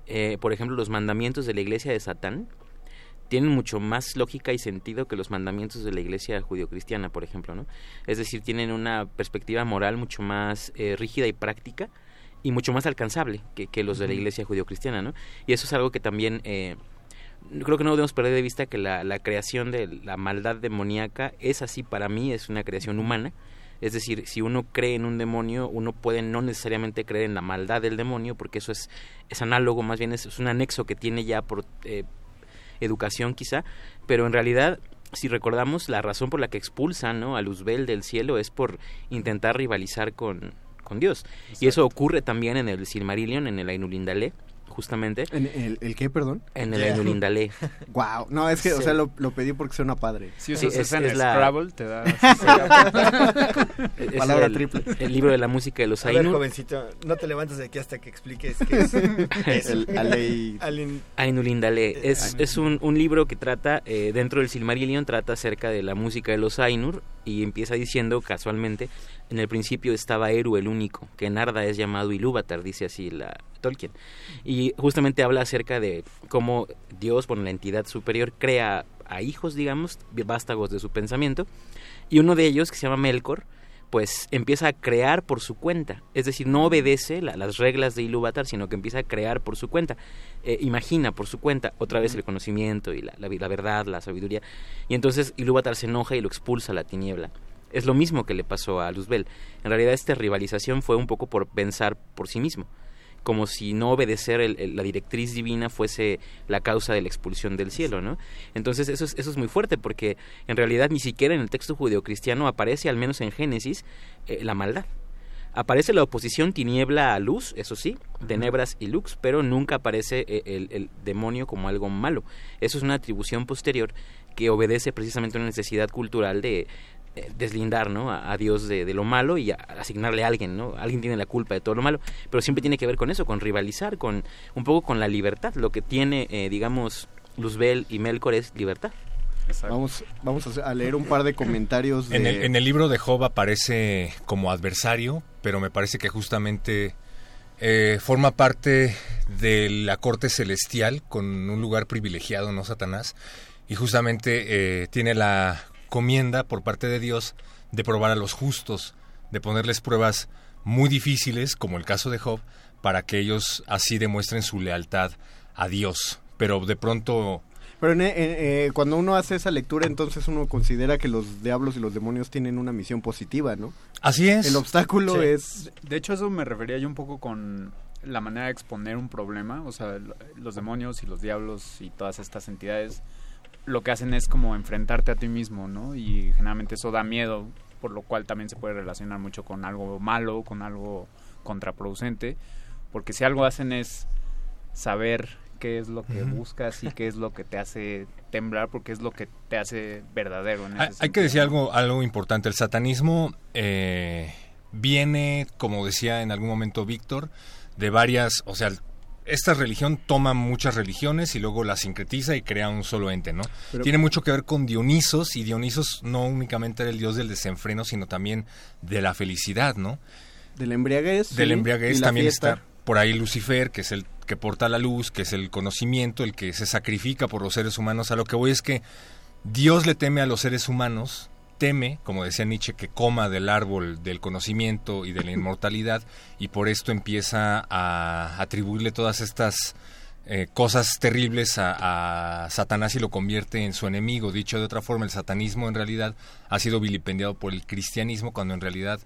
Eh, por ejemplo, los mandamientos de la iglesia de Satán tienen mucho más lógica y sentido que los mandamientos de la iglesia judio-cristiana, por ejemplo, ¿no? Es decir, tienen una perspectiva moral mucho más eh, rígida y práctica y mucho más alcanzable que, que los de la iglesia judio-cristiana, ¿no? Y eso es algo que también eh, creo que no debemos perder de vista que la, la creación de la maldad demoníaca es así para mí, es una creación humana. Es decir, si uno cree en un demonio, uno puede no necesariamente creer en la maldad del demonio, porque eso es, es análogo, más bien es, es un anexo que tiene ya por eh, educación quizá, pero en realidad si recordamos, la razón por la que expulsan ¿no? a Luzbel del cielo es por intentar rivalizar con, con Dios. Y eso ocurre también en el Silmarillion, en el Ainulindale, justamente. ¿En el, el qué, perdón? En el Ainulindale. Wow, no, es que, o Sí. sea, lo, lo pedí porque suena padre. Si Sí, usas es- en es la- Scrabble, te da... Es Palabra el, triple. el libro de la música de los A ver, Ainur. jovencito, no te levantes de aquí hasta que expliques qué es. eso. El Alei- Alin- Ainulindale. Es, es un, un libro que trata, eh, dentro del Silmarillion, trata acerca de la música de los Ainur y empieza diciendo casualmente, en el principio estaba Eru el único, que en Arda es llamado Ilúvatar, dice así la Tolkien. Y justamente habla acerca de cómo Dios, bueno, la entidad superior, crea a hijos, digamos, vástagos de su pensamiento, y uno de ellos, que se llama Melkor, pues empieza a crear por su cuenta. Es decir, no obedece la- las reglas de Ilúvatar, sino que empieza a crear por su cuenta. Eh, imagina por su cuenta otra vez el conocimiento y la, la verdad, la sabiduría. Y entonces Ilúvatar se enoja y lo expulsa a la tiniebla. Es lo mismo que le pasó a Luzbel. En realidad esta rivalización fue un poco por pensar por sí mismo. Como si no obedecer el- el- la directriz divina fuese la causa de la expulsión del cielo, ¿no? Entonces eso es, eso es muy fuerte porque en realidad ni siquiera en el texto judeocristiano aparece, al menos en Génesis, eh, la maldad. Aparece la oposición tiniebla a luz, eso sí, tenebras y lux, pero nunca aparece eh, el, el demonio como algo malo. Eso es una atribución posterior que obedece precisamente a una necesidad cultural de deslindar ¿no? a, a Dios de, de lo malo y a- asignarle a alguien, ¿no? Alguien tiene la culpa de todo lo malo, pero siempre tiene que ver con eso, con rivalizar, con un poco con la libertad. Lo que tiene, eh, digamos, Luzbel y Melkor es libertad. Vamos, vamos a leer un par de comentarios de... En el, en el libro de Job aparece como adversario, pero me parece que justamente eh, forma parte de la corte celestial con un lugar privilegiado, no Satanás, y justamente eh, tiene la comienda por parte de Dios de probar a los justos, de ponerles pruebas muy difíciles, como el caso de Job, para que ellos así demuestren su lealtad a Dios. Pero de pronto Pero eh, cuando uno hace esa lectura, entonces uno considera que los diablos y los demonios tienen una misión positiva, ¿no? Así es. El obstáculo Sí. es... De hecho, eso me refería yo un poco con la manera de exponer un problema. O sea, lo- los demonios y los diablos y todas estas entidades lo que hacen es como enfrentarte a ti mismo, ¿no? Y generalmente eso da miedo, por lo cual también se puede relacionar mucho con algo malo, con algo contraproducente. Porque si algo hacen es saber qué es lo que Ujú. buscas y qué es lo que te hace temblar, porque es lo que te hace verdadero. En ese Hay, hay que decir algo, algo importante. El satanismo eh, viene, como decía en algún momento Víctor, de varias, o sea, esta religión toma muchas religiones y luego las sincretiza y crea un solo ente, ¿no? Pero- Tiene mucho que ver con Dionisos y Dionisos no únicamente era el dios del desenfreno, sino también de la felicidad, ¿no? Del embriaguez. Del sí, embriaguez y la también fiesta. está por ahí Lucifer, que es el que porta la luz, que es el conocimiento, el que se sacrifica por los seres humanos. A lo que voy es que Dios le teme a los seres humanos, teme, como decía Nietzsche, que coma del árbol del conocimiento y de la inmortalidad, y por esto empieza a atribuirle todas estas eh, cosas terribles a, a Satanás y lo convierte en su enemigo. Dicho de otra forma, el satanismo en realidad ha sido vilipendiado por el cristianismo, cuando en realidad,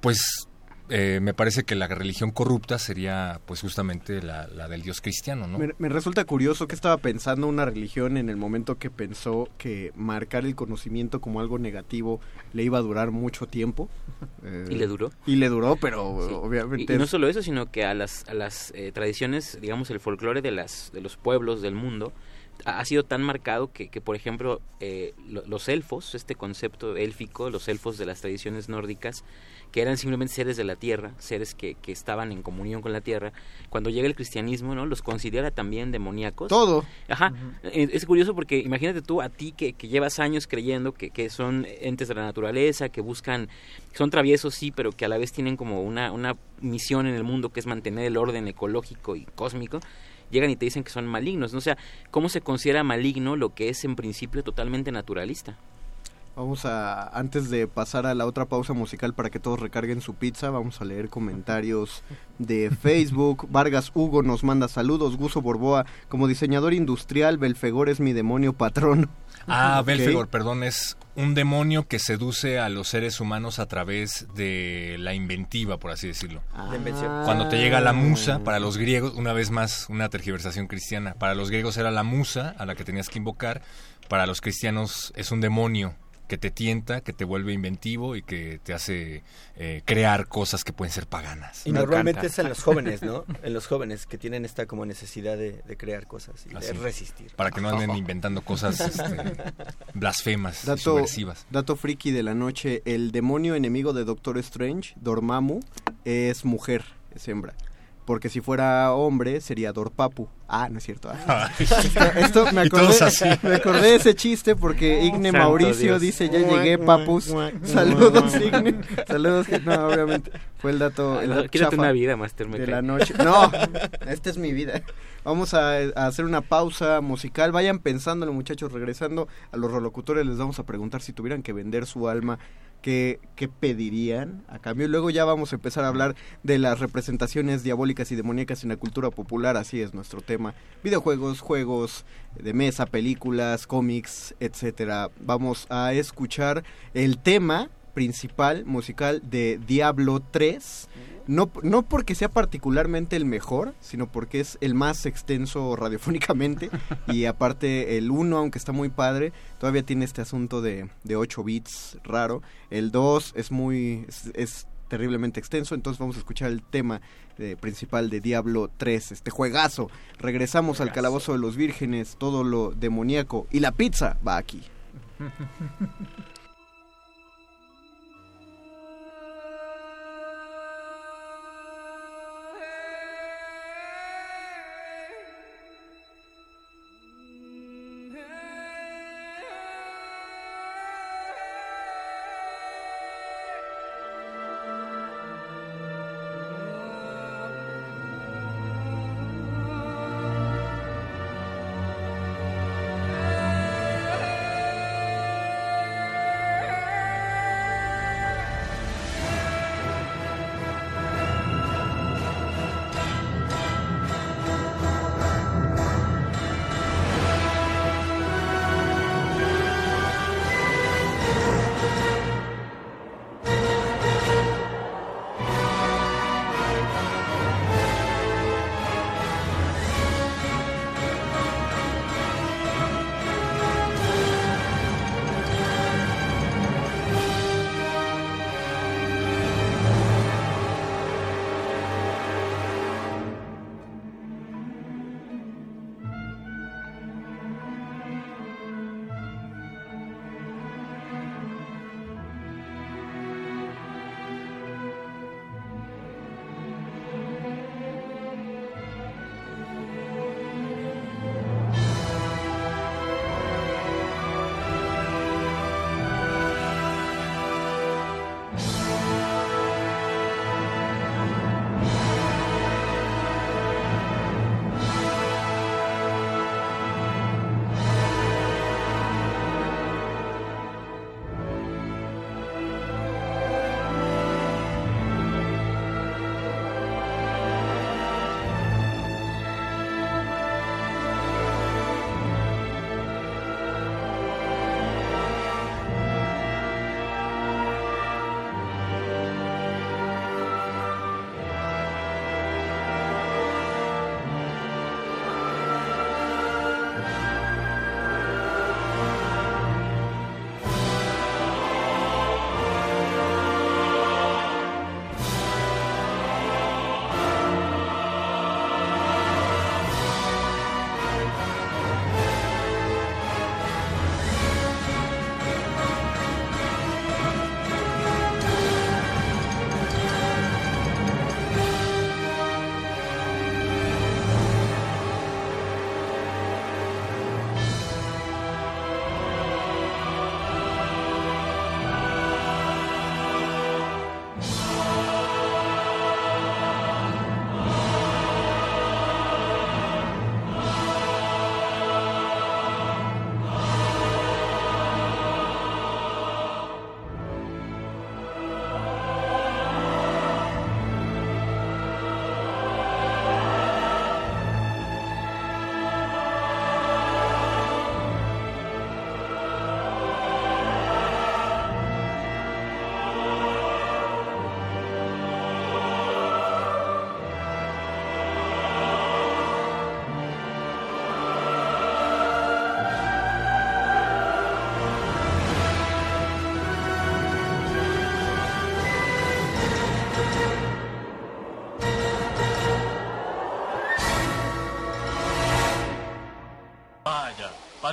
pues eh, me parece que la religión corrupta sería pues justamente la, la del Dios cristiano, ¿no? Me, me resulta curioso que estaba pensando una religión en el momento que pensó que marcar el conocimiento como algo negativo le iba a durar mucho tiempo. Eh, ¿Y le duró? Y le duró, pero Sí. obviamente... Y, y no solo eso, sino que a las, a las eh, tradiciones, digamos, el folclore de, las, de los pueblos del mundo ha, sido tan marcado que, que por ejemplo, eh, lo- los elfos, este concepto élfico, los elfos de las tradiciones nórdicas, que eran simplemente seres de la tierra, seres que, que estaban en comunión con la tierra, cuando llega el cristianismo, ¿no? Los considera también demoníacos. Todo. Ajá. Eh, Es curioso porque imagínate tú a ti que, que llevas años creyendo que, que son entes de la naturaleza, que buscan, son traviesos sí, pero que a la vez tienen como una, una misión en el mundo que es mantener el orden ecológico y cósmico. Llegan y te dicen que son malignos. ¿no? O sea, ¿cómo se considera maligno lo que es en principio totalmente naturalista? Vamos a, antes de pasar a la otra pausa musical para que todos recarguen su pizza, vamos a leer comentarios de Facebook. Vargas Hugo nos manda saludos. Guso Borboa, como diseñador industrial, Belfegor es mi demonio patrón. Ah. Belfegor, perdón, es un demonio que seduce a los seres humanos a través de la inventiva, por así decirlo. La invención. Cuando te llega la musa, para los griegos, una vez más una tergiversación cristiana, para los griegos era la musa a la que tenías que invocar, para los cristianos es un demonio que te tienta, que te vuelve inventivo y que te hace eh, crear cosas que pueden ser paganas. Y normalmente es en los jóvenes, ¿no? En los jóvenes que tienen esta como necesidad de, de crear cosas y Así, de resistir. Para que no anden inventando cosas este, blasfemas, y Dato, subversivas. dato friki de la noche, el demonio enemigo de Doctor Strange, Dormammu, es mujer, es hembra. Porque si fuera hombre sería Dorpapu. Ah, no es cierto. ah. Esto, esto me, acordé, así. me acordé de ese chiste porque Igne Santo Mauricio Dios. dice, ya llegué, papus. Saludos, Igne. Saludos. que- No, obviamente. Fue el dato. El No, dato quírate chafa una vida, Master, me De la noche. No, esta es mi vida. Vamos a, a hacer una pausa musical. Vayan pensándolo, muchachos. Regresando a los rolocutores, les vamos a preguntar si tuvieran que vender su alma, ¿qué, qué pedirían a cambio? Y luego ya vamos a empezar a hablar de las representaciones diabólicas y demoníacas en la cultura popular. Así es nuestro tema. Videojuegos, juegos de mesa, películas, cómics, etcétera. Vamos a escuchar el tema principal musical de Diablo 3. No, no porque sea particularmente el mejor, sino porque es el más extenso radiofónicamente. y aparte, el 1, aunque está muy padre, todavía tiene este asunto de, de 8 bits raro. El 2 es muy. es, es terriblemente extenso. Entonces vamos a escuchar el tema eh, principal de Diablo 3, este juegazo. Regresamos al calabozo de los vírgenes, todo lo demoníaco. Y la pizza va aquí.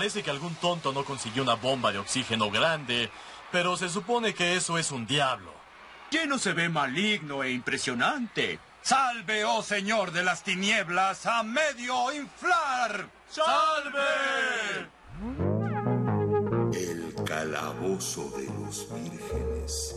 Parece que algún tonto no consiguió una bomba de oxígeno grande, pero se supone que eso es un diablo. Lleno se ve maligno e impresionante. Salve, oh señor de las tinieblas, a medio inflar. ¡Salve! El calabozo de los vírgenes.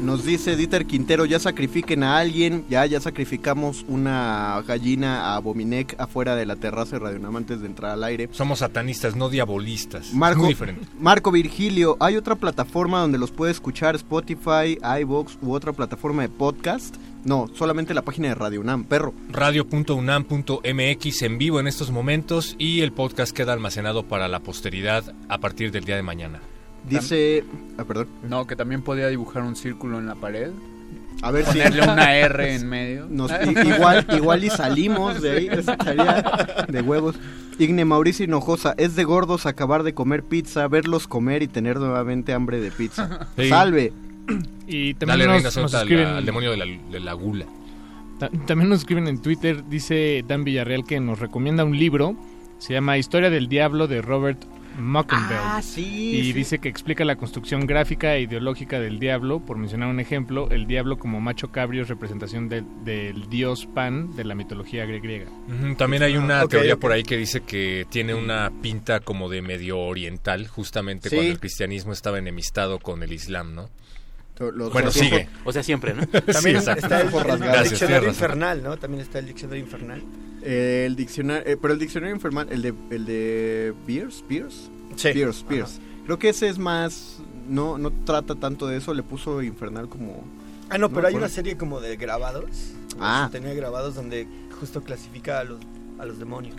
Nos dice Dieter Quintero, ya sacrifiquen a alguien, ya, ya sacrificamos una gallina a Bominec afuera de la terraza de Radio antes de entrar al aire. Somos satanistas, no diabolistas. Marco, Muy diferente. Marco Virgilio, ¿hay otra plataforma donde los puede escuchar? Spotify, iVoox u otra plataforma de podcast? No, solamente la página de Radio UNAM, perro. Radio.unam.mx en vivo en estos momentos y el podcast queda almacenado para la posteridad a partir del día de mañana. Dice... Ah, perdón. No, que también podía dibujar un círculo en la pared. A ver si... Ponerle una R en medio. Nos- igual, igual y salimos de ahí, estaría de huevos. Igne Mauricio Hinojosa, es de gordos acabar de comer pizza, verlos comer y tener nuevamente hambre de pizza. Sí. Salve. Y también Dale nos, nos escriben- al demonio de la, de la gula. Ta- También nos escriben en Twitter, dice Dan Villarreal que nos recomienda un libro, se llama Historia del Diablo de Robert Mockenberg. Ah, sí, Y sí. dice que explica la construcción gráfica e ideológica del diablo, por mencionar un ejemplo, el diablo como macho cabrio es representación del- del dios Pan de la mitología griega. También hay una Ah, ok, teoría por ahí que dice que tiene una pinta como de medio oriental, justamente Sí. cuando el cristianismo estaba enemistado con el islam, ¿no? Los- bueno, sigue. O sea, siempre, ¿no? También Sí, está el, el Gracias, diccionario infernal, ¿no? También está el diccionario infernal. Eh, el diccionario, eh, pero el diccionario infernal, el de, el de Pierce, Pierce, Sí. Pierce, Pierce. Creo que ese es más, no, no trata tanto de eso, le puso infernal como. Ah, no, pero hay una serie como de grabados. como Ah. Tenía grabados donde justo clasifica a los, a los demonios.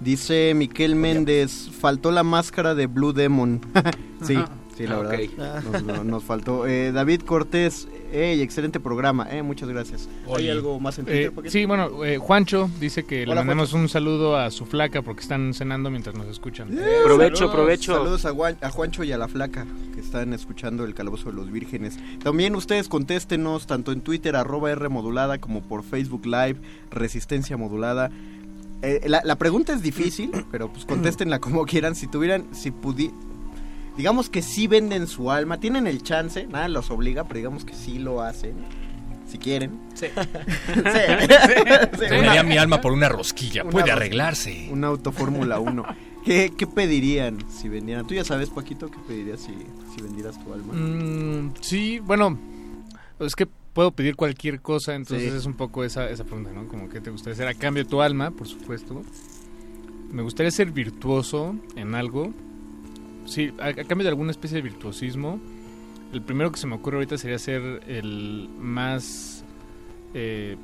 Dice Miquel Méndez, faltó la máscara de Blue Demon. sí, sí, la Ah, verdad. Nos, no- nos faltó. Eh, David Cortés, hey, excelente programa, eh, muchas gracias. ¿Hay Oye, algo más en eh, Twitter? Sí, bueno, eh, Juancho dice que le mandemos un saludo a su flaca porque están cenando mientras nos escuchan. Eh, Provecho, saludos, provecho. Saludos a, Juan- a Juancho y a la Flaca que están escuchando el Calabozo de los Vírgenes. También ustedes contéstenos tanto en Twitter, arroba R modulada, como por Facebook Live, Resistencia Modulada. Eh, la, la pregunta es difícil, pero pues contéstenla como quieran. Si tuvieran, si pudi... Digamos que sí venden su alma, tienen el chance, nada los obliga, pero digamos que sí lo hacen. Si quieren. Sí. Sí. Vendería mi alma por una rosquilla, Una puede ros- arreglarse. Un auto Fórmula 1. ¿Qué, ¿Qué pedirían si vendieran? Tú ya sabes, Paquito, ¿qué pedirías si, si vendieras tu alma? Mm, sí, bueno, es que puedo pedir cualquier cosa, entonces Sí. es un poco esa, esa pregunta, ¿no? Como que te gustaría hacer a cambio de tu alma, por supuesto. Me gustaría ser virtuoso en algo. Sí, a, a cambio de alguna especie de virtuosismo. El primero que se me ocurre ahorita sería ser el más eh,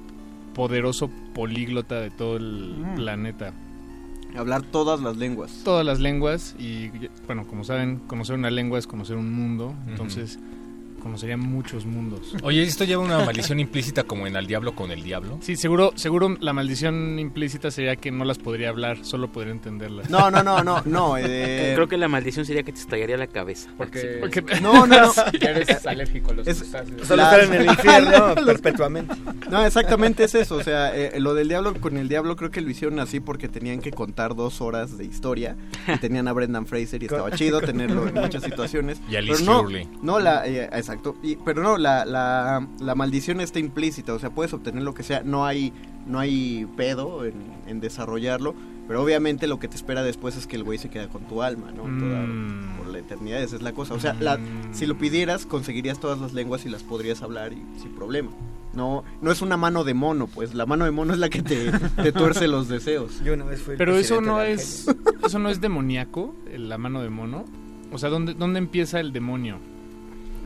poderoso políglota de todo el Mm. planeta. Hablar todas las lenguas. Todas las lenguas y, bueno, como saben, conocer una lengua es conocer un mundo. Entonces, conocería muchos mundos. Oye, ¿esto lleva una maldición implícita como en Al Diablo con el Diablo? Sí, seguro, seguro la maldición implícita sería que no las podría hablar, solo podría entenderlas. No, no, no, no, no. eh, Creo que la maldición sería que te estallaría la cabeza. Porque- Porque- No, no, no. Ya eres alérgico a los Es-. Solo La- estar en el infierno perpetuamente. No, exactamente es eso. O sea, eh, lo del diablo con el diablo creo que lo hicieron así porque tenían que contar dos horas de historia. Y tenían a Brendan Fraser y estaba chido tenerlo en muchas situaciones. Y a Liz Pero no, no la, eh, exacto. Y, pero no, la, la, la maldición está implícita. O sea, puedes obtener lo que sea. No hay, no hay pedo en, en desarrollarlo. Pero obviamente lo que te espera después es que el güey se queda con tu alma, ¿no? Toda- Mm. por la eternidad, esa es la cosa. O sea, la- si lo pidieras, conseguirías todas las lenguas y las podrías hablar y sin problema. No, no es una mano de mono, pues la mano de mono es la que te, te tuerce los deseos. Yo una vez fui Pero eso no es eso no es demoníaco, la mano de mono. O sea, ¿dónde, dónde empieza el demonio?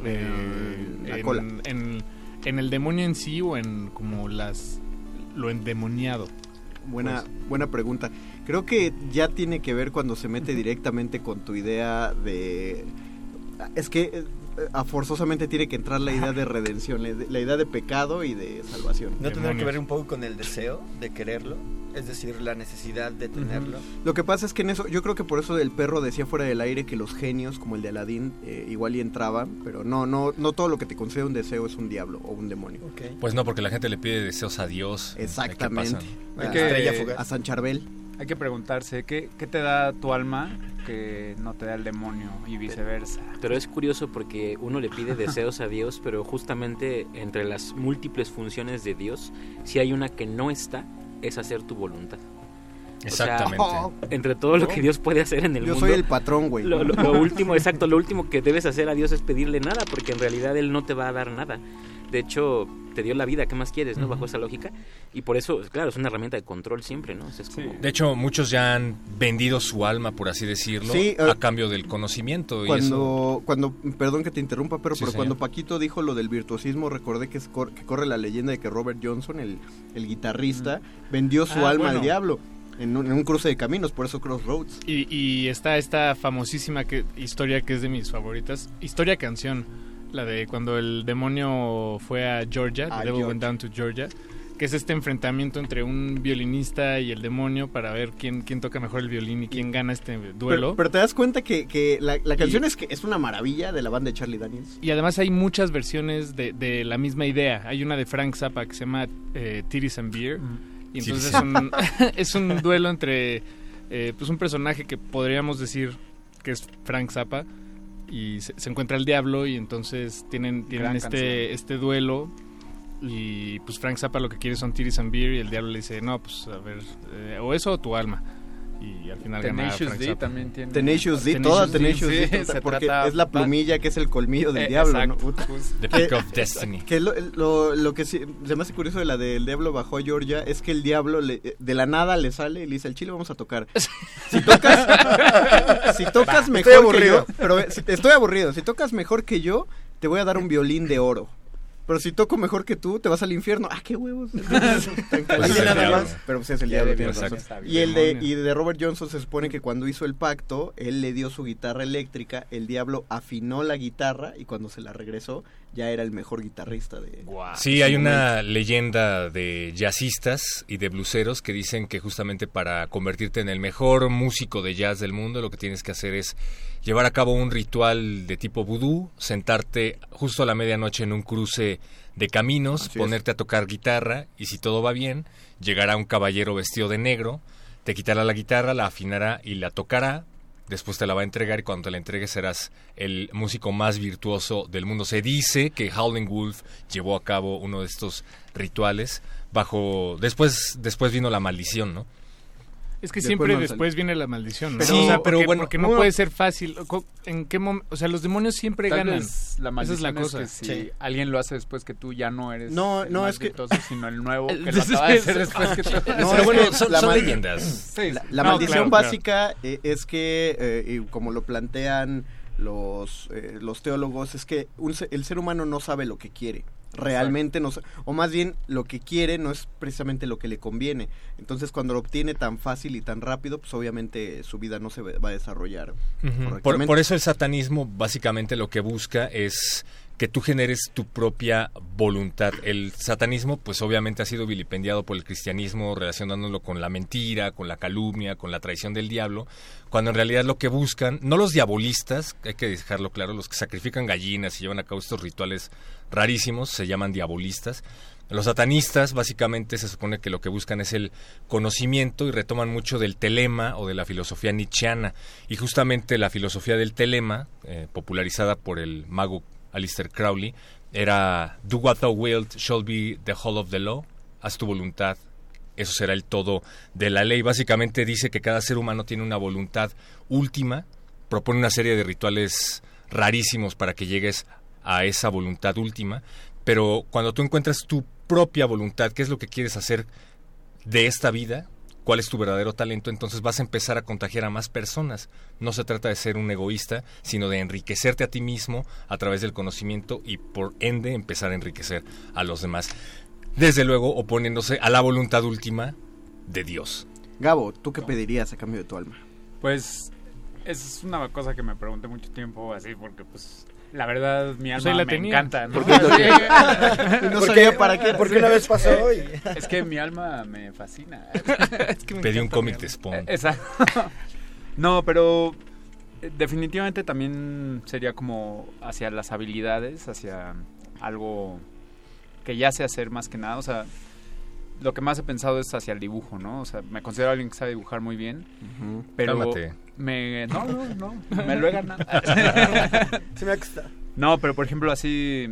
Eh, la en, cola. En, en el demonio en sí o en como las lo endemoniado. Buena, Pues. buena pregunta. Creo que ya tiene que ver cuando se mete directamente con tu idea de... Es que eh, a forzosamente tiene que entrar la idea de redención, la idea de pecado y de salvación. ¿No tendrá que ver un poco con el deseo de quererlo? Es decir, la necesidad de tenerlo. Lo que pasa es que en eso, yo creo que por eso el perro decía fuera del aire que los genios, como el de Aladín, eh, igual y entraban, pero no, no, no todo lo que te concede un deseo es un diablo o un demonio. Pues no, porque la gente le pide deseos a Dios. Exactamente. Hay A que- Fugaz. a San Charbel. Hay que preguntarse, ¿qué, ¿qué te da tu alma que no te da el demonio y viceversa? Pero es curioso porque uno le pide deseos a Dios, pero justamente entre las múltiples funciones de Dios, si hay una que no está, es hacer tu voluntad. O sea, Exactamente. entre todo lo que Dios puede hacer en el Yo mundo. soy el patrón, güey. Lo, lo- lo último, exacto, lo último que debes hacer a Dios es pedirle nada, porque en realidad Él no te va a dar nada. De hecho, te dio la vida, ¿qué más quieres, no? Bajo esa lógica. Y por eso, claro, es una herramienta de control siempre, ¿no? O sea, es como- De hecho, muchos ya han vendido su alma, por así decirlo, Sí, eh, a cambio del conocimiento. y eso- Cuando, cuando, perdón que te interrumpa, pero, Sí, pero señor. cuando Paquito dijo lo del virtuosismo, recordé que, es cor- que corre la leyenda de que Robert Johnson, el, el guitarrista, vendió su Ah, alma al diablo en un, en un cruce de caminos, por eso Crossroads. Y, y está esta famosísima que, historia que es de mis favoritas, historia canción, la de cuando el demonio fue a Georgia, A The Devil Went. Down to Georgia, que es este enfrentamiento entre un violinista y el demonio para ver quién, quién toca mejor el violín y quién gana este duelo. Pero, pero te das cuenta que, que la, la canción es que es una maravilla de la banda de Charlie Daniels. Y además hay muchas versiones de, de la misma idea. Hay una de Frank Zappa que se llama eh, Titties and Beer. Y entonces Titties. es un, es un duelo entre eh, pues un personaje que podríamos decir que es Frank Zappa y se, se encuentra el diablo y entonces tienen, tienen Gran este, canción. este duelo y pues Frank Zappa lo que quiere son Titties and Beer y el diablo le dice no pues a ver eh, o eso o tu alma y al final Tenacious D también tiene. Tenacious D, toda Tenacious sí, D, se porque trata- es la plumilla que es el colmillo del Eh, diablo, ¿no? exacto, pues. The Pick of Destiny. Que lo, lo, lo que sí, se me hace curioso de la del diablo bajó a Georgia es que el diablo le- de la nada le sale y le dice al chile vamos a tocar. Si tocas, si tocas mejor estoy aburrido. que yo, pero si- estoy aburrido. Si tocas mejor que yo, te voy a dar un violín de oro. Pero si toco mejor que tú, te vas al infierno. Ah, qué huevos. Pues nada más. Pero pues es el diablo, Dios, razón. Y el de, y de Robert Johnson se supone que cuando hizo el pacto, él le dio su guitarra eléctrica, el diablo afinó la guitarra y cuando se la regresó, ya era el mejor guitarrista de... Sí, hay una leyenda de jazzistas y de bluseros que dicen que justamente para convertirte en el mejor músico de jazz del mundo, lo que tienes que hacer es llevar a cabo un ritual de tipo vudú, sentarte justo a la medianoche en un cruce de caminos, Así es. ponerte a tocar guitarra y si todo va bien, llegará un caballero vestido de negro, te quitará la guitarra, la afinará y la tocará, después te la va a entregar y cuando te la entregues serás el músico más virtuoso del mundo. Se dice que Howling Wolf llevó a cabo uno de estos rituales bajo después después vino la maldición, ¿no? Es que Después siempre no después viene la maldición. ¿no? Pero- o sea, Sí, pero porque, bueno, porque no puede ser fácil. Co- ¿En qué mom- O sea, los demonios siempre Tal ganan. vez la Esa es la maldición cosa. que si Sí. alguien lo hace después que tú ya no eres No, el no, es que- sino el nuevo que lo acaba de hacer después que tú. No, Pero bueno, son, la son mal- leyendas. Sí, La, la No, maldición claro, básica eh, es que, eh, y como lo plantean los, eh, los teólogos, es que un se- el ser humano no sabe lo que quiere. Realmente no o más bien lo que quiere no es precisamente lo que le conviene. Entonces cuando lo obtiene tan fácil y tan rápido, pues obviamente su vida no se va a desarrollar. Por, por eso el satanismo básicamente lo que busca es que tú generes tu propia voluntad. El satanismo pues obviamente ha sido vilipendiado por el cristianismo relacionándolo con la mentira, con la calumnia, con la traición del diablo, cuando en realidad lo que buscan, no los diabolistas, hay que dejarlo claro, los que sacrifican gallinas y llevan a cabo estos rituales rarísimos, se llaman diabolistas. Los satanistas básicamente se supone que lo que buscan es el conocimiento y retoman mucho del telema o de la filosofía nietzscheana. Y justamente la filosofía del telema, eh, popularizada por el mago Alistair Crowley, era Do what thou wilt shall be the whole of the law, haz tu voluntad, eso será el todo de la ley. Básicamente dice que cada ser humano tiene una voluntad última, propone una serie de rituales rarísimos para que llegues a esa voluntad última, pero cuando tú encuentras tu propia voluntad, qué es lo que quieres hacer de esta vida, cuál es tu verdadero talento, entonces vas a empezar a contagiar a más personas. No se trata de ser un egoísta, sino de enriquecerte a ti mismo a través del conocimiento y por ende empezar a enriquecer a los demás. Desde luego oponiéndose a la voluntad última de Dios. Gabo, ¿tú qué pedirías a cambio de tu alma? Pues es una cosa que me pregunté mucho tiempo así porque pues La verdad, mi Pues alma la me tenía. encanta. ¿no? Porque No ¿Por sabía qué- para qué. por qué una vez pasó y- Es que mi alma me fascina. Es que me Pedí un cómic mi de. Spawn. Eh, Exacto. No, pero eh, definitivamente también sería como hacia las habilidades, hacia algo que ya sé hacer más que nada. O sea, lo que más he pensado es hacia el dibujo, ¿no? O sea, me considero alguien que sabe dibujar muy bien, pero Cálmate. me no, no, no, me lo he ganado. Se me. No, pero por ejemplo así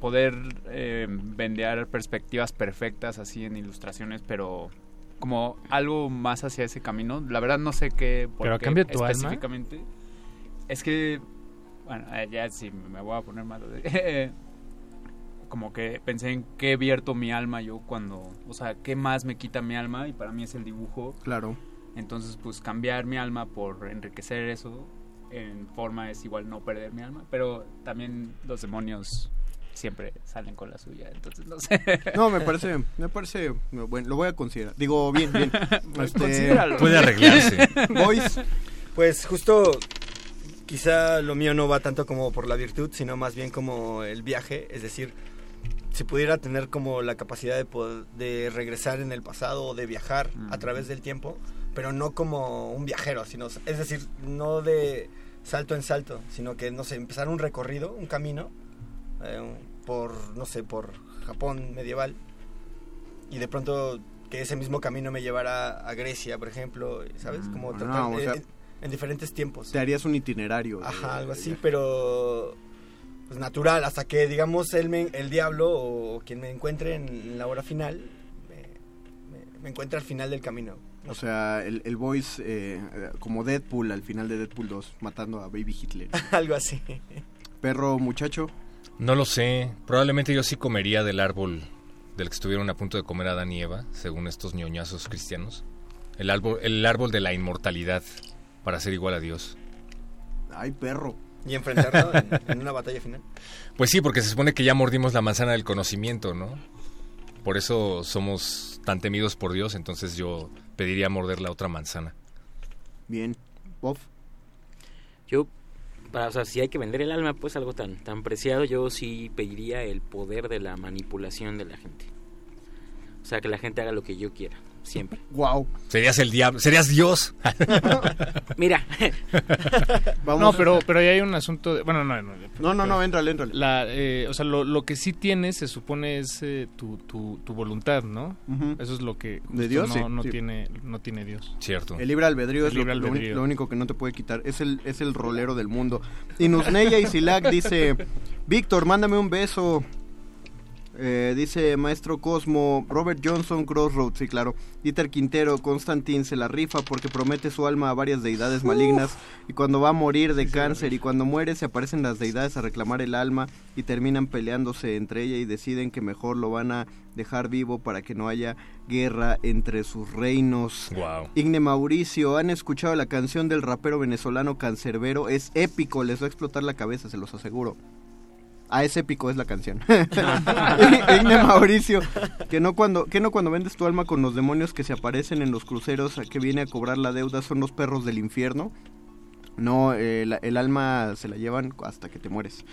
poder eh, vendear perspectivas perfectas así en ilustraciones, pero como algo más hacia ese camino. La verdad no sé qué por ¿Pero a qué cambio de tu alma? específicamente. Es que bueno, eh, ya sí me voy a poner malo. como que pensé en qué vierto mi alma yo cuando, o sea, qué más me quita mi alma y para mí es el dibujo. Claro. Entonces, pues cambiar mi alma por enriquecer eso en forma es igual no perder mi alma, pero también los demonios siempre salen con la suya, entonces no sé. No, me parece, me parece, bueno, lo voy a considerar. Digo, bien, bien. Este. Puede arreglarse. Boys, Pues justo quizá lo mío no va tanto como por la virtud, sino más bien como el viaje, es decir, si pudiera tener como la capacidad de, poder- de regresar en el pasado o de viajar a través del tiempo, pero no como un viajero, sino, es decir, no de salto en salto, sino que, no sé, empezar un recorrido, un camino, eh, por, no sé, por Japón medieval, y de pronto que ese mismo camino me llevara a Grecia, por ejemplo, ¿sabes? Como no, tratar- o sea, en, en diferentes tiempos. te harías un itinerario. de- Ajá, algo así, pero pues natural, hasta que digamos el, me- el diablo o quien me encuentre en la hora final, me, me- me encuentre al final del camino. O sea, el, el eh, eh, como Deadpool al final de Deadpool 2, matando a Baby Hitler. algo así. Perro muchacho. No lo sé. Probablemente yo sí comería del árbol del que estuvieron a punto de comer Adán y Eva, según estos ñoñazos cristianos. El árbol, el árbol de la inmortalidad para ser igual a Dios. Ay, perro. Y enfrentarlo en, en una batalla final. Pues sí, porque se supone que ya mordimos la manzana del conocimiento, ¿no? Por eso somos tan temidos por Dios, entonces yo pediría morder la otra manzana. Bien. Bob. Yo, para, o sea, si hay que vender el alma, pues algo tan, tan preciado, yo sí pediría el poder de la manipulación de la gente. O sea, que la gente haga lo que yo quiera, siempre. Wow. Serías el diablo, serías Dios. Mira. No, pero, pero ahí hay un asunto de... Bueno, no, no. No, no, no, éntrale, éntrale. La, eh, o sea, lo, lo que sí tienes se supone es eh, tu, tu, tu voluntad, ¿no? Eso es lo que ¿De Dios? no, Sí, no sí. tiene no tiene Dios. Cierto. El libre albedrío El es lo, libre lo albedrío. lo único que no te puede quitar. Es el, es el rolero del mundo. Y Nusneya y Silak dice: Víctor, mándame un beso. Eh, dice Maestro Cosmo, Robert Johnson, Crossroads, sí, claro. Dieter Quintero, Constantin se la rifa porque promete su alma a varias deidades malignas. Y cuando va a morir de cáncer y cuando muere, se aparecen las deidades a reclamar el alma y terminan peleándose entre ella y deciden que mejor lo van a dejar vivo para que no haya guerra entre sus reinos. Wow. Igne Mauricio, ¿han escuchado la canción del rapero venezolano Cancerbero? Es épico, les va a explotar la cabeza, se los aseguro. Ah, es épico, es la canción. Igne Mauricio, que no, cuando, que no cuando vendes tu alma con los demonios que se aparecen en los cruceros a que viene a cobrar la deuda son los perros del infierno. No, eh, la- el alma se la llevan hasta que te mueres.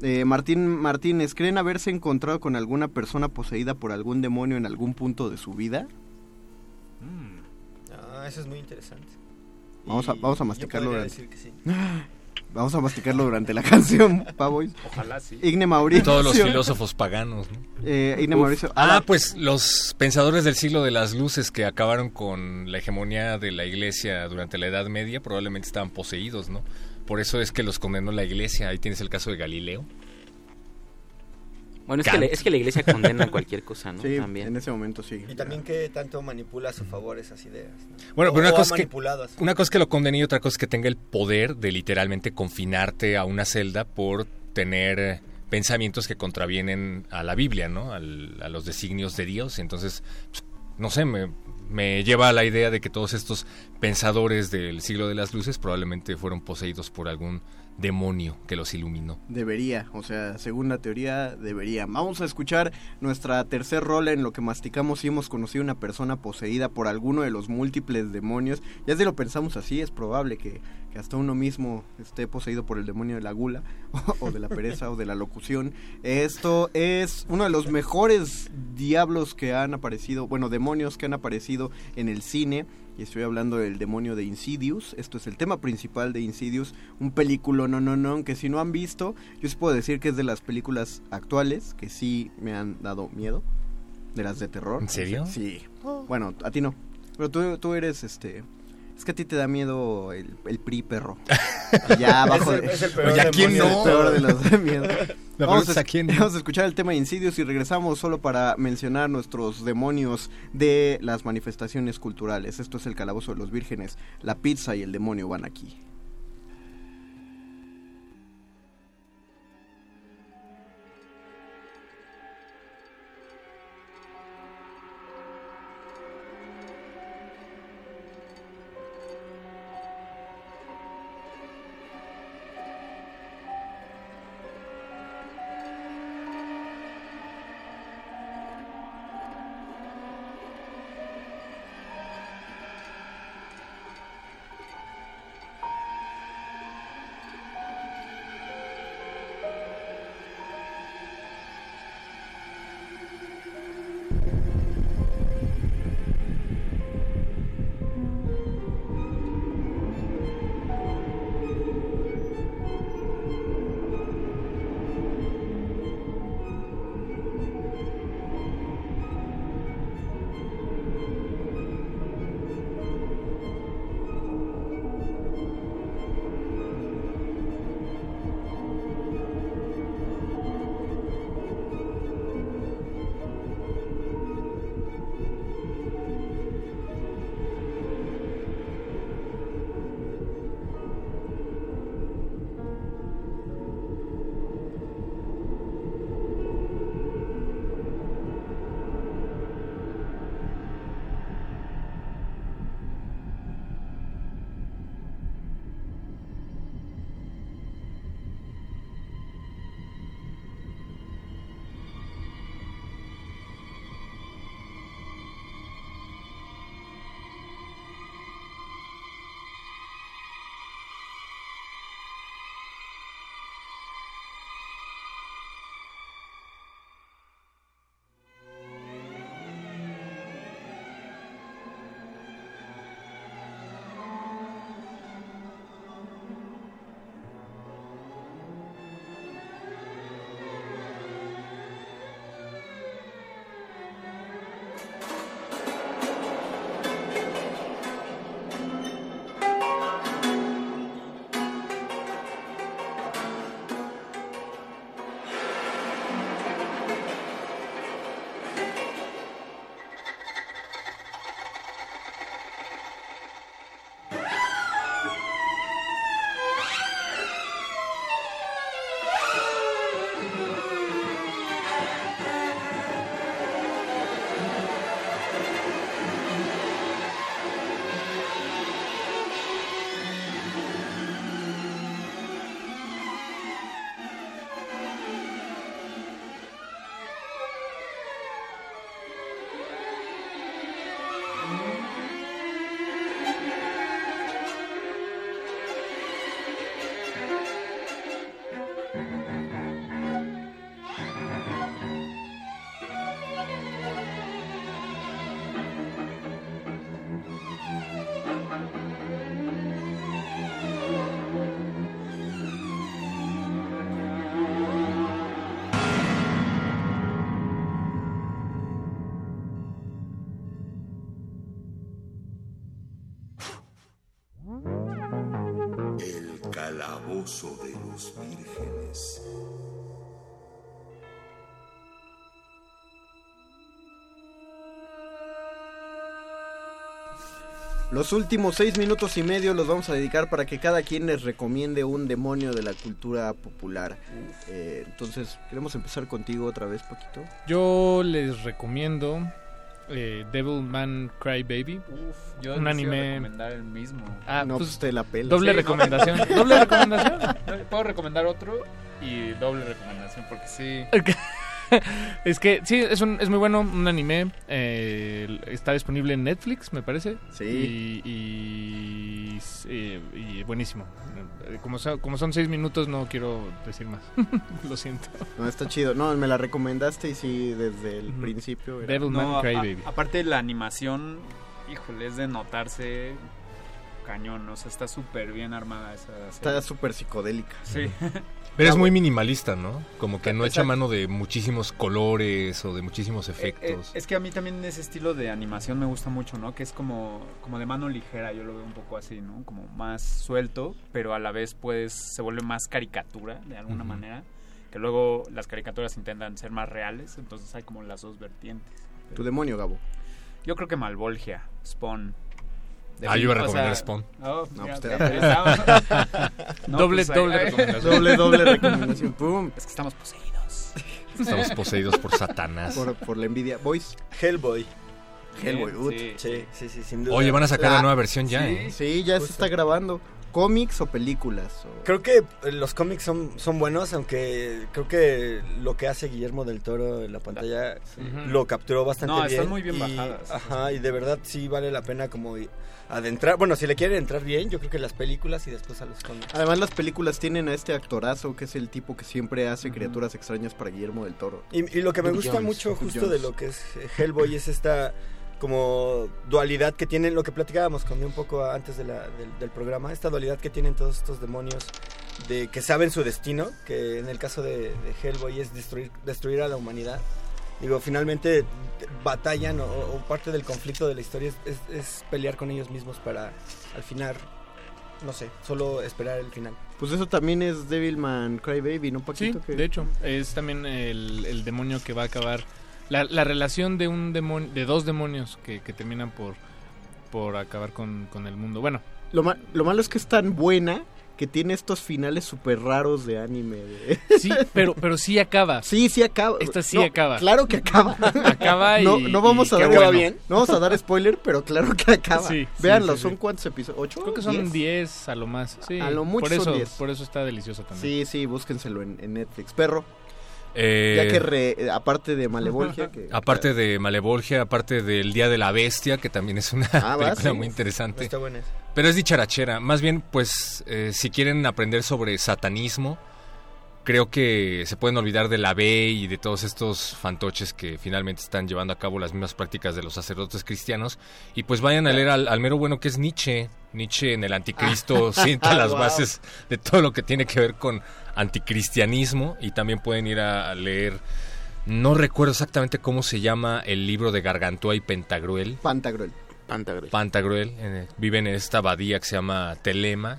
Eh, Martín Martínez, ¿creen haberse encontrado con alguna persona poseída por algún demonio en algún punto de su vida? Ah, eso es muy interesante. Vamos a, vamos a yo masticarlo durante... decir que sí. Vamos a masticarlo durante la canción, Pavois. Ojalá sí. Igne Mauricio. Todos los filósofos paganos, ¿no? Eh, Igne Uf. Mauricio. Ah, pues los pensadores del siglo de las luces que acabaron con la hegemonía de la iglesia durante la Edad Media probablemente estaban poseídos, ¿no? Por eso es que los condenó la iglesia. Ahí tienes el caso de Galileo. Bueno, es que, la, es que la iglesia condena cualquier cosa, ¿no? Sí, También. en ese momento sí. Y también que tanto manipula a su favor esas ideas. ¿no? Bueno, O- pero una cosa, es que, una cosa es que lo condene y otra cosa es que tenga el poder de literalmente confinarte a una celda por tener pensamientos que contravienen a la Biblia, ¿no? Al- a los designios de Dios. Entonces, pues, no sé, me, me lleva a la idea de que todos estos pensadores del siglo de las luces probablemente fueron poseídos por algún demonio que los iluminó. Debería, o sea, según la teoría, debería. Vamos a escuchar nuestra tercer rola en lo que masticamos y hemos conocido una persona poseída por alguno de los múltiples demonios. Ya si lo pensamos así, es probable que, que hasta uno mismo esté poseído por el demonio de la gula, o, o de la pereza, o de la locución. Esto es uno de los mejores diablos que han aparecido, bueno, demonios que han aparecido en el cine y estoy hablando del demonio de Insidious. Esto es el tema principal de Insidious, un película no no no que si no han visto, yo sí puedo decir que es de las películas actuales que sí me han dado miedo, de las de terror. ¿En serio? Sí. Bueno, a ti no. Pero tú, tú eres este es que a ti te da miedo el, el PRI perro. Y ya abajo Es el- de- es el peor Oye, ¿a quién demonio no? de peor todos. de los de miedo. La Vamos a, ¿a quién vamos a escuchar el tema de Insidious y regresamos solo para mencionar nuestros demonios de las manifestaciones culturales. Esto es el calabozo de los vírgenes. La pizza y el demonio van aquí. Vírgenes. Los últimos seis minutos y medio los vamos a dedicar para que cada quien les recomiende un demonio de la cultura popular. Eh, entonces, queremos empezar contigo otra vez, Paquito. Yo les recomiendo eh, Devilman Cry Baby. Uf, yo un anime. recomendar el mismo. Ah, No, pues, pues te la pelas. Doble Sí, no. recomendación. Doble recomendación. Puedo recomendar otro y doble recomendación porque sí. es que sí, es, un, es muy bueno, un anime. eh, está disponible en Netflix, me parece. Sí. Y, y, sí, y buenísimo. Como son, como son seis minutos, no quiero decir más. Lo siento. No, está chido. No, me la recomendaste y sí, desde el principio. era- No, a- Crybaby. aparte la animación, híjole, es de notarse cañón, o sea, está súper bien armada esa serie. Está súper psicodélica. Sí. Pero es muy minimalista, ¿no? Como que no echa mano de muchísimos colores o de muchísimos Eh, efectos. eh, es que a mí también ese estilo de animación me gusta mucho, ¿no? Que es como, como de mano ligera, yo lo veo un poco así, ¿no? Como más suelto, pero a la vez pues se vuelve más caricatura de alguna manera. Que luego las caricaturas intentan ser más reales, entonces hay como las dos vertientes. Tu demonio, Gabo. Yo creo que Malvolgia, Spawn. Ah, yo iba a O recomendar sea, Spawn. oh, pues Doble- doble recomendación. Doble, doble recomendación. Pum. Es que estamos poseídos. Estamos poseídos por Satanás. Por, por la envidia. Boys. Hellboy. Hellboy. Sí. Sí, sí, sí, sin duda. Oye, van a sacar la La- nueva versión ya, sí, ¿eh? Sí, ya se está grabando. ¿Cómics o películas? O- Creo que eh, los cómics son, son buenos, aunque creo que lo que hace Guillermo del Toro en la pantalla Ujú. lo capturó bastante No, bien. están muy bien y, bajadas. Ajá, y de verdad sí vale la pena como adentrar. Bueno, si le quieren entrar bien, yo creo que las películas y después a los cómics. Además las películas tienen a este actorazo que es el tipo que siempre hace criaturas extrañas para Guillermo del Toro. Y, y lo que me gusta Jones, mucho justo Jones. de lo que es Hellboy es esta como dualidad que tienen, lo que platicábamos con un poco antes de la- del, del programa, esta dualidad que tienen todos estos demonios de que saben su destino, que en el caso de, de Hellboy es destruir, destruir a la humanidad. Digo, finalmente batallan o, o parte del conflicto de la historia es, es- es pelear con ellos mismos para al final, no sé, solo esperar el final. Pues eso también es Devilman Crybaby, ¿no, Sí, Paquito? Que- de hecho, es también el, el demonio que va a acabar. La, la relación de un demonio, de dos demonios que, que terminan por, por acabar con, con el mundo. Bueno, Lo, ma- lo malo es que es tan buena que tiene estos finales súper raros de anime. de- sí, pero, pero sí acaba. Sí, sí acaba. Esta sí No, acaba. Claro que acaba. Acaba y- no, no vamos y a dar bueno. bien. No vamos a dar spoiler, pero claro que acaba. Sí, Véanlo, sí, son sí. cuántos episodios, ocho. Creo que son ¿Diez? 10 a lo más. Sí, A lo mucho por eso, son 10. Por eso está delicioso también. Sí, sí, búsquenselo en, en Netflix. Perro, Eh, ya que re- eh, aparte de Malevolgia, que Aparte de Malevolgia, aparte del Día de la Bestia, que también es una Ah, película sí. muy interesante. Está buena. esa. Pero es dicharachera. Más bien, pues, eh, si quieren aprender sobre satanismo, creo que se pueden olvidar de la B y de todos estos fantoches que finalmente están llevando a cabo las mismas prácticas de los sacerdotes cristianos. Y pues vayan a leer al, al mero bueno que es Nietzsche. Nietzsche en el anticristo sienta las Wow. bases de todo lo que tiene que ver con anticristianismo. Y también pueden ir a, a leer... No recuerdo exactamente cómo se llama el libro de Gargantúa y Pentagruel. Pantagruel. Pantagruel. Pantagruel, en- viven en esta abadía que se llama Telema.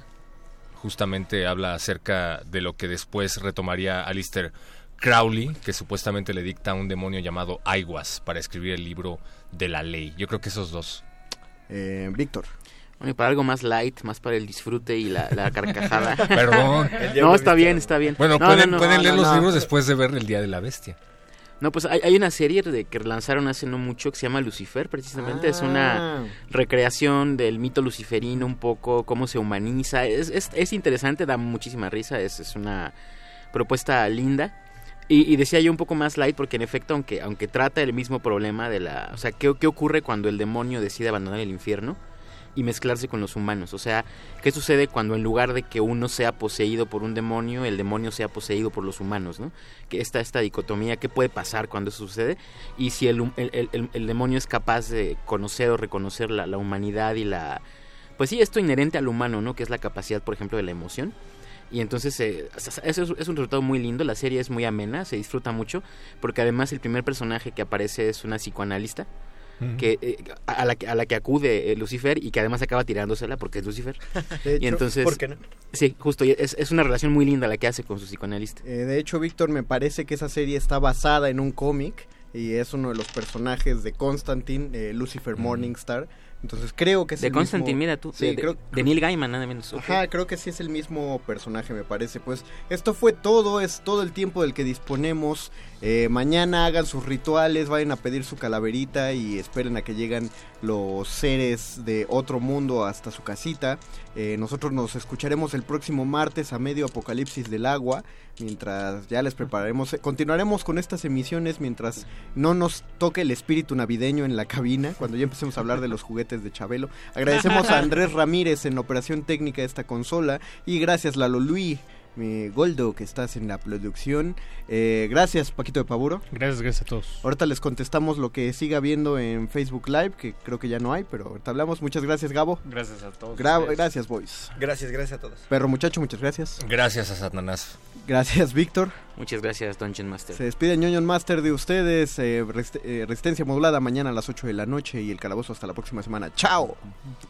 Justamente habla acerca de lo que después retomaría Alistair Crowley, que supuestamente le dicta a un demonio llamado Aiguas para escribir el libro de la ley. Yo creo que esos dos. Eh, Víctor. Bueno, y para algo más light, más para el disfrute y la, la carcajada. Perdón. No, está bien, está bien. Bueno, No, pueden, no, no, pueden no, leer no, los no. libros después de ver El Día de la Bestia. No, pues hay, hay una serie de, que lanzaron hace no mucho que se llama Lucifer, precisamente. Es una Ah. recreación del mito luciferino, un poco cómo se humaniza. Es, es, es interesante, da muchísima risa, es, es una propuesta linda. Y, y decía yo un poco más light porque en efecto, aunque, aunque trata el mismo problema de la... O sea, ¿qué, ¿qué ocurre cuando el demonio decide abandonar el infierno? Y mezclarse con los humanos. O sea, ¿qué sucede cuando en lugar de que uno sea poseído por un demonio, el demonio sea poseído por los humanos, ¿no? Que está esta dicotomía, ¿qué puede pasar cuando eso sucede? Y si el, demonio es capaz de conocer o reconocer la, la humanidad y la... Pues sí, esto inherente al humano, ¿no? Que es la capacidad, por ejemplo, de la emoción. Y entonces, eh, eso es, es un resultado muy lindo, la serie es muy amena, se disfruta mucho, porque además el primer personaje que aparece es una psicoanalista, que eh, a, la, que- a la que acude eh, Lucifer y que además acaba tirándosela porque es Lucifer. De hecho, y entonces, ¿por qué no? Sí, justo, y es, es una relación muy linda la que hace con su psicoanalista. Eh, de hecho, Víctor, me parece que esa serie está basada en un cómic y es uno de los personajes de Constantine, eh, Lucifer Morningstar, Entonces creo que es De el Constantine, mismo- mira tú. Sí, de, creo- de Neil Gaiman, nada menos. Ajá, creo que sí es el mismo personaje, me parece. Pues esto fue todo, es todo el tiempo del que disponemos. Eh, mañana hagan sus rituales, vayan a pedir su calaverita y esperen a que lleguen los seres de otro mundo hasta su casita. Eh, nosotros nos escucharemos el próximo martes a medio apocalipsis del agua. Mientras ya les prepararemos, continuaremos con estas emisiones mientras no nos toque el espíritu navideño en la cabina, cuando ya empecemos a hablar de los juguetes de Chabelo. Agradecemos a Andrés Ramírez en la operación técnica de esta consola y gracias Lalo Luis, mi Goldo que estás en la producción. Eh, gracias Paquito de Paburo. Gracias, gracias a todos. Ahorita les contestamos lo que siga viendo en Facebook Live, que creo que ya no hay, pero ahorita hablamos. Muchas gracias Gabo. Gracias a todos. Gra- ustedes. gracias Boys. Gracias, gracias a todos. Perro muchacho, muchas gracias. Gracias a Satanás. Gracias Víctor. Muchas gracias, Dungeon Master. Se despide Ñoño Master de ustedes. eh, rest- eh, resistencia modulada mañana a las 8 de la noche y el calabozo hasta la próxima semana. ¡Chao!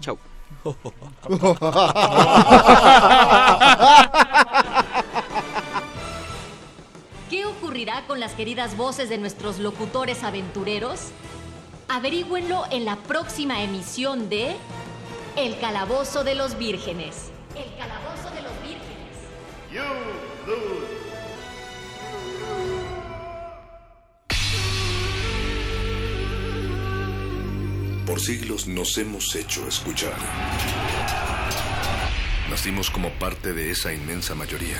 Chao. ¿Qué ocurrirá con las queridas voces de nuestros locutores aventureros? Averígüenlo en la próxima emisión de El Calabozo de los Vírgenes. El Calabozo de los Vírgenes. Por siglos nos hemos hecho escuchar. Nacimos como parte de esa inmensa mayoría.